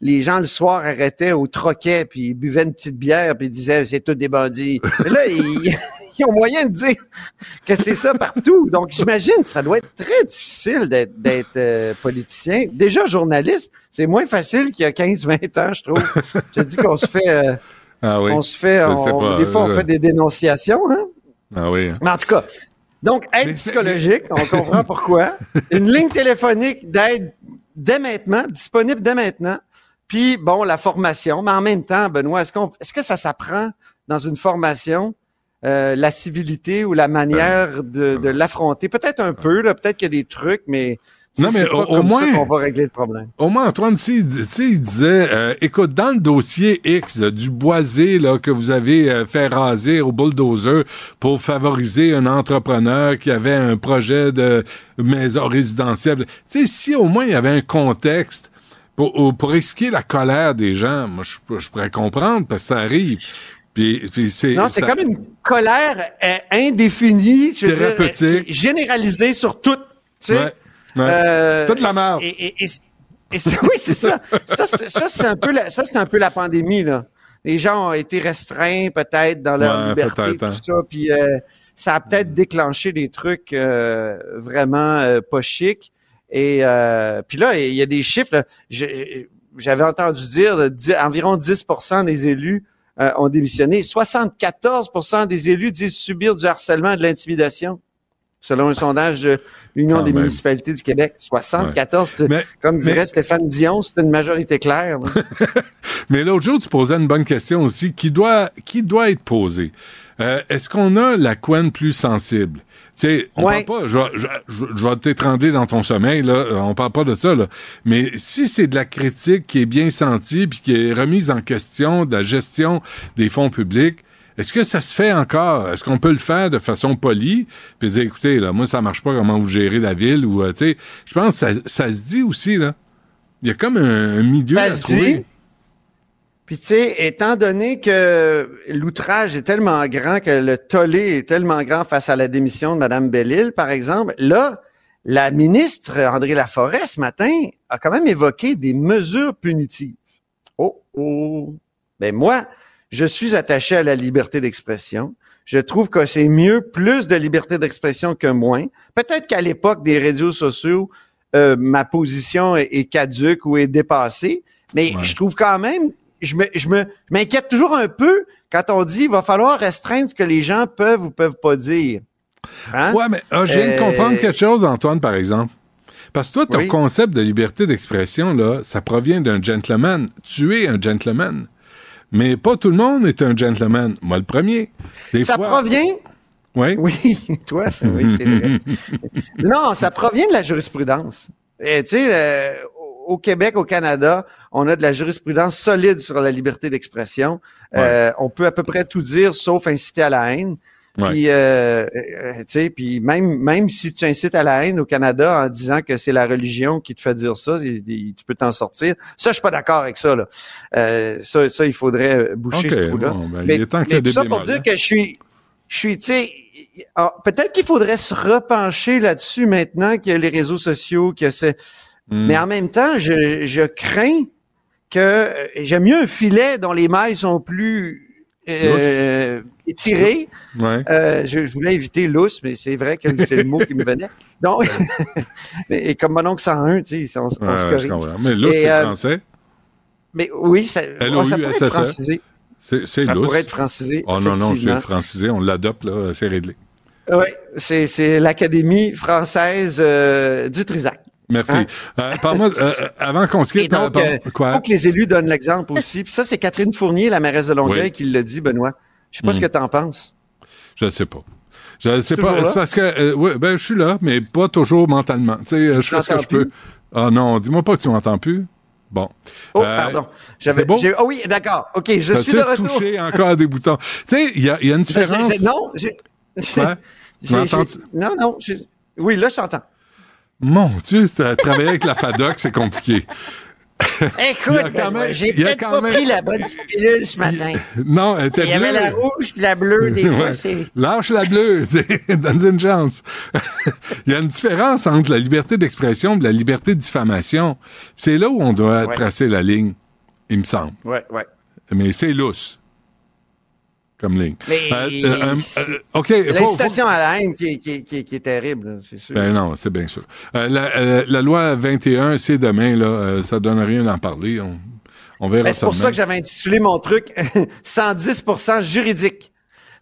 les gens le soir arrêtaient au troquet puis ils buvaient une petite bière puis ils disaient c'est tous des bandits. Mais là, ils, ils ont moyen de dire que c'est ça partout. Donc, j'imagine que ça doit être très difficile d'être, euh, politicien. Déjà, journaliste, c'est moins facile qu'il y a 15-20 ans, je trouve. Je dis qu'on se fait... euh, ah oui. On se fait... On- pas, des fois, on je- fait des dénonciations. Hein? Ah oui. Mais en tout cas, donc, aide psychologique, on comprend [LAUGHS] pourquoi. Une ligne téléphonique d'aide dès maintenant, disponible dès maintenant. Puis, bon, la formation. Mais en même temps, Benoît, est-ce, qu'on, est-ce que ça s'apprend dans une formation? Euh, la civilité ou la manière de, de l'affronter. Peut-être un peu, là, peut-être qu'il y a des trucs, mais non, mais au, moins, ça qu'on va régler le problème. Au moins, Antoine, si, si il disait, euh, écoute, dans le dossier X là, du boisé là, que vous avez euh, fait raser au bulldozer pour favoriser un entrepreneur qui avait un projet de maison résidentielle, tu sais, si au moins il y avait un contexte pour, pour expliquer la colère des gens, moi, je, je pourrais comprendre parce que ça arrive. Puis, puis c'est, Non, c'est ça- comme une colère euh, indéfinie, je veux dire, euh, généralisée sur tout. Tu sais? Ouais, ouais. Euh, Toute la merde. Et, et- et- et c'est- [LAUGHS] oui, c'est ça. Ça, c'est, ça, c'est un peu la, ça, c'est un peu la pandémie, là. Les gens ont été restreints, peut-être, dans leur Ouais, liberté, tout hein. ça. Puis euh, ça a peut-être déclenché des trucs euh, vraiment euh, pas chics. Et puis là, il y a des chiffres. là. J'avais entendu dire environ 10% des élus euh, ont démissionné. 74% des élus disent subir du harcèlement et de l'intimidation, selon un sondage de l'Union des même. municipalités du Québec. 74, tu- comme dirait mais- Stéphane Dion, c'est une majorité claire. [LAUGHS] Mais l'autre jour, tu posais une bonne question aussi, qui doit, qui doit être posée. Euh, Est-ce qu'on a la couenne plus sensible? Tu sais, on Ouais. parle pas, je, vais- je, je, je vais t'étrangler dans ton sommeil, là, euh, on parle pas de ça, là. Mais si c'est de la critique qui est bien sentie puis qui est remise en question de la gestion des fonds publics, est-ce que ça se fait encore? Est-ce qu'on peut le faire de façon polie? Puis dire, écoutez, là, moi, ça marche pas comment vous gérez la ville ou, euh, tu sais, je pense que ça, ça se dit aussi, là. Il y a comme un, un milieu Ça à se trouver. dit. Puis tu sais, étant donné que l'outrage est tellement grand, que le tollé est tellement grand face à la démission de Mme Bellil, par exemple, là, la ministre André Laforêt, ce matin, a quand même évoqué des mesures punitives. Oh, oh. Ben moi, je suis attaché à la liberté d'expression. Je trouve que c'est mieux plus de liberté d'expression que moins. Peut-être qu'à l'époque des réseaux sociaux, euh, ma position est, est caduque ou est dépassée, mais je trouve quand même, je me, je me, je m'inquiète toujours un peu quand on dit il va falloir restreindre ce que les gens peuvent ou peuvent pas dire. Hein? Ouais, mais ah, je viens de Euh, comprendre quelque chose, Antoine, par exemple. Parce que toi, ton Oui. concept de liberté d'expression, là, ça provient d'un gentleman. Tu es un gentleman. Mais pas tout le monde est un gentleman. Moi, le premier. Des Ça fois- provient Oui. Oui, [LAUGHS] toi, oui, c'est vrai. non, ça provient de la jurisprudence. Tu sais, euh, au Québec, au Canada, on a de la jurisprudence solide sur la liberté d'expression. Euh, on peut à peu près tout dire sauf inciter à la haine. Ouais. Puis, euh, euh, tu sais, puis même même si tu incites à la haine au Canada en disant que c'est la religion qui te fait dire ça, il- il- tu peux t'en sortir. Ça, je suis pas d'accord avec ça. Là. Euh, ça, ça, il faudrait boucher ce trou-là. bon, ben, il mais est temps mais tout ça pour dire hein. que je suis, je suis, tu sais, ah, peut-être qu'il faudrait se repencher là-dessus maintenant qu'il y a les réseaux sociaux, que c'est. Hmm. Mais en même temps, je, je crains que euh, j'aime mieux un filet dont les mailles sont plus euh, étirées. Ouais. Euh, je, je voulais éviter lousse, mais c'est vrai que c'est le mot qui me venait. [LAUGHS] Donc, [LAUGHS] et comme mon oncle 101, tu sais, on, on Ouais, se je corrige. Mais Et, c'est euh, français? Mais oui, ça, ça pourrait être L-O-U-S-S-E. francisé. C'est Ça lousse? pourrait être francisé. Oh non, non, c'est francisé. On l'adopte, là. C'est réglé. Oui, c'est, c'est l'Académie française du Trisac. Merci. Hein? Euh, Parle-moi, euh, euh, avant qu'on se quitte, donc, quoi? faut que les élus donnent l'exemple aussi. Puis ça, c'est Catherine Fournier, la mairesse de Longueuil, Oui. qui l'a dit, Benoît. Je sais pas Mm. ce que tu en penses. Je ne sais pas. Je ne sais pas. C'est parce que, euh, ouais, ben, je suis là, mais pas toujours mentalement. Tu sais, je fais ce que je peux. Ah non, dis-moi pas que tu m'entends plus. Bon. Oh, Euh, pardon. J'avais, j'ai- oh oui, d'accord. OK, je suis de retour. touché encore des boutons? Tu sais, il y a, il y a une J'ai- différence. non, j'ai... [LAUGHS] J'ai- Non, non. Oui, là, je t'entends. Mon Dieu, t'as travaillé avec la FADOC, c'est compliqué. Écoute, même- j'ai peut-être quand pas même- pris la bonne petite pilule ce matin. Non, elle était Il y avait bleue. la rouge puis la bleue, des fois, Ouais. c'est... Lâche la bleue, [LAUGHS] donne une chance. Il y a une différence entre la liberté d'expression et la liberté de diffamation. C'est là où on doit Ouais. tracer la ligne, il me semble. Ouais, ouais. Mais c'est lousse. Comme ligne. Mais Euh, euh, euh, euh, OK. C'est faut- L'incitation à la haine qui est, qui qui est- qui est terrible, c'est sûr. Ben non, c'est bien sûr. Euh, la, euh, la loi 21, c'est demain, là. euh, ça donne rien d'en parler. On, on verra Ben, c'est pour ça que j'avais intitulé mon truc [LAUGHS] 110% juridique.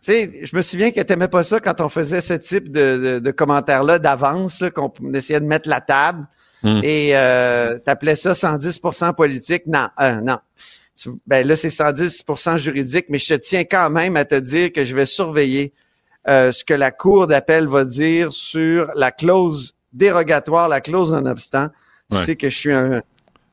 Tu sais, je me souviens que t'aimais pas ça quand on faisait ce type de, de, de commentaires-là d'avance, qu'on essayait de mettre la table Hmm. et euh, t'appelais ça 110% politique. Non, euh, ben là, c'est 110% juridique, mais je te tiens quand même à te dire que je vais surveiller euh, ce que la Cour d'appel va dire sur la clause dérogatoire, la clause non-obstant. Tu sais que je suis un,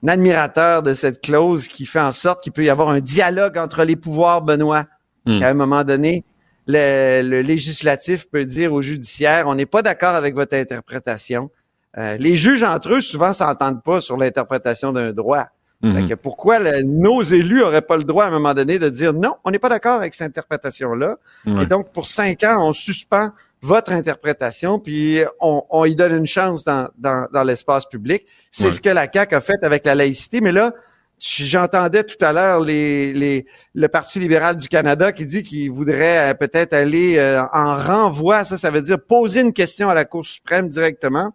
admirateur de cette clause qui fait en sorte qu'il peut y avoir un dialogue entre les pouvoirs, Benoît. Hmm. Qu'à un moment donné, le, législatif peut dire au judiciaire, on n'est pas d'accord avec votre interprétation. Euh, les juges entre eux, souvent, s'entendent pas sur l'interprétation d'un droit. Mhm. pourquoi nos élus n'auraient pas le droit à un moment donné de dire non, on n'est pas d'accord avec cette interprétation-là. Et donc, pour cinq ans, on suspend votre interprétation, puis on, on y donne une chance dans, dans, dans l'espace public. C'est ce que la CAQ a fait avec la laïcité. Mais là, j'entendais tout à l'heure les, les, le Parti libéral du Canada qui dit qu'il voudrait euh, peut-être aller euh, en renvoi. Ça, ça veut dire poser une question à la Cour suprême directement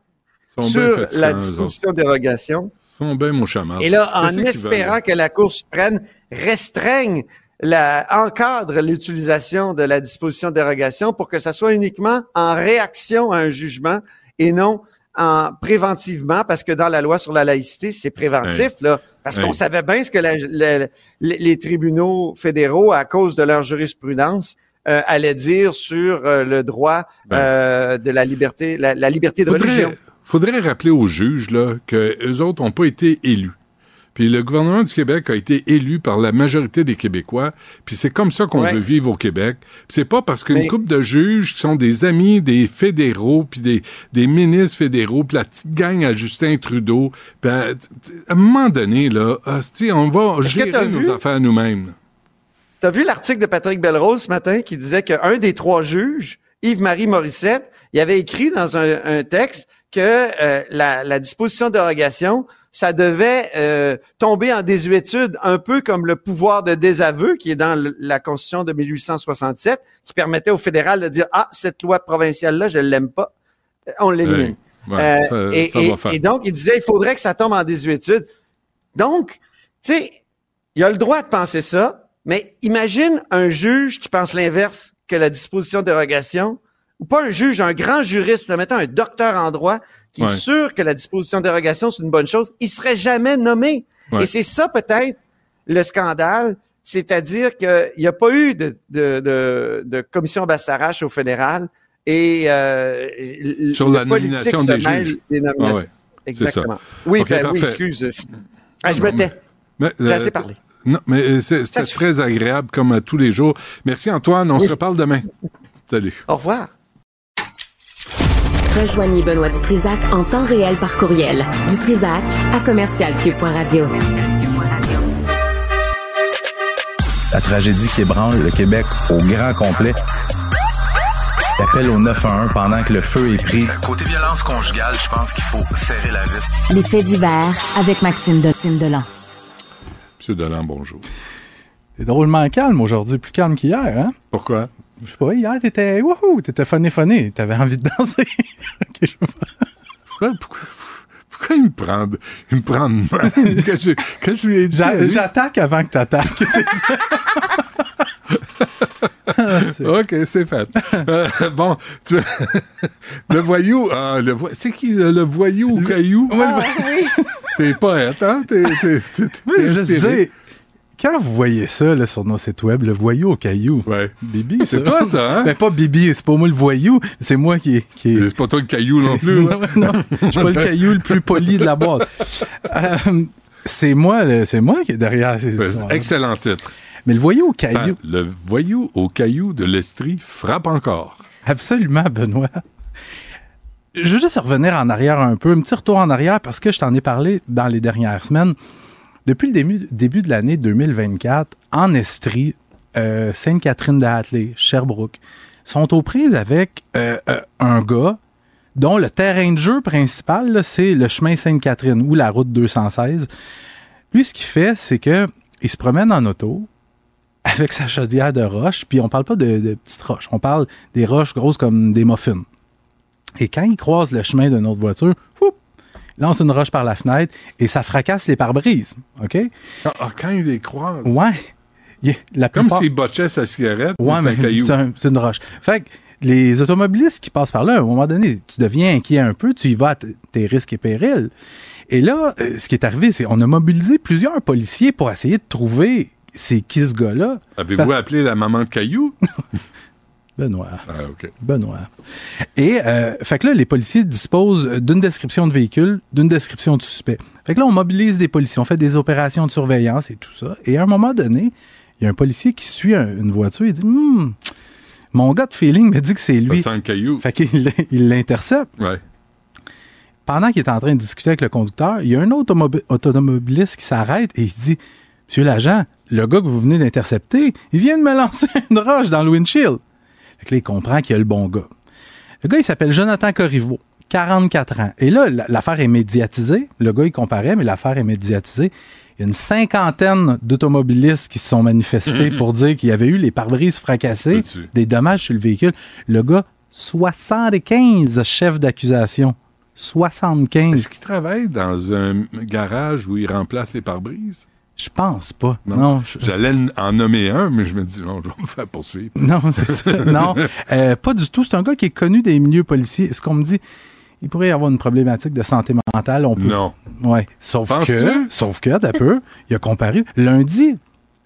sur la disposition dérogation sont bien, mon Et là, en espérant que la Cour suprême restreigne la, encadre l'utilisation de la disposition de dérogation pour que ça soit uniquement en réaction à un jugement et non en préventivement, parce que dans la loi sur la laïcité, c'est préventif, là, parce qu'on savait bien ce que les tribunaux fédéraux, à cause de leur jurisprudence, euh, allaient dire sur euh, le droit ben. euh, de la liberté, la, liberté de religion faudrait rappeler aux juges là, que eux autres n'ont pas été élus. Puis le gouvernement du Québec a été élu par la majorité des Québécois. Puis c'est comme ça qu'on veut vivre au Québec. c'est pas parce qu'une couple de juges qui sont des amis des fédéraux, puis des, des ministres fédéraux, puis la petite gang à Justin Trudeau. à, un moment donné, là, on va gérer nos affaires nous-mêmes. T'as vu l'article de Patrick Belrose ce matin qui disait qu'un des trois juges, Yves-Marie Morissette, il avait écrit dans un texte que euh, la, la, disposition de dérogation, ça devait euh, tomber en désuétude, un peu comme le pouvoir de désaveu qui est dans la Constitution de 1867, qui permettait au fédéral de dire ah cette loi provinciale là je l'aime pas, euh, on l'élimine. et, et, donc il disait il faudrait que ça tombe en désuétude. Donc tu sais il a le droit de penser ça, mais imagine un juge qui pense l'inverse que la disposition de dérogation ou pas un juge, un grand juriste, mettons un docteur en droit, qui est sûr que la disposition de dérogation, c'est une bonne chose, il serait jamais nommé. Et c'est ça peut-être le scandale, c'est-à-dire qu'il n'y a pas eu de, de, de, de commission Bastarache au fédéral et euh, sur la nomination des juges. Des nominations. Exactement. Oui, ben, oui, excuse. Ah, je me tais. J'ai assez parlé. Non, mais c'est très agréable comme tous les jours. Merci Antoine, on se reparle demain. Salut. Au revoir. Rejoignez Benoît Dutrisac en temps réel par courriel. Dutrisac à commercialcube.radio. La tragédie qui ébranle le Québec au grand complet. L'appel au 911 pendant que le feu est pris. Côté violence conjugale, je pense qu'il faut serrer la vis. Les faits divers avec Maxime Delan. Monsieur Delan, bonjour. C'est drôlement calme aujourd'hui, plus calme qu'hier, hein? Pourquoi? Je sais pas, hier, t'étais, wouhou, t'étais funny funny, t'avais envie de danser. [LAUGHS] je pourquoi, pourquoi, pourquoi il me prend, il me prend de main? [LAUGHS] Quand je, quand je lui ai dit? J'attaque avant que t'attaques, c'est ça. [LAUGHS] OK, c'est fait. Euh, bon, tu... le voyou, ah, le vo... c'est qui le voyou au caillou? Ah, oui. T'es poète, hein? T'es, t'es, t'es, t'es quand vous voyez ça là, sur nos sites web, le voyou au caillou. Ouais. Bibi, c'est toi, ça, hein? Ben, pas Bibi, c'est pas moi le voyou, c'est moi qui. qui... C'est pas toi le caillou non plus. [LAUGHS] non, non, je suis pas le caillou le plus poli de la boîte. [LAUGHS] Euh, c'est moi, c'est moi qui est derrière. excellent titre. Mais le voyou au caillou. Ben, le voyou au caillou de l'Estrie frappe encore. Absolument, Benoît. Je veux juste revenir en arrière un peu, un petit retour en arrière parce que je t'en ai parlé dans les dernières semaines. Depuis le début, de l'année 2024, en Estrie, euh, Sainte-Catherine de Hatley, Sherbrooke, sont aux prises avec euh, euh, un gars dont le terrain de jeu principal, c'est le chemin Sainte-Catherine ou la route 216. Lui, ce qu'il fait, c'est que il se promène en auto avec sa chaudière de roche, puis on parle pas de, petites roches, on parle des roches grosses comme des muffins. Et quand il croise le chemin d'une autre voiture, lance une roche par la fenêtre et ça fracasse les pare-brises. OK? Ah, ah, quand il les croise. Ouais. Comme s'il botchait sa cigarette. Ouais, mais c'est une roche. Fait que les automobilistes qui passent par là, à un moment donné, tu deviens inquiet un peu, tu y vas à tes risques et périls. Et là, euh, ce qui est arrivé, c'est qu'on a mobilisé plusieurs policiers pour essayer de trouver c'est qui ce gars-là. Avez-vous appelé la maman de Caillou? [LAUGHS] Benoît. Ah, OK. Benoît. Et, euh, fait que là, les policiers disposent d'une description de véhicule, d'une description de suspect. Fait que là, on mobilise des policiers, on fait des opérations de surveillance et tout ça. Et à un moment donné, il y a un policier qui suit une voiture, il dit hmm, Mon gars de feeling me dit que c'est lui. Ça sent le caillou. Fait qu'il il l'intercepte. Ouais. Pendant qu'il est en train de discuter avec le conducteur, il y a un autre automobi- automobiliste qui s'arrête et il dit Monsieur l'agent, le gars que vous venez d'intercepter, il vient de me lancer [LAUGHS] une roche dans le windshield. Que là, il comprend qu'il y a le bon gars. Le gars, il s'appelle Jonathan Corriveau, 44 ans. Et là, l'affaire est médiatisée. Le gars, il comparait, mais l'affaire est médiatisée. Il y a une cinquantaine d'automobilistes qui se sont manifestés pour dire qu'il y avait eu les pare-brises fracassées, des dommages sur le véhicule. Le gars, 75 chefs d'accusation. 75. Est-ce qu'il travaille dans un garage où il remplace les pare-brises? Je pense pas. Non. je- J'allais en nommer un, mais je me dis, non, je vais me faire poursuivre. [LAUGHS] Non, c'est ça. Non, [LAUGHS] Euh, pas du tout. C'est un gars qui est connu des milieux policiers. Ce qu'on me dit, il pourrait y avoir une problématique de santé mentale. On peut... Non. Ouais. Sauf Penses-tu? que, sauf que, d'un peu, il a comparu. Lundi,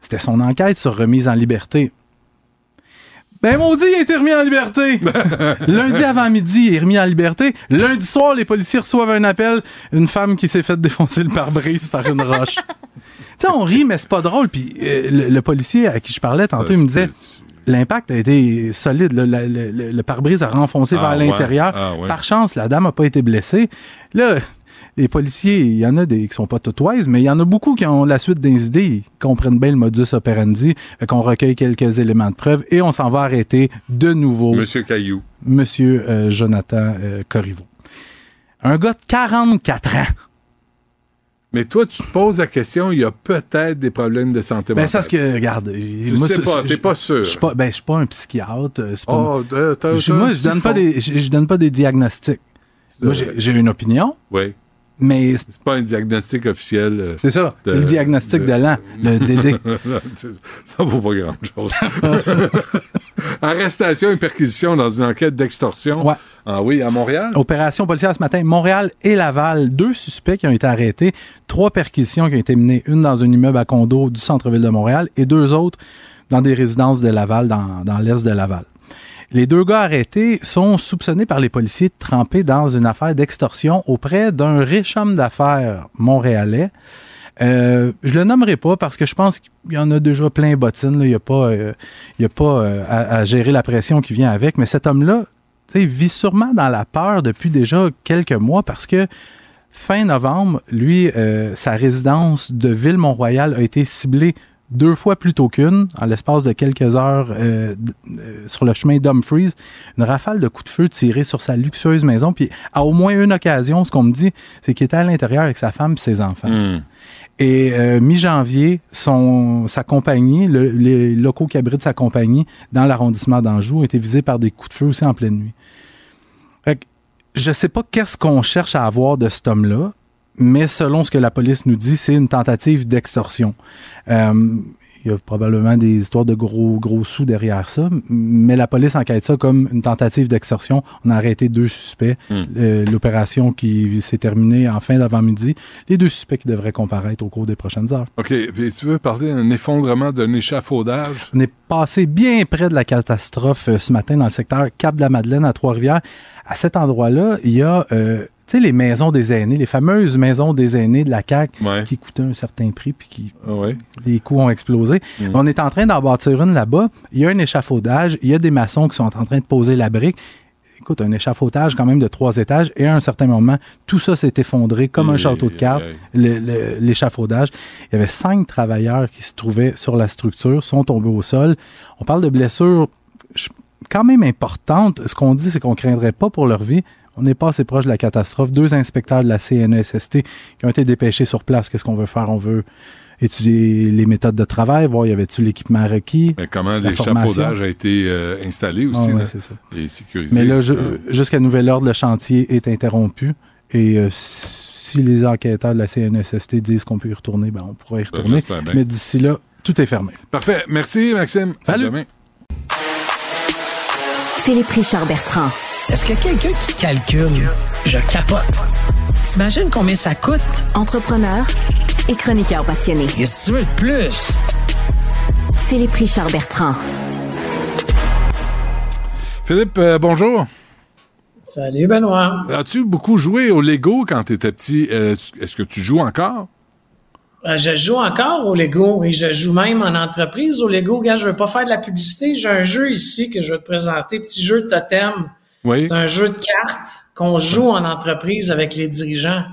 c'était son enquête sur remise en liberté. Ben, maudit, il a été remis en liberté. [LAUGHS] Lundi avant midi, il est remis en liberté. Lundi soir, les policiers reçoivent un appel. Une femme qui s'est fait défoncer le pare-brise par une roche. Tu sais, on rit, mais c'est pas drôle. Puis euh, le, le policier à qui je parlais tantôt, il me disait l'impact a été solide. Le, le- le- le pare-brise a renfoncé Ah, vers ouais. l'intérieur. Ah, ouais. Par chance, la dame n'a pas été blessée. Là, les policiers, il y en a des qui sont pas tout wise, mais il y en a beaucoup qui ont la suite des idées, ils comprennent bien le modus operandi, qu'on recueille quelques éléments de preuve et on s'en va arrêter de nouveau Monsieur Caillou. Monsieur euh, Jonathan euh, Corriveau. Un gars de 44 ans. Mais toi, tu te poses la question, il y a peut-être des problèmes de santé Ben, mentale. c'est parce que, regarde, Tu moi, sais pas, je- t'es pas sûr. Je suis pas, ben, je suis pas un psychiatre. euh, pas- Oh, moi, je donne pas des, je, je donne pas des diagnostics. Moi, j'ai une opinion, Oui. Mais C'est pas un diagnostic officiel. euh, c'est ça. C'est le diagnostic de, l'an, le DD. [LAUGHS] ça vaut pas grand-chose. [LAUGHS] Arrestation et perquisition dans une enquête d'extorsion. Ouais. Ah oui, à Montréal? Opération policière ce matin, Montréal et Laval, deux suspects qui ont été arrêtés, trois perquisitions qui ont été menées, une dans un immeuble à condo du centre-ville de Montréal et deux autres dans des résidences de Laval, dans, dans l'est de Laval. Les deux gars arrêtés sont soupçonnés par les policiers de tremper dans une affaire d'extorsion auprès d'un riche homme d'affaires montréalais. Euh, je le nommerai pas parce que je pense qu'il y en a déjà plein bottines. Il n'y a pas, euh, euh, à, gérer la pression qui vient avec. Mais cet homme-là, vit sûrement dans la peur depuis déjà quelques mois parce que fin novembre, lui, euh, sa résidence de Ville-Mont-Royal a été ciblée deux fois plus tôt qu'une, en l'espace de quelques heures euh, euh, sur le chemin d'Humphreys, une rafale de coups de feu tirés sur sa luxueuse maison. Puis à au moins une occasion, ce qu'on me dit, c'est qu'il était à l'intérieur avec sa femme et ses enfants. Hmm. Et euh, mi-janvier, son, sa compagnie, le- les locaux qui abritent sa compagnie dans l'arrondissement d'Anjou, ont été visés par des coups de feu aussi en pleine nuit. Fait que je sais pas qu'est-ce qu'on cherche à avoir de cet homme-là, mais selon ce que la police nous dit, c'est une tentative d'extorsion. Euh, il y a probablement des histoires de gros, gros sous derrière ça, mais la police enquête ça comme une tentative d'extorsion. On a arrêté deux suspects. Hmm. Euh, L'opération qui s'est terminée en fin d'avant-midi. Les deux suspects qui devraient comparaître au cours des prochaines heures. OK. Puis tu veux parler d'un effondrement d'un échafaudage? On est passé bien près de la catastrophe euh, ce matin dans le secteur Cap-de-la-Madeleine à Trois-Rivières. À cet endroit-là, il y a, euh, tu sais, les maisons des aînés, les fameuses maisons des aînés de la CAQ qui coûtaient un certain prix puis qui, les coûts ont explosé. Mm. On est en train d'en bâtir une là-bas. Il y a un échafaudage. Il y a des maçons qui sont en train de poser la brique. Écoute, un échafaudage quand même de trois étages et à un certain moment, tout ça s'est effondré comme un château de cartes, l'échafaudage. Il y avait cinq travailleurs qui se trouvaient sur la structure, sont tombés au sol. On parle de blessures je- quand même importantes. Ce qu'on dit, c'est qu'on craindrait pas pour leur vie. On n'est pas assez proche de la catastrophe. Deux inspecteurs de la CNESST qui ont été dépêchés sur place. Qu'est-ce qu'on veut faire? On veut étudier les méthodes de travail, voir y avait-tu l'équipement requis? Mais comment l'échafaudage a été euh, installé aussi? Ah ouais, c'est ça. Et sécurisé. Mais là, Euh, jusqu'à nouvel ordre, le chantier est interrompu. Et euh, si les enquêteurs de la CNSST disent qu'on peut y retourner, ben, on pourra y retourner. Mais d'ici là, tout est fermé. Parfait. Merci, Maxime. À Salut. demain. Philippe Richard Bertrand. Est-ce que quelqu'un qui calcule, je capote. T'imagines combien ça coûte? Entrepreneur et chroniqueur passionné. Qu'est-ce que tu veux de plus? Philippe Richard Bertrand. Philippe, euh, bonjour. Salut Benoît. As-tu beaucoup joué au Lego quand tu étais petit? Euh, Est-ce que tu joues encore? Euh, je joue encore au Lego et je joue même en entreprise au Lego. Gars, je veux pas faire de la publicité. J'ai un jeu ici que je vais te présenter, petit jeu de totem. Oui. C'est un jeu de cartes qu'on joue en entreprise avec les dirigeants.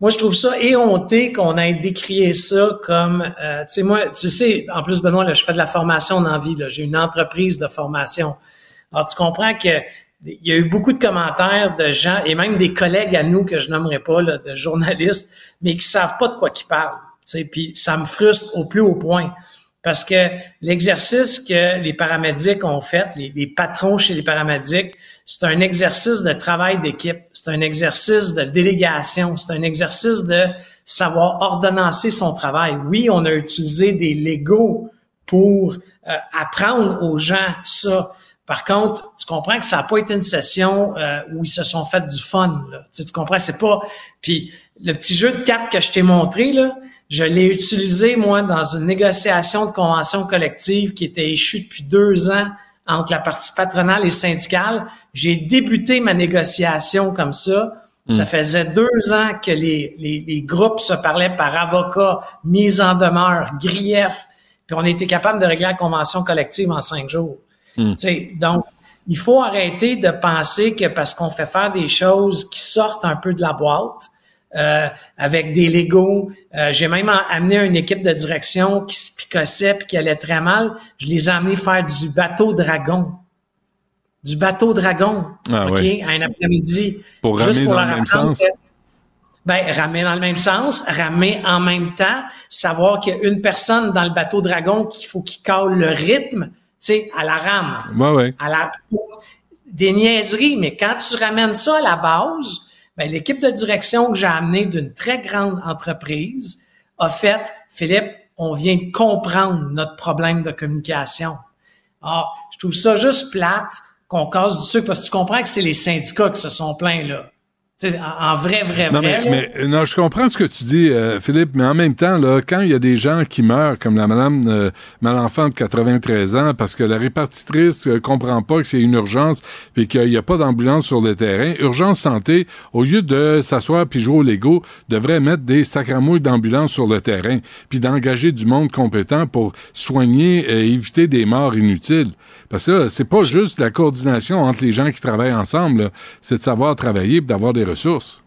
Moi, je trouve ça éhonté qu'on ait décrié ça comme, euh, tu sais, moi, tu sais, en plus, Benoît, là, je fais de la formation dans vie. J'ai une entreprise de formation. Alors, tu comprends que il y a eu beaucoup de commentaires de gens et même des collègues à nous que je nommerai pas, là, de journalistes, mais qui savent pas de quoi qu'ils parlent. Tu sais, Puis ça me frustre au plus haut point. Parce que l'exercice que les paramédics ont fait, les, les patrons chez les paramédics, c'est un exercice de travail d'équipe, c'est un exercice de délégation, c'est un exercice de savoir ordonnancer son travail. Oui, on a utilisé des Legos pour euh, apprendre aux gens ça. Par contre, tu comprends que ça n'a pas été une session euh, où ils se sont fait du fun. Là. Tu, sais, tu comprends, c'est pas. Puis le petit jeu de cartes que je t'ai montré là, je l'ai utilisé moi dans une négociation de convention collective qui était échue depuis deux ans entre la partie patronale et syndicale. J'ai débuté ma négociation comme ça. Ça faisait deux ans que les, les, les groupes se parlaient par avocat, mise en demeure, grief, puis on été capable de régler la convention collective en cinq jours. Tu sais, donc, il faut arrêter de penser que parce qu'on fait faire des choses qui sortent un peu de la boîte, euh, avec des Legos. Euh, j'ai même amené une équipe de direction qui se picossait puis qui allait très mal. Je les ai amenés faire du bateau dragon. Du bateau dragon, Ah OK, oui. un après-midi. Pour Juste ramener dans leur le même sens. que- ben, ramer dans le même sens, ramer en même temps, savoir qu'il y a une personne dans le bateau dragon qu'il faut qu'il cale le rythme, tu sais, à la rame. Ouais, ouais. À la... Des niaiseries, mais quand tu ramènes ça à la base, ben, l'équipe de direction que j'ai amenée d'une très grande entreprise a fait, Philippe, on vient comprendre notre problème de communication. Ah, je trouve ça juste plate qu'on casse du sucre parce que tu comprends que c'est les syndicats qui se sont plaints, là. En, en vrai, vrai, Non, vrai. mais, non, je comprends ce que tu dis, euh, Philippe, mais en même temps, là, quand il y a des gens qui meurent, comme la madame euh, Malenfant de 93 ans, parce que la répartitrice euh, comprend pas que c'est une urgence, puis qu'il n'y a pas d'ambulance sur le terrain, Urgence Santé, au lieu de s'asseoir puis jouer au Lego, devrait mettre des sacramouilles d'ambulance sur le terrain, puis d'engager du monde compétent pour soigner et éviter des morts inutiles. Parce que là, c'est pas juste la coordination entre les gens qui travaillent ensemble, c'est de savoir travailler d'avoir des ressources.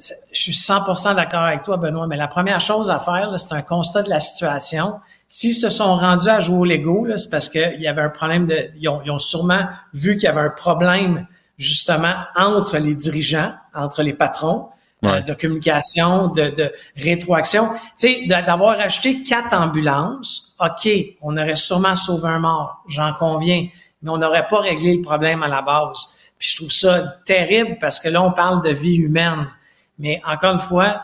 je suis 100% d'accord avec toi, Benoît, mais la première chose à faire, c'est un constat de la situation. S'ils se sont rendus à jouer au Lego, c'est parce qu'il y avait un problème de. Ils ont, ils ont sûrement vu qu'il y avait un problème justement entre les dirigeants, entre les patrons. euh, de communication, de, de rétroaction. Tu sais, d'avoir acheté quatre ambulances, OK, on aurait sûrement sauvé un mort, j'en conviens, mais on n'aurait pas réglé le problème à la base. Puis je trouve ça terrible parce que là, on parle de vie humaine. Mais encore une fois,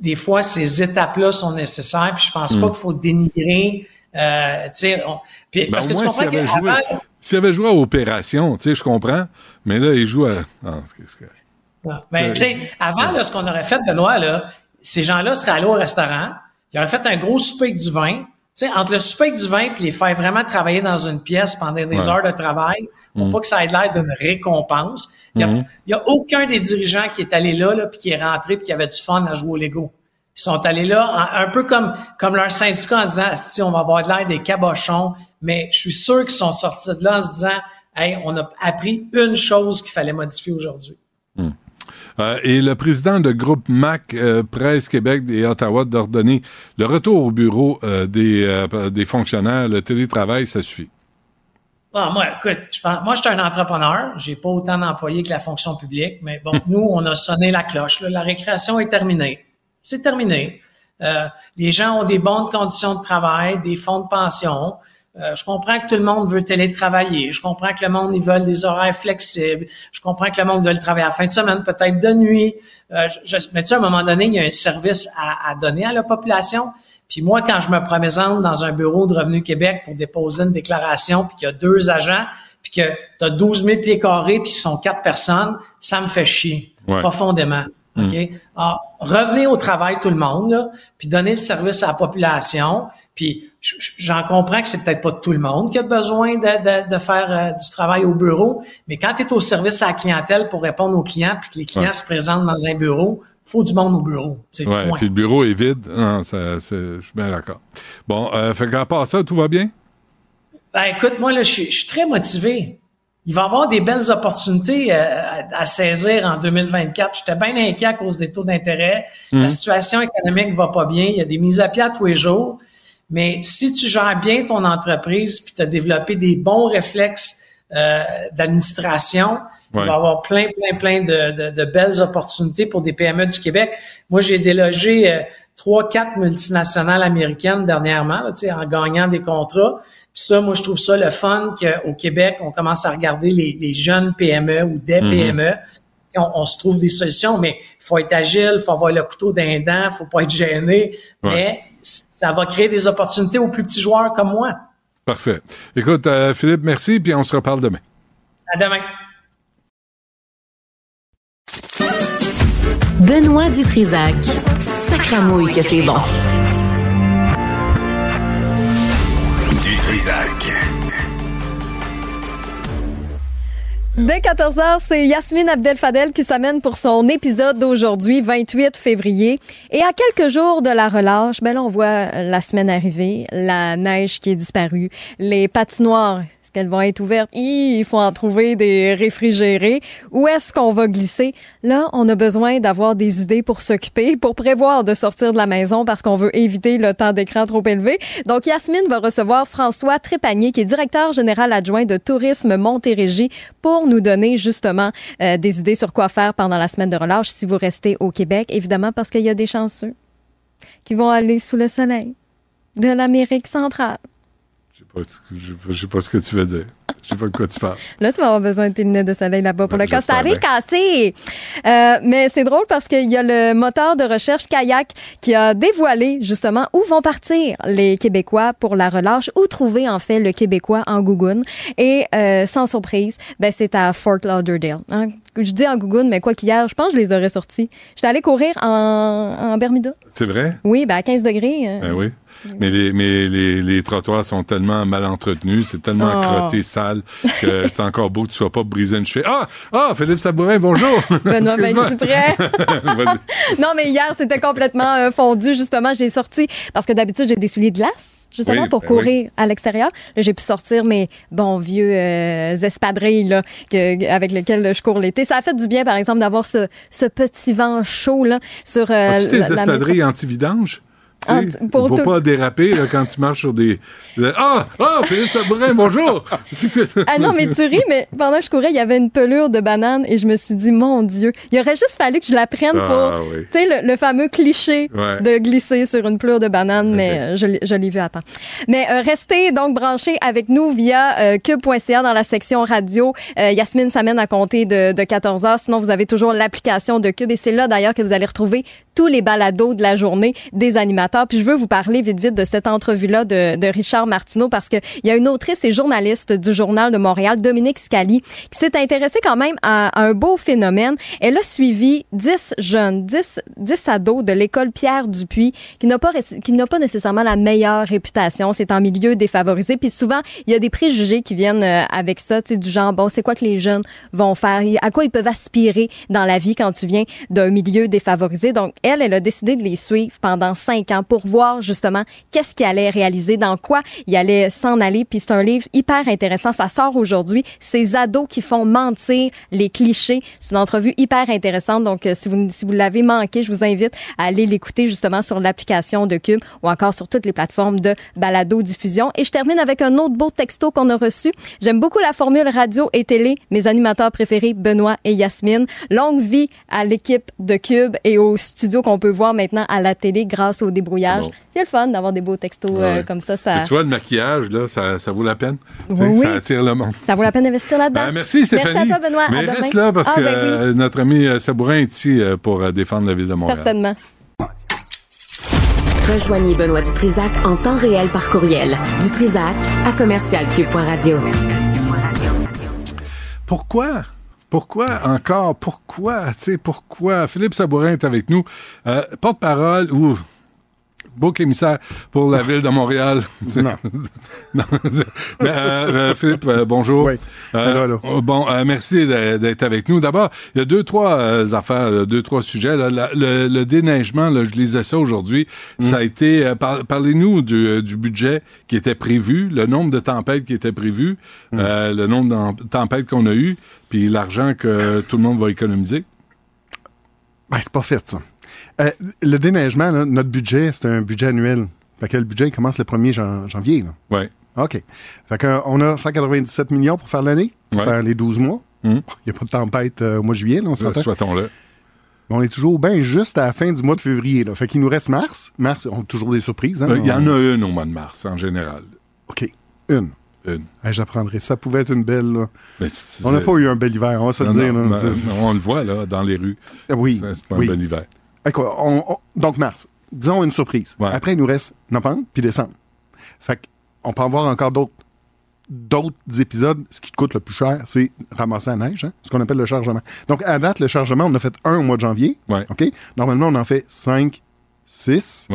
des fois, ces étapes-là sont nécessaires. Puis je pense pas qu'il faut dénigrer. Euh, tu sais, on- puis Ben, parce que tu moins, s'il comprends avait, joué, qu'avant- s'il avait joué à Opération, tu sais, je comprends, mais là, il joue à... Ah, c'est- c'est correct. Ben, tu sais, avant, là, ce qu'on aurait fait, Benoît, là, ces gens-là seraient allés au restaurant, ils auraient fait un gros souper avec du vin. Tu sais, entre le souper avec du vin puis les faire vraiment travailler dans une pièce pendant des Ouais. heures de travail, pour Mm. pas que ça ait l'air d'une récompense. Il y, a, Mhm. il y a aucun des dirigeants qui est allé là, là puis qui est rentré puis qui avait du fun à jouer au Lego. Ils sont allés là un peu comme comme leur syndicat en disant si on va avoir de l'air des cabochons, mais je suis sûr qu'ils sont sortis de là en se disant hey, on a appris une chose qu'il fallait modifier aujourd'hui. Euh, et le président de groupe MAC euh, Presse Québec et Ottawa d'ordonner le retour au bureau euh, des, euh, des fonctionnaires, le télétravail, ça suffit. Bon, moi, écoute, je pense, moi, je suis un entrepreneur. J'ai pas autant d'employés que la fonction publique, mais bon, [LAUGHS] nous, on a sonné la cloche. là. La récréation est terminée. C'est terminé. Euh, les gens ont des bonnes conditions de travail, des fonds de pension. Euh, je comprends que tout le monde veut télétravailler. Je comprends que le monde, ils veulent des horaires flexibles. Je comprends que le monde veut travailler à la fin de semaine, peut-être de nuit. Euh, je, je- mais tu sais, à un moment donné, il y a un service à, à donner à la population. Puis moi, quand je me présente dans un bureau de Revenu Québec pour déposer une déclaration, puis qu'il y a deux agents, puis que tu as 12 000 pieds carrés, puis ils sont quatre personnes, ça me fait chier profondément. OK? Alors, revenez au travail tout le monde, là, puis donnez le service à la population. Puis j'en comprends que c'est peut-être pas tout le monde qui a besoin de, de, faire euh, du travail au bureau, mais quand tu es au service à la clientèle pour répondre aux clients, puis que les clients se présentent dans un bureau, faut du monde au bureau. Ouais, puis le bureau est vide. Je suis bien d'accord. Bon, euh, fait qu'à part ça, tout va bien? Ben, écoute, moi, là, je suis très motivé. Il va y avoir des belles opportunités euh, à, saisir en 2024. J'étais bien inquiet à cause des taux d'intérêt. La mhm. situation économique va pas bien. Il y a des mises à pied à tous les jours. Mais si tu gères bien ton entreprise puis tu as développé des bons réflexes euh, d'administration, il va y avoir plein, plein, plein de, de, belles opportunités pour des PME du Québec. Moi, j'ai délogé euh, trois, quatre multinationales américaines dernièrement, là, en gagnant des contrats. Puis ça, moi, je trouve ça le fun qu'au Québec, on commence à regarder les, les jeunes PME ou des mm-hmm. PME. On, on, se trouve des solutions, mais il faut être agile, il faut avoir le couteau d'un dent, faut pas être gêné. Mais ça va créer des opportunités aux plus petits joueurs comme moi. Parfait. Écoute, euh, Philippe, merci, puis on se reparle demain. À demain. Benoît Dutrisac. Sacramouille que c'est bon. Dutrisac. Dès 14h, c'est Yasmine Abdel-Fadel qui s'amène pour son épisode d'aujourd'hui, 28 février. Et à quelques jours de la relâche, ben là, on voit la semaine arriver, la neige qui est disparue, les patinoires qu'elles vont être ouvertes. Il faut en trouver des réfrigérés. Où est-ce qu'on va glisser? Là, on a besoin d'avoir des idées pour s'occuper, pour prévoir de sortir de la maison parce qu'on veut éviter le temps d'écran trop élevé. Donc, Yasmine va recevoir François Trépanier, qui est directeur général adjoint de Tourisme Montérégie, pour nous donner justement euh, des idées sur quoi faire pendant la semaine de relâche si vous restez au Québec, évidemment parce qu'il y a des chanceux qui vont aller sous le soleil de l'Amérique centrale. Je sais pas ce que tu veux dire. Je sais pas de quoi tu parles. Là, tu vas avoir besoin de tes lunettes de soleil là-bas pour le Costa Rica. Euh, mais c'est drôle parce qu'il y a le moteur de recherche Kayak qui a dévoilé justement où vont partir les Québécois pour la relâche, où trouver en fait le Québécois en Gougoune. Et euh, sans surprise, ben, c'est à Fort Lauderdale. Hein. Je dis en Gougoune, mais quoi qu'hier, je pense que je les aurais sortis. J'étais allée courir en, en Bermuda. C'est vrai? Oui, ben à 15 degrés. Euh. Ben oui. Mais, les, mais les, les, trottoirs sont tellement mal entretenus, c'est tellement oh. crotté, sale, que [LAUGHS] c'est encore beau que tu sois pas brisé une cheville. Ah! Ah! Philippe Sabourin, bonjour! [LAUGHS] Benoît ben, prêt? [LAUGHS] non, mais hier, c'était complètement euh, fondu, justement. J'ai sorti, parce que d'habitude, j'ai des souliers de glace justement pour ben courir à l'extérieur. Là, j'ai pu sortir mes bons vieux euh, espadrilles là, que, avec lesquels je cours l'été. Ça a fait du bien, par exemple, d'avoir ce, ce petit vent chaud là, sur euh, As-tu tes espadrilles anti-vidange? Pour faut pas déraper quand tu marches sur des. Ah! Ah! Philippe Sabourin, bonjour! ah non, mais tu ris, mais pendant que je courais, il y avait une pelure de banane et je me suis dit, mon Dieu, il aurait juste fallu que je la prenne pour. Ah, tu sais, le, fameux cliché de glisser sur une pelure de banane, mais euh, je, l'ai vu à temps. Mais euh, restez donc branchés avec nous via euh, cube.ca dans la section radio. Yasmine s'amène à compter de, de 14 heures. Sinon, vous avez toujours l'application de Cube et c'est là d'ailleurs que vous allez retrouver tous les balados de la journée des animateurs puis je veux vous parler vite vite de cette entrevue-là de, Richard Martineau parce qu'il y a une autrice et journaliste du Journal de Montréal, Dominique Scali, qui s'est intéressée quand même à, un beau phénomène. Elle a suivi 10 jeunes, 10, 10 ados de l'école Pierre Dupuis qui n'a pas, qui n'a pas nécessairement la meilleure réputation. C'est en milieu défavorisé. Puis souvent, il y a des préjugés qui viennent euh, avec ça, tu sais, du genre, bon, c'est quoi que les jeunes vont faire? À quoi ils peuvent aspirer dans la vie quand tu viens d'un milieu défavorisé? Donc, elle, elle a décidé de les suivre pendant cinq ans pour voir justement qu'est-ce qu'il allait réaliser, dans quoi il allait s'en aller. Puis c'est un livre hyper intéressant. Ça sort aujourd'hui. Ces ados qui font mentir les clichés. C'est une entrevue hyper intéressante. Donc, euh, si vous, si vous l'avez manqué, je vous invite à aller l'écouter justement sur l'application de Cube ou encore sur toutes les plateformes de balado-diffusion. Et je termine avec un autre beau texto qu'on a reçu. J'aime beaucoup la formule radio et télé. Mes animateurs préférés, Benoît et Yasmine. Longue vie à l'équipe de Cube et au studio qu'on peut voir maintenant à la télé grâce au débrouillard c'est le fun d'avoir des beaux textos euh, comme ça. ça... tu vois, le maquillage, là, ça, ça vaut la peine. Ça attire le monde. Ça vaut la peine d'investir là-dedans. Ben, merci, Stéphanie. Merci à toi, Benoît. Mais reste là parce ah, que ben notre ami euh, Sabourin est ici euh, pour défendre la ville de Montréal. Certainement. Rejoignez Benoît Dutrisac en temps réel par courriel. Dutrisac à commercialcube.radio. Radio. pourquoi? Pourquoi encore? Pourquoi? Tu sais, pourquoi? Philippe Sabourin est avec nous. Euh, porte-parole, ou beau émissaire pour la ville de Montréal. [LAUGHS] Non. [LAUGHS] non. Mais, euh, euh, Philippe, euh, bonjour. Oui. Bon, merci d'être avec nous. D'abord, il y a deux, trois affaires, deux, trois sujets. là. La- le, le déneigement, là, je lisais ça aujourd'hui. Ça a été. par- Parlez-nous du, du budget qui était prévu, le nombre de tempêtes qui était prévu, euh, le nombre de tempêtes qu'on a eu, puis l'argent que tout le monde va économiser. Ben, c'est pas fait, ça. Euh, le déneigement, là, notre budget, c'est un budget annuel. Fait que le budget il commence le 1er jan- janvier. Là. Ouais. OK. Fait que, euh, on a 197 millions pour faire l'année, pour Ouais. faire les 12 mois. Il Hum. n'y a pas de tempête euh, au mois de juillet, là, on s'entend. Souhaitons-le. On est toujours bien juste à la fin du mois de février. Là. Fait qu'il nous reste mars. Mars, on a toujours des surprises. hein. Euh, Il y en a une au mois de mars, en général. OK. Une. Une. Hey, J'apprendrai. Ça pouvait être une belle. là. Mais On n'a pas eu un bel hiver, on va se le dire. non, là. ben, on le voit, là, dans les rues. Ah Oui. C'est pas oui. un bon hiver. Écoute, on- on- donc mars, disons une surprise. Après, il nous reste novembre puis décembre. Fait qu'on peut avoir encore d'autres d'autres épisodes. Ce qui te coûte le plus cher, c'est ramasser la neige, hein, ce qu'on appelle le chargement. Donc, à date, le chargement, on en a fait un au mois de janvier. OK? Normalement, on en fait cinq, six.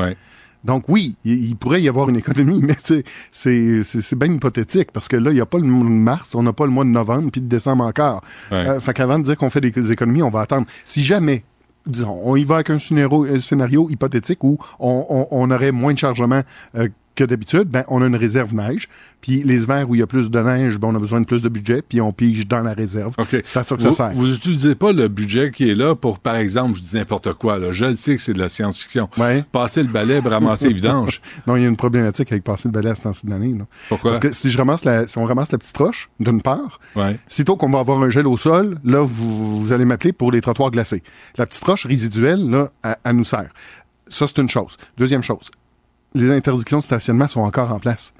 Donc, oui, il, il pourrait y avoir une économie, [LAUGHS] mais c'est- bien hypothétique parce que là, il n'y a pas le mois de mars, on n'a pas le mois de novembre puis de décembre encore. Ouais. Euh, fait qu'avant de dire qu'on fait des économies, on va attendre. Si jamais, disons, on y va avec un scénario, scénario hypothétique où on aurait moins de chargement euh, que d'habitude, ben, on a une réserve neige. Puis les hivers où il y a plus de neige, ben, on a besoin de plus de budget, puis on pige dans la réserve. C'est à ça que ça vous, sert. Vous n'utilisez pas le budget qui est là pour, par exemple, je dis n'importe quoi, là. je le sais que c'est de la science-fiction. Passer le balai, ramasser les vidanges. [LAUGHS] Non, il y a une problématique avec passer le balai à ce temps-ci de l'année. Pourquoi? Parce que si, je ramasse la, si on ramasse la petite roche, d'une part, Ouais. sitôt qu'on va avoir un gel au sol, là, vous, vous allez m'appeler pour les trottoirs glacés. La petite roche résiduelle, là, elle, elle nous sert. Ça, c'est une chose. Deuxième chose, les interdictions de stationnement sont encore en place.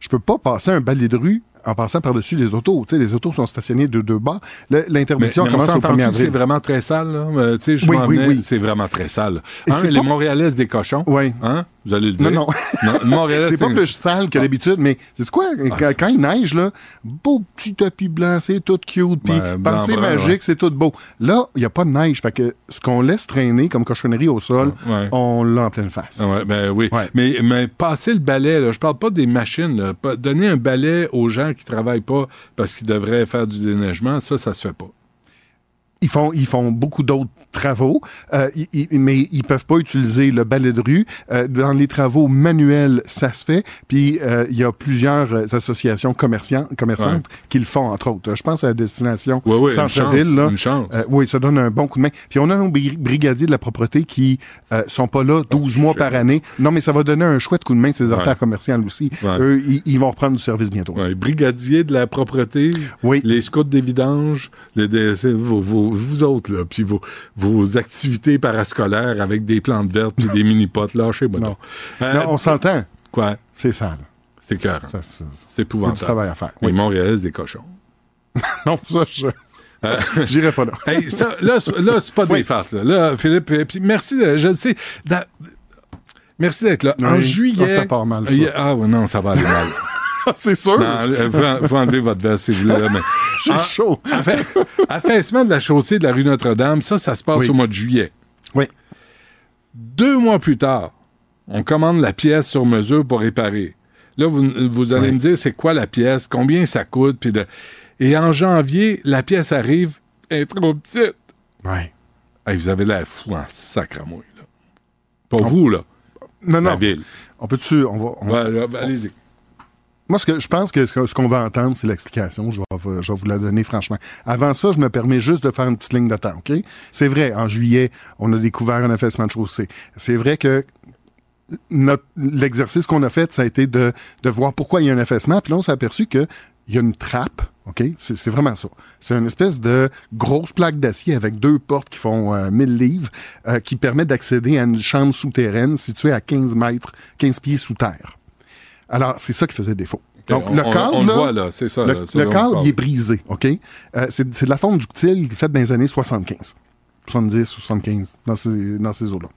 Je peux pas passer un balai de rue en passant par-dessus les autos. Tu sais, les autos sont stationnées de deux. Le- L'interdiction commence au s'entend-tu 1er que avril. C'est vraiment très sale, là. Euh, tu sais, je Oui, oui, oui. c'est vraiment très sale. Et Un, c'est les pas- Montréalais, des cochons? Oui. Hein? Vous allez le dire. Non, [LAUGHS] non. C'est pas plus sale que d'habitude, mais c'est quoi? Quand, quand il neige, là, beau petit tapis blanc, c'est tout cute, puis blanc, pensée magique, ouais. c'est tout beau. Là, il n'y a pas de neige, fait que ce qu'on laisse traîner comme cochonnerie au sol, Ouais. on l'a en pleine face. Ah ouais, ben oui. Mais, mais passer le balai, là, je parle pas des machines. là. Donner un balai aux gens qui travaillent pas parce qu'ils devraient faire du déneigement, ça, ça se fait pas. Ils font, ils font beaucoup d'autres travaux, euh, ils- ils- mais ils peuvent pas utiliser le balai de rue. Euh, dans les travaux manuels, ça se fait. Puis euh, il y a plusieurs euh, associations commerçantes, commerçantes qui le font, entre autres. Je pense à la destination Ouais, ouais, une centre-ville. là. une chance. Euh, oui, ça donne un bon coup de main. Puis on a nos bri- brigadiers de la propreté qui euh, sont pas là 12 mois par année. Non, mais ça va donner un chouette coup de main ces Ouais. artères commerciales aussi. Ouais. Eux, ils, ils vont reprendre du service bientôt. Ouais, brigadier de la propreté, les scouts des vidanges, les, c'est vos, vos- vous autres, là, puis vos, vos activités parascolaires avec des plantes vertes puis des [LAUGHS] mini-potes, lâchez-moi donc. Euh, Non, on s'entend. Quoi? C'est sale. C'est cœur. C'est Il y a épouvantable. du travail à faire. Les Montréalais, c'est des cochons. [LAUGHS] non, ça, je... [LAUGHS] J'irai pas là. Hey, ça, là, c'est- là, c'est pas des farces. Là, Là, Philippe, et puis merci, je le sais. da- merci d'être là. En Oui. juillet. Ça part mal, ça. a- Ah, ouais, non, ça va aller mal. [LAUGHS] c'est sûr. Non, euh, vous, vous enlevez votre veste, si vous voulez. mais- [LAUGHS] J'ai En- chaud. affa- Affaissement de la chaussée de la rue Notre-Dame, ça, ça se passe Oui. au mois de juillet. Oui. Deux mois plus tard, on commande la pièce sur mesure pour réparer. Là, vous, vous allez me dire, c'est quoi la pièce, combien ça coûte, puis de... Et en janvier, la pièce arrive, elle est trop petite. Hey, vous avez l'air fou en sacramouille, là. Pas vous, là. Non, non. La ville. On peut-tu. On va, on- allez-y. Moi, ce que je pense que ce qu'on va entendre, c'est l'explication. Je vais, je vais vous la donner franchement. Avant ça, je me permets juste de faire une petite ligne de temps, OK? C'est vrai, en juillet, on a découvert un affaissement de chaussée. C'est vrai que l'exercice qu'on a fait, ça a été de, de voir pourquoi il y a un affaissement. Puis là, on s'est aperçu qu'il y a une trappe, OK? C'est c'est vraiment ça. C'est une espèce de grosse plaque d'acier avec deux portes qui font euh, 1000 livres euh, qui permet d'accéder à une chambre souterraine située à 15 mètres, 15 pieds sous terre. Alors, c'est ça qui faisait défaut. Donc, on- le cadre, on le là, voit, là, c'est ça, Le, là, cadre, il est brisé, OK? Euh, c'est de la fonte ductile faite dans les années 75. 70, 75, dans ces, dans ces eaux-là.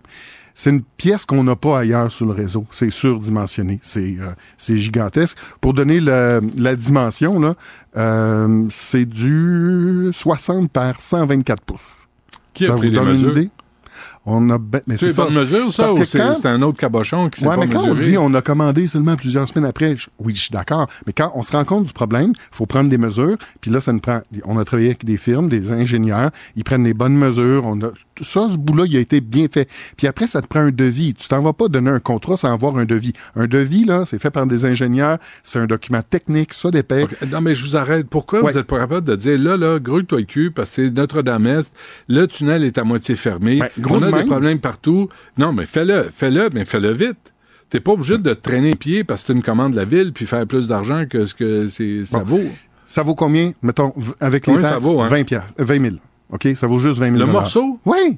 C'est une pièce qu'on n'a pas ailleurs sur le réseau. C'est surdimensionné. C'est euh, gigantesque. Pour donner la, la dimension, là, euh, c'est du 60 par 124 pouces. Qui a ça pris vous les donne mesures? une idée? On a ben- mais C'est bonne mesure, ça, Parce ou que quand- c'est un autre cabochon qui s'est Ouais, pas mais quand on dit on a commandé seulement plusieurs semaines après, je- oui, je suis d'accord. Mais quand on se rend compte du problème, il faut prendre des mesures. Puis là, ça nous prend. On a travaillé avec des firmes, des ingénieurs. Ils prennent les bonnes mesures. On a tout ça, ce bout-là, il a été bien fait. Puis après, ça te prend un devis. Tu t'en vas pas donner un contrat sans avoir un devis. Un devis, là, c'est fait par des ingénieurs. C'est un document technique, ça. Ok, Non, mais je vous arrête. Pourquoi Ouais. vous êtes pas capable de dire, là, là, grouille-toi le cul, parce que c'est Notre-Dame-Est, le tunnel est à moitié fermé, gros on de a des problèmes partout. Non, mais fais-le, fais-le, mais fais-le vite. T'es pas obligé de te traîner les pieds parce que c'est une commande de la ville puis faire plus d'argent que ce que c'est, ça Bon. vaut. Ça vaut combien, mettons, avec les ça taxes? vaut, hein? 20 piastres, euh, 20 000. OK? Ça vaut juste 20 000 Le morceau? Oui.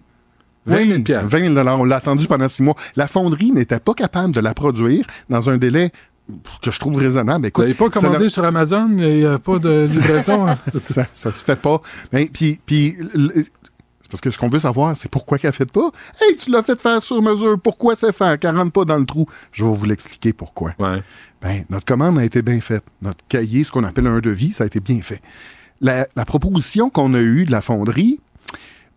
20 000 Oui, 20 000 On l'a attendu pendant six mois. La fonderie n'était pas capable de la produire dans un délai que je trouve raisonnable. Écoute, Vous n'avez pas commandé sur Amazon? Il n'y a pas de livraison? hein? [LAUGHS] ça, ça se fait pas. Mais puis, puis le- parce que ce qu'on veut savoir, c'est pourquoi qu'elle fait pas. Hey, tu l'as fait faire sur mesure. Pourquoi c'est faire? Qu'elle rentre pas dans le trou. Je vais vous l'expliquer pourquoi. Ouais. Ben, notre commande a été bien faite. Notre cahier, ce qu'on appelle un devis, ça a été bien fait. La, la proposition qu'on a eue de la fonderie,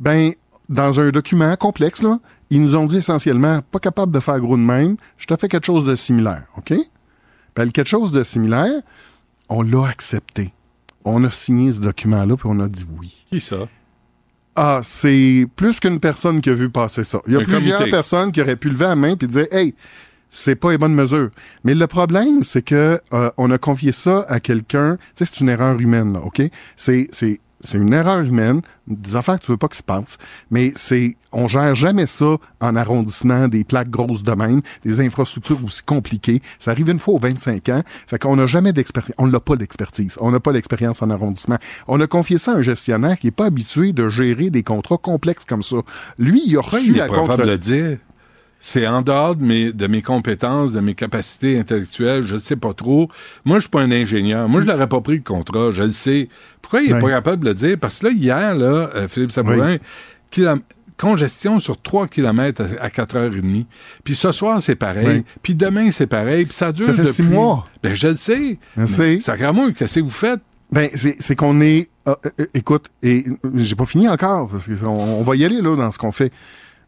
ben, dans un document complexe, là, ils nous ont dit essentiellement, pas capable de faire gros de même, je te fais quelque chose de similaire, OK? Ben, quelque chose de similaire, on l'a accepté. On a signé ce document-là, puis on a dit oui. Qui ça? Ah, c'est plus qu'une personne qui a vu passer ça. Il y a Un plusieurs comité. personnes qui auraient pu lever la main et dire Hey, c'est pas les bonnes mesures. Mais le problème, c'est que euh, on a confié ça à quelqu'un. Tu sais, c'est une erreur humaine, là, OK? C'est, c'est, c'est une erreur humaine, des affaires que tu veux pas qu'il se passe. Mais c'est, on gère jamais ça en arrondissement, des plaques grosses de même, des infrastructures aussi compliquées. Ça arrive une fois aux 25 ans. Fait qu'on n'a jamais d'expertise. On n'a pas d'expertise. On n'a pas l'expérience en arrondissement. On a confié ça à un gestionnaire qui est pas habitué de gérer des contrats complexes comme ça. Lui, il a reçu il la est pas capable contre... de le dire? C'est en dehors de mes, de mes compétences, de mes capacités intellectuelles, je ne sais pas trop. Moi, je suis pas un ingénieur. Moi, je l'aurais pas pris le contrat, je le sais. Pourquoi il est pas capable de le dire? Parce que là, hier, là, euh, Philippe Sabourin, congestion sur 3 km à, à 4h30. Puis ce soir, c'est pareil. Puis demain, c'est pareil. Puis ça dure Ça fait depuis... six mois. Ben, je le sais. Je sais. Sacrément, qu'est-ce que vous faites? Ben, c'est c'est qu'on est. euh, euh, écoute, et j'ai pas fini encore, parce qu'on on va y aller là dans ce qu'on fait.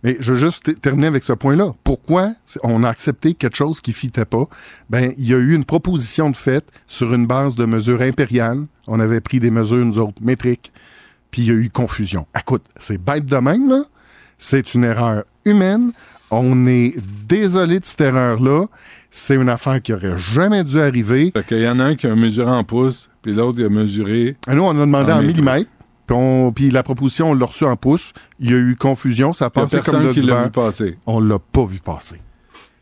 Mais je veux juste terminer avec ce point-là. Pourquoi on a accepté quelque chose qui fitait pas? Ben, il y a eu une proposition de fait sur une base de mesures impériales. On avait pris des mesures, nous autres, métriques. Puis il y a eu confusion. Écoute, c'est bête de même, là. C'est une erreur humaine. On est désolé de cette erreur-là. C'est une affaire qui aurait jamais dû arriver. Fait qu'il y en a un qui a mesuré en pouces, puis l'autre, il a mesuré... Nous, on a demandé En en, mètre. millimètres. Puis, la proposition, on l'a reçue en pouces. Il y a eu confusion. Ça a passé comme de qui l'a vu passer. On l'a pas vu passer.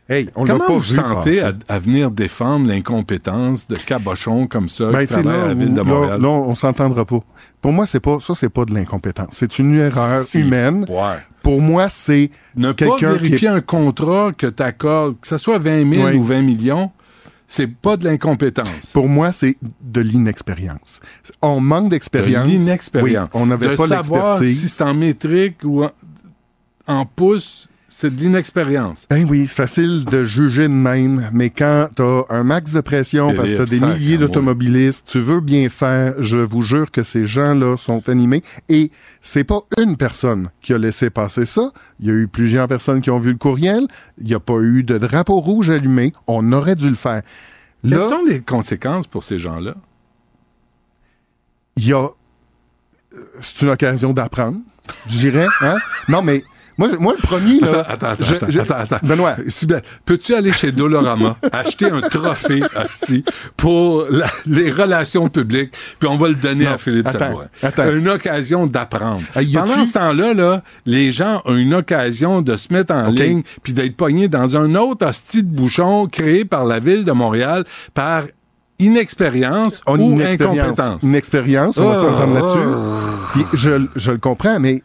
Hey, on l'a Comment pas vous vu sentez à, à venir défendre l'incompétence de cabochons comme ça Ben, qui travaillent à là, la ville de là, Montréal? là, on s'entendra pas. Pour moi, c'est pas ça, c'est pas de l'incompétence. C'est une erreur Si. humaine. Ouais. Pour moi, c'est Ne pas qui vérifier est- un contrat que tu accordes, que ce soit 20 000 Oui. ou 20 millions, c'est pas de l'incompétence. Pour moi, c'est de l'inexpérience. On manque d'expérience. De l'inexpérience. Oui, on n'avait pas savoir l'expertise. si c'est en métrique ou en, en pouces, c'est de l'inexpérience. Ben oui, c'est facile de juger de même, mais quand t'as un max de pression parce que t'as des milliers d'automobilistes, tu veux bien faire, je vous jure que ces gens-là sont animés. Et c'est pas une personne qui a laissé passer ça. Il y a eu plusieurs personnes qui ont vu le courriel. Il n'y a pas eu de drapeau rouge allumé. On aurait dû le faire. Quelles sont les conséquences pour ces gens-là? il y a... euh, C'est une occasion d'apprendre, je dirais. Hein? Non, mais moi, moi, le premier, là... Attends, attends, je- attends, je- attends, attends. Benoît, Sybelle, peux-tu aller chez Dolorama [LAUGHS] acheter un trophée, asti, pour la- les relations publiques, puis on va le donner Non, à Philippe attends, Sabourin. attends. Une occasion d'apprendre. Ah, Pendant ce temps-là, là, les gens ont une occasion de se mettre en ligne, puis d'être pognés dans un autre asti de bouchon créé par la ville de Montréal par inexpérience ou incompétence. Une expérience, on va Oh, s'entendre oh. là-dessus. Puis je, je le comprends, mais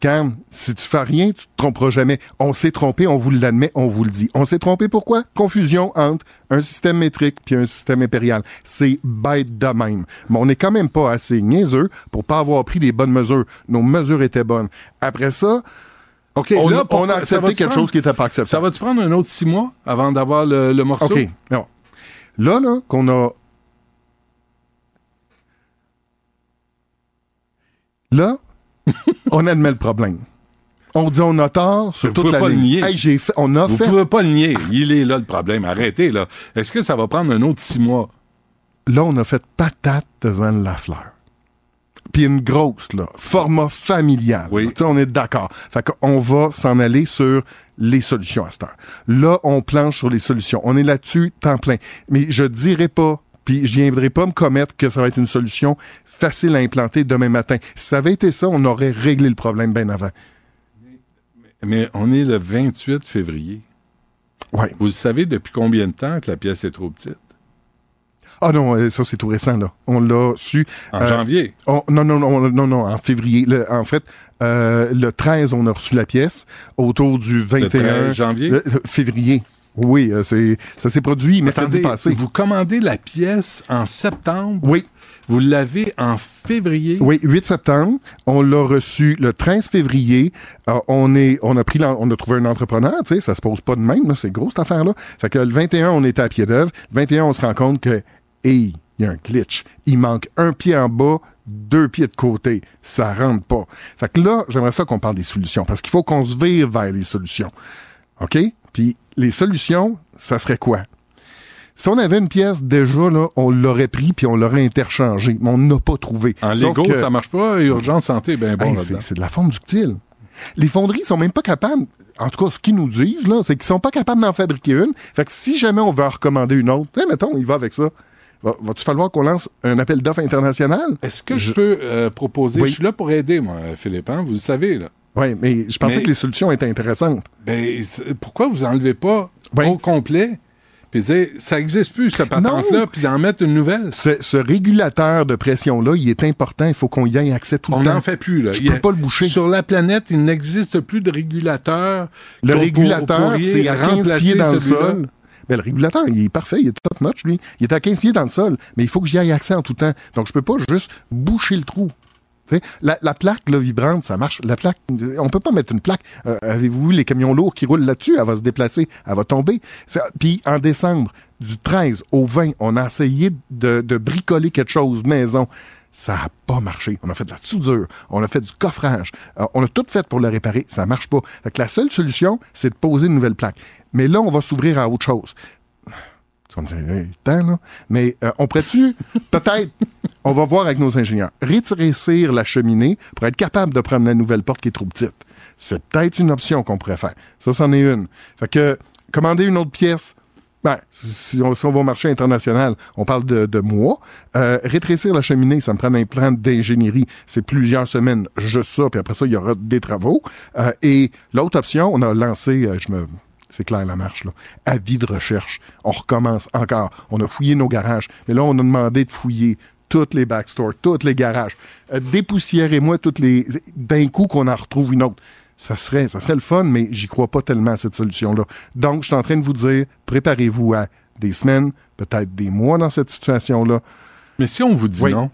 Cam, si tu fais rien, tu te tromperas jamais. On s'est trompé, on vous l'admet, on vous le dit. On s'est trompé pourquoi? Confusion entre un système métrique puis un système impérial. C'est bête de même. Mais on n'est quand même pas assez niaiseux pour pas avoir pris les bonnes mesures. Nos mesures étaient bonnes. Après ça, OK, on, là, on a accepté quelque prendre- chose qui n'était pas acceptable. Ça va-tu prendre un autre six mois avant d'avoir le, le morceau? OK. Non. Là, là, qu'on a. Là, on admet le problème. On dit on a tort sur Vous toute pouvez la pas le ligne. nier. Hey, j'ai fait, on a Vous fait. pouvez pas le nier. Il est là le problème. Arrêtez, là. Est-ce que ça va prendre un autre six mois? Là, on a fait patate devant la fleur. Puis une grosse, là, format familial. Sais, on est d'accord. Fait qu'on va s'en aller sur les solutions à cette heure. Là, on planche sur les solutions. On est là-dessus, temps plein. Mais je dirais pas, puis je viendrai pas me commettre que ça va être une solution facile à implanter demain matin. Si ça avait été ça, on aurait réglé le problème bien avant. Mais on est le 28 février. Ouais. Vous savez depuis combien de temps que la pièce est trop petite? Ah non, euh, ça c'est tout récent là. On l'a su En janvier? on- non, non, non, non, non, en février. Le- en fait, euh, le 13, on a reçu la pièce. Autour du 21 13 janvier? le février. Oui, euh, c'est ça s'est produit mercredi Attendez, passé. vous commandez la pièce en septembre? Oui. Vous l'avez en février? Oui, 8 septembre. On l'a reçu le 13 février. Euh, on est, on a pris, on a trouvé un entrepreneur. Tu sais, ça se pose pas de même. là, C'est gros cette affaire-là. Fait que le 21, on était à pied d'œuvre. Le 21, on se rend compte que, hey, il y a un glitch. Il manque un pied en bas, deux pieds de côté. Ça rentre pas. Fait que là, j'aimerais ça qu'on parle des solutions parce qu'il faut qu'on se vire vers les solutions. OK? Puis les solutions, ça serait quoi? Si on avait une pièce déjà, là, on l'aurait pris puis on l'aurait interchangé. Mais on n'a pas trouvé. En Sauf Lego, que- ça marche pas. Urgence santé, ben bon Hey, c'est, de la forme ductile. Les fonderies sont même pas capables, en tout cas, ce qu'ils nous disent, là, c'est qu'ils sont pas capables d'en fabriquer une. Fait que si jamais on veut en recommander une autre, tu sais, mettons, il va avec ça. Va, va-tu falloir qu'on lance un appel d'offres international? Est-ce que je, peux euh, proposer... Oui. Je suis là pour aider, moi, Philippe, hein, vous le savez, là. Oui, mais je pensais Mais- que les solutions étaient intéressantes. Ben, pourquoi vous enlevez pas au complet? Puis dire, ça existe plus, cette patente-là, puis d'en mettre une nouvelle. Ce, ce régulateur de pression-là, il est important. Il faut qu'on y ait accès tout le On temps. n'en fait plus, là. Je Il y a- peux pas le boucher. Sur la planète, il n'existe plus de régulateur. Le régulateur, c'est à 15 remplacer pieds dans le sol. Ben, le régulateur, il est parfait, il est top notch, lui. Il est à 15 pieds dans le sol, mais il faut que j'y aille accès en tout temps. Donc, je peux pas juste boucher le trou. La, la plaque là, vibrante, ça marche. La plaque, on peut pas mettre une plaque. Euh, Avez-vous vu les camions lourds qui roulent là-dessus? Elle va se déplacer, elle va tomber. Puis en décembre, du 13 au 20, on a essayé de, bricoler quelque chose maison. Ça n'a pas marché. On a fait de la soudure, on a fait du coffrage, Euh, on a tout fait pour le réparer. Ça marche pas. Fait la seule solution, c'est de poser une nouvelle plaque. Mais là, on va s'ouvrir à autre chose. Tu vas me dire, hey, là. Mais euh, on pourrait-tu, [LAUGHS] peut-être, on va voir avec nos ingénieurs, rétrécir la cheminée pour être capable de prendre la nouvelle porte qui est trop petite. C'est peut-être une option qu'on pourrait faire. Ça, c'en est une. Fait que, commander une autre pièce, ben, si on, si on va au marché international, on parle de, de mois. Euh, rétrécir la cheminée, ça me prend un plan d'ingénierie. C'est plusieurs semaines, juste ça, puis après ça, il y aura des travaux. Euh, et l'autre option, on a lancé, euh, je me... C'est clair la marche, là. Avis de recherche. On recommence encore. On a fouillé nos garages. Mais là, on a demandé de fouiller toutes les backstores, tous les garages. Euh, dépoussiérez-moi toutes les. D'un coup qu'on en retrouve une autre. Ça serait, ça serait le fun, mais j'y crois pas tellement à cette solution-là. Donc, je suis en train de vous dire, préparez-vous à des semaines, peut-être des mois dans cette situation-là. Mais si on vous dit Oui. non,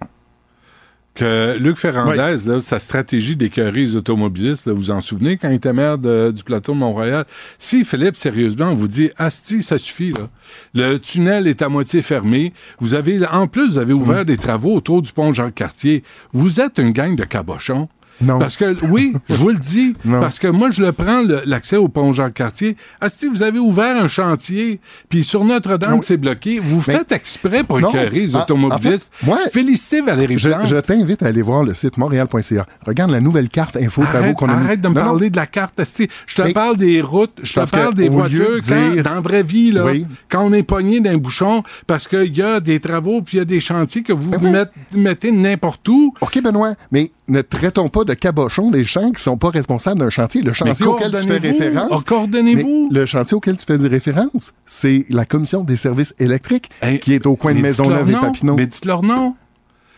que Luc Ferrandez, là, sa stratégie d'écœurer les automobilistes, là, vous vous en souvenez quand il était maire de- du plateau de Mont-Royal? Si Philippe, sérieusement, on vous dit Asti, ça suffit, là. Le tunnel est à moitié fermé. Vous avez, en plus, vous avez ouvert des travaux autour du pont Jean-Cartier. Vous êtes une gang de cabochons. Non. Parce que, oui, je vous le dis, [LAUGHS] parce que moi, je le prends, l'accès au pont Jean-Cartier. Asti, vous avez ouvert un chantier, puis sur Notre-Dame, c'est bloqué. Vous Mais- faites exprès pour écœurer les automobilistes. en fait, moi, Félicitez Valérie Je, je t'invite à aller voir le site montréal.ca. Regarde la nouvelle carte info travaux qu'on a mis. arrête de me Non, non. parler de la carte. esti. Je te Mais- parle des routes, je te parle des voitures. Quand, dire- dans la vraie vie, là, Oui. quand on est pogné d'un bouchon parce qu'il y a des travaux puis il y a des chantiers que vous met- mettez n'importe où. OK, Benoît, mais ne traitons pas de cabochons des gens qui sont pas responsables d'un chantier. Le chantier auquel tu fais référence. Oh, coordonnez-vous. Le chantier auquel tu fais des références, c'est la Commission des services électriques qui est au coin de Maisonneuve et. Papineau. Mais dites-leur non.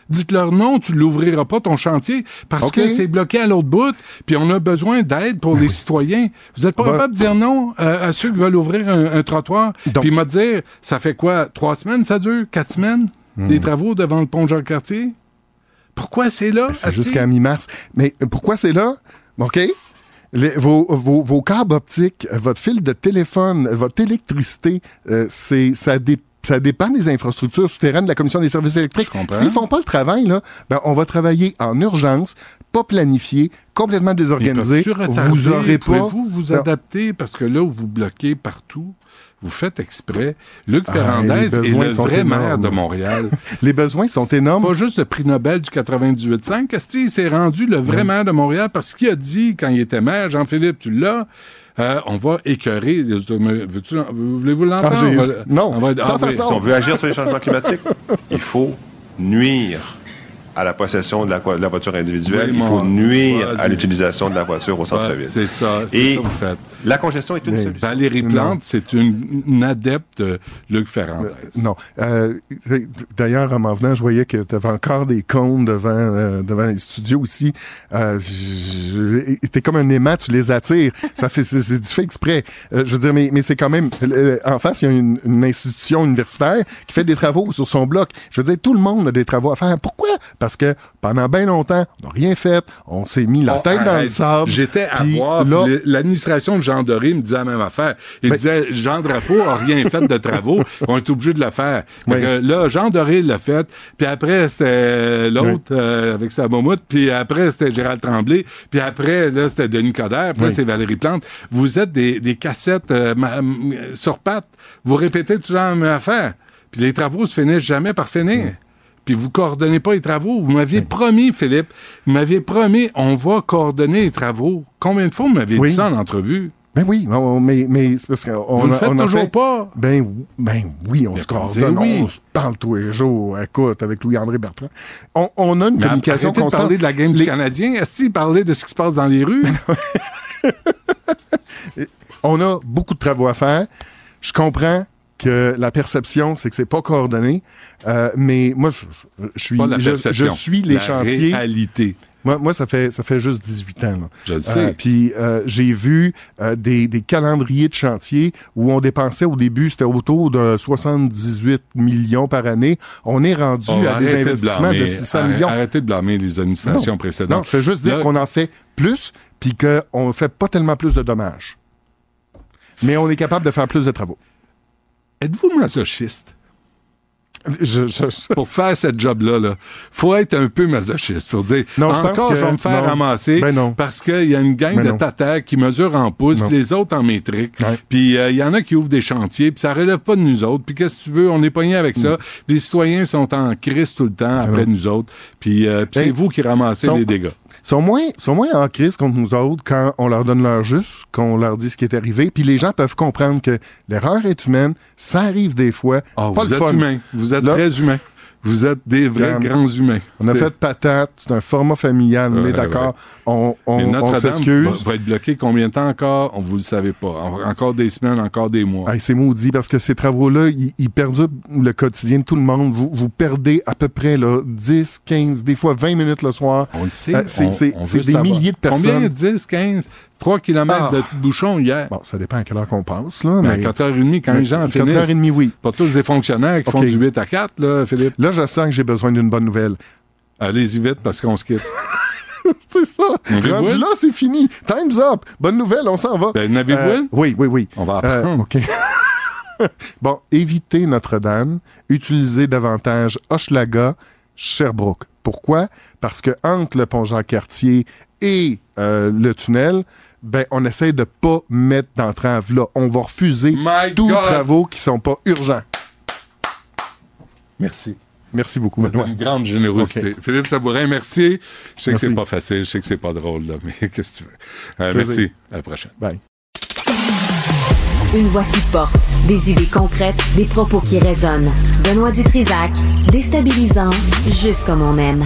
Dites-leur non, tu l'ouvriras pas ton chantier parce que c'est bloqué à l'autre bout, puis on a besoin d'aide pour les citoyens. Vous êtes pas Va- capable de dire non euh, à ceux qui veulent ouvrir un, un trottoir, puis me dire, ça fait quoi, trois semaines ça dure, quatre semaines, Hmm. les travaux devant le pont Jacques-Cartier? Pourquoi c'est là? C'est Asti? jusqu'à mi-mars. Mais pourquoi c'est là? OK? Les- vos, vos, vos câbles optiques, euh, votre fil de téléphone, euh, votre électricité, euh, c'est ça dé- ça dépend des infrastructures souterraines de la Commission des services électriques. S'ils font pas le travail, là, ben, on va travailler en urgence, pas planifié, complètement désorganisé. Vous aurez pas... Pouvez-vous vous adapter? Parce que là vous bloquez partout, vous faites exprès. Luc Ah, Ferrandez est le vrai énormes. maire de Montréal. [LAUGHS] les besoins sont énormes. Pas juste le prix Nobel du 98.5. Asti, il s'est rendu le vrai maire de Montréal? Parce qu'il a dit quand il était maire, Jean-Philippe, tu l'as, euh, on va écœurer. Veux-tu- Voulez-vous l'entendre? Ah, va- non, on va- sans ah, façon. Si on veut agir sur les changements climatiques, il faut nuire à la possession de la, de la voiture individuelle, Oui, il faut nuire à l'utilisation de la voiture au centre-ville. Ouais, c'est ça, c'est Et ça que vous faites. la congestion est une Oui. solution. Valérie Plante, c'est une, une adepte de Luc Ferrandez. Non. Euh, D'ailleurs, en m'en venant, je voyais que tu avais encore des cônes devant, euh, devant les studios. Euh, je- T'es comme un aimant, tu les attires. Ça fait, c'est c'est du fait exprès. Euh, je veux dire, mais, mais c'est quand même... euh, en face, il y a une, une institution universitaire qui fait des travaux sur son bloc. Je veux dire, tout le monde a des travaux à faire. Pourquoi? Parce que pendant bien longtemps, on n'a rien fait. On s'est mis la tête dans le sable. J'étais à voir, l'administration de Jean Doré me disait la même affaire. Il Ben- disait, Jean Drapeau a rien fait de travaux, [LAUGHS] on est obligé de le faire. Fait Oui. que là, Jean Doré l'a fait, puis après, c'était l'autre euh, avec sa momoute, puis après, c'était Gérald Tremblay, puis après, là, c'était Denis Coderre, puis Oui. c'est Valérie Plante. Vous êtes des, des cassettes euh, sur pattes. Vous répétez temps la même affaire. Puis les travaux se finissent jamais par finir. Puis vous coordonnez pas les travaux. Vous m'aviez promis, Philippe, vous m'aviez promis, on va coordonner les travaux. Combien de fois vous m'aviez Oui. dit ça en entrevue? Ben oui, mais, mais c'est parce qu'on Vous le a- faites on a toujours fait- pas? Ben, ben oui, on Mais se coordonne, oui. on se parle tous les jours. Écoute, avec Louis-André Bertrand. On, on a une Mais communication arrêtez de constante. parler de la game du Les- Canadien. Est-ce qu'il parlait de ce qui se passe dans les rues? [LAUGHS] On a beaucoup de travaux à faire. Je comprends que la perception, c'est que c'est pas coordonné. Euh, mais moi, je, suis, la je, suis les la chantiers. réalité. Moi, moi, ça fait ça fait juste 18 ans. là. Je le sais. Puis euh, j'ai vu euh, des, des calendriers de chantier où on dépensait au début, c'était autour de 78 millions par année. On est rendu Oh, à des de investissements de, blâmer. 600 Arrête- millions. Arrêtez de blâmer les administrations Non. précédentes. Non, je fais juste dire qu'on en fait plus, puis qu'on ne fait pas tellement plus de dommages. Mais on est capable de faire plus de travaux. Êtes-vous masochiste? Je, je- [LAUGHS] Pour faire cette job-là, là, faut être un peu masochiste pour dire Non, je pense encore que- je vais me faire non. ramasser Ben non. parce qu'il y a une gang Ben de non. tatas qui mesurent en pouces, puis les autres en métrique. Puis euh, il y en a qui ouvrent des chantiers, puis ça relève pas de nous autres. Puis qu'est-ce que tu veux, on est pogné avec ça. Puis les citoyens sont en crise tout le temps après non. nous autres. Puis euh, Ben, c'est vous qui ramassez sont- les dégâts. Sont moins, sont moins en crise contre nous autres quand on leur donne leur juste, qu'on leur dit ce qui est arrivé. Puis les gens peuvent comprendre que l'erreur est humaine, ça arrive des fois. Ah, pas vous le êtes fun. humain. Vous êtes Là- très humain. Vous êtes des vrais grands humains. On a fait patate, c'est un format familial, on est d'accord. On, on, on va, va être bloqué combien de temps encore? On vous le savez pas. En- encore des semaines, encore des mois. Hey, c'est maudit parce que ces travaux-là, ils, perdent le quotidien de tout le monde. Vous, vous perdez à peu près là, 10, 15, des fois 20 minutes le soir. On le sait. Euh, c'est des savoir. milliers de personnes. Combien? 10, 15, 3 km Ah. de bouchons hier. Bon, ça dépend à quelle heure qu'on passe. Là, Mais à mais 4h30, quand Mais les gens 4h30, finissent. oui. Pas tous des fonctionnaires qui font du 8 à 4, là, Philippe. Là, je sens que j'ai besoin d'une bonne nouvelle. Allez-y vite parce qu'on se quitte. [LAUGHS] c'est ça. Rendu là, c'est fini. Time's up. Bonne nouvelle, on s'en va. Ben, Euh? Oui, oui, oui. On va Euh, apprendre. OK. [LAUGHS] bon, évitez Notre-Dame. Utilisez davantage Hochelaga, Sherbrooke. Pourquoi? Parce que entre le pont Jean-Cartier et euh, le tunnel, ben, on essaie de pas mettre d'entrave là. On va refuser My tous les travaux qui sont pas urgents. Merci. Merci beaucoup, Benoît. une grande générosité. Philippe Sabourin, merci. Je sais Merci. que c'est pas facile, je sais que c'est pas drôle, là, mais [LAUGHS] qu'est-ce que tu veux? Euh, merci. À la prochaine. Bye. Une voix qui porte, des idées concrètes, des propos qui résonnent. Benoît Dutrisac, déstabilisant, juste comme on aime.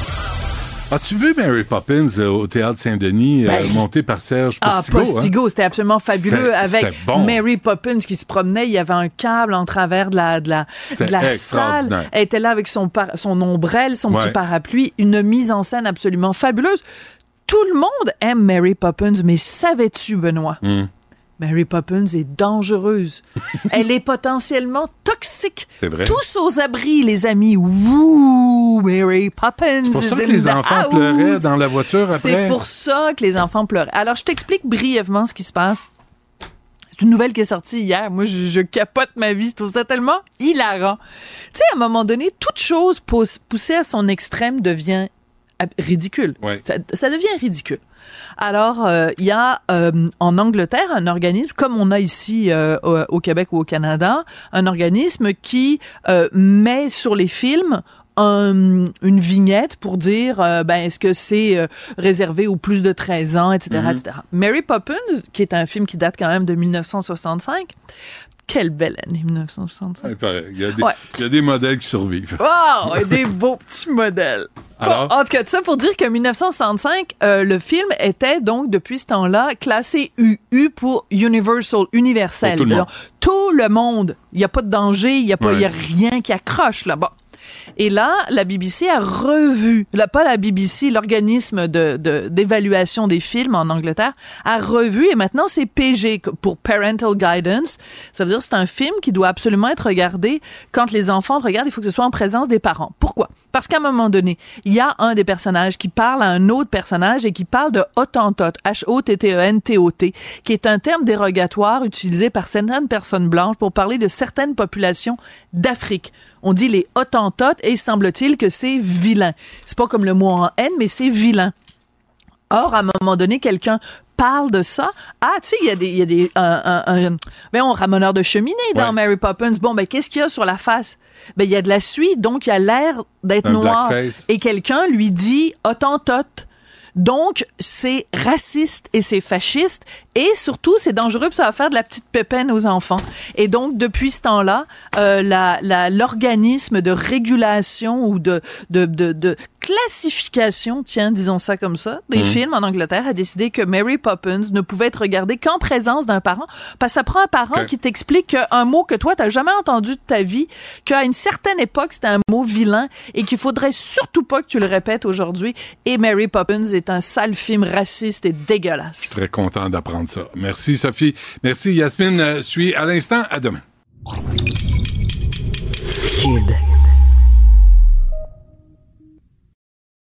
As-tu vu Mary Poppins euh, au Théâtre Saint-Denis, euh, Ben, monté par Serge Ah, Postigo? hein? Postigo, c'était absolument fabuleux avec bon. Mary Poppins qui se promenait. Il y avait un câble en travers de la, de la, C'était de la salle. Elle était là avec son, par- son ombrelle, son Ouais. petit parapluie. Une mise en scène absolument fabuleuse. Tout le monde aime Mary Poppins, mais savais-tu, Benoît? Hmm. Mary Poppins est dangereuse. [LAUGHS] Elle est potentiellement toxique. C'est vrai. Tous aux abris, les amis. Wouh, Mary Poppins. C'est pour ça que les enfants pleuraient dans la voiture après. C'est pour ça que les enfants pleuraient. Alors, je t'explique brièvement ce qui se passe. C'est une nouvelle qui est sortie hier. Moi, je, je capote ma vie. Je trouve ça tellement hilarant. Tu sais, à un moment donné, toute chose poussée à son extrême devient ridicule. Ouais. Ça, ça devient ridicule. Alors, euh, il y a euh, en Angleterre un organisme, comme on a ici euh, au, au Québec ou au Canada, un organisme qui met sur les films un- une vignette pour dire euh, ben est-ce que c'est euh, réservé aux plus de 13 ans etc Mhm. etc Mary Poppins qui est un film qui date quand même de 1965 quelle belle année 1965 Ouais, pareil. Il y, a des, Ouais. il y a des modèles qui survivent. Wow, et des beaux petits modèles. Alors? Bon, en tout cas, ça pour dire que 1965, euh, le film était donc depuis ce temps-là classé UU pour Universal, universel. Pour tout le monde. Tout le monde. Il n'y a pas de danger, il n'y a, pas- Ouais. il y a rien qui accroche là. Bon. Et là, la BBC a revu, là, pas la BBC, l'organisme de, de- d'évaluation des films en Angleterre, a revu, et maintenant c'est PG pour Parental Guidance. Ça veut dire que c'est un film qui doit absolument être regardé quand les enfants le regardent, il faut que ce soit en présence des parents. Pourquoi? Parce qu'à un moment donné, il y a un des personnages qui parle à un autre personnage et qui parle de Hottentot, H-O-T-T-E-N-T-O-T, qui est un terme dérogatoire utilisé par certaines personnes blanches pour parler de certaines populations d'Afrique. On dit les Hottentotes et il semble-t-il que c'est vilain. C'est pas comme le mot en haine, mais c'est vilain. Or, à un moment donné, quelqu'un parle de ça. Ah, tu sais, il y a des, il y a des, un, un, un- ben, on ramoneur de cheminée dans Ouais. Mary Poppins. Bon, ben, qu'est-ce qu'il y a sur la face? Ben, il y a de la suie, donc il a l'air d'être noir. blackface. Et quelqu'un lui dit Hottentote. Donc, c'est raciste et c'est fasciste. Et surtout, c'est dangereux, puis ça va faire de la petite pépine aux enfants. Et donc, depuis ce temps-là, euh, la- la- l'organisme de régulation ou de, de, de, de classification, tiens, disons ça comme ça, des Mhm. films en Angleterre a décidé que Mary Poppins ne pouvait être regardé qu'en présence d'un parent. Parce que ça prend un parent qui t'explique qu'un mot que toi, t'as jamais entendu de ta vie, qu'à une certaine époque, c'était un mot vilain et qu'il faudrait surtout pas que tu le répètes aujourd'hui. Et Mary Poppins est un sale film raciste et dégueulasse. Très content d'apprendre ça. Merci, Sophie. Merci, Yasmine. Euh, suis à l'instant. À demain.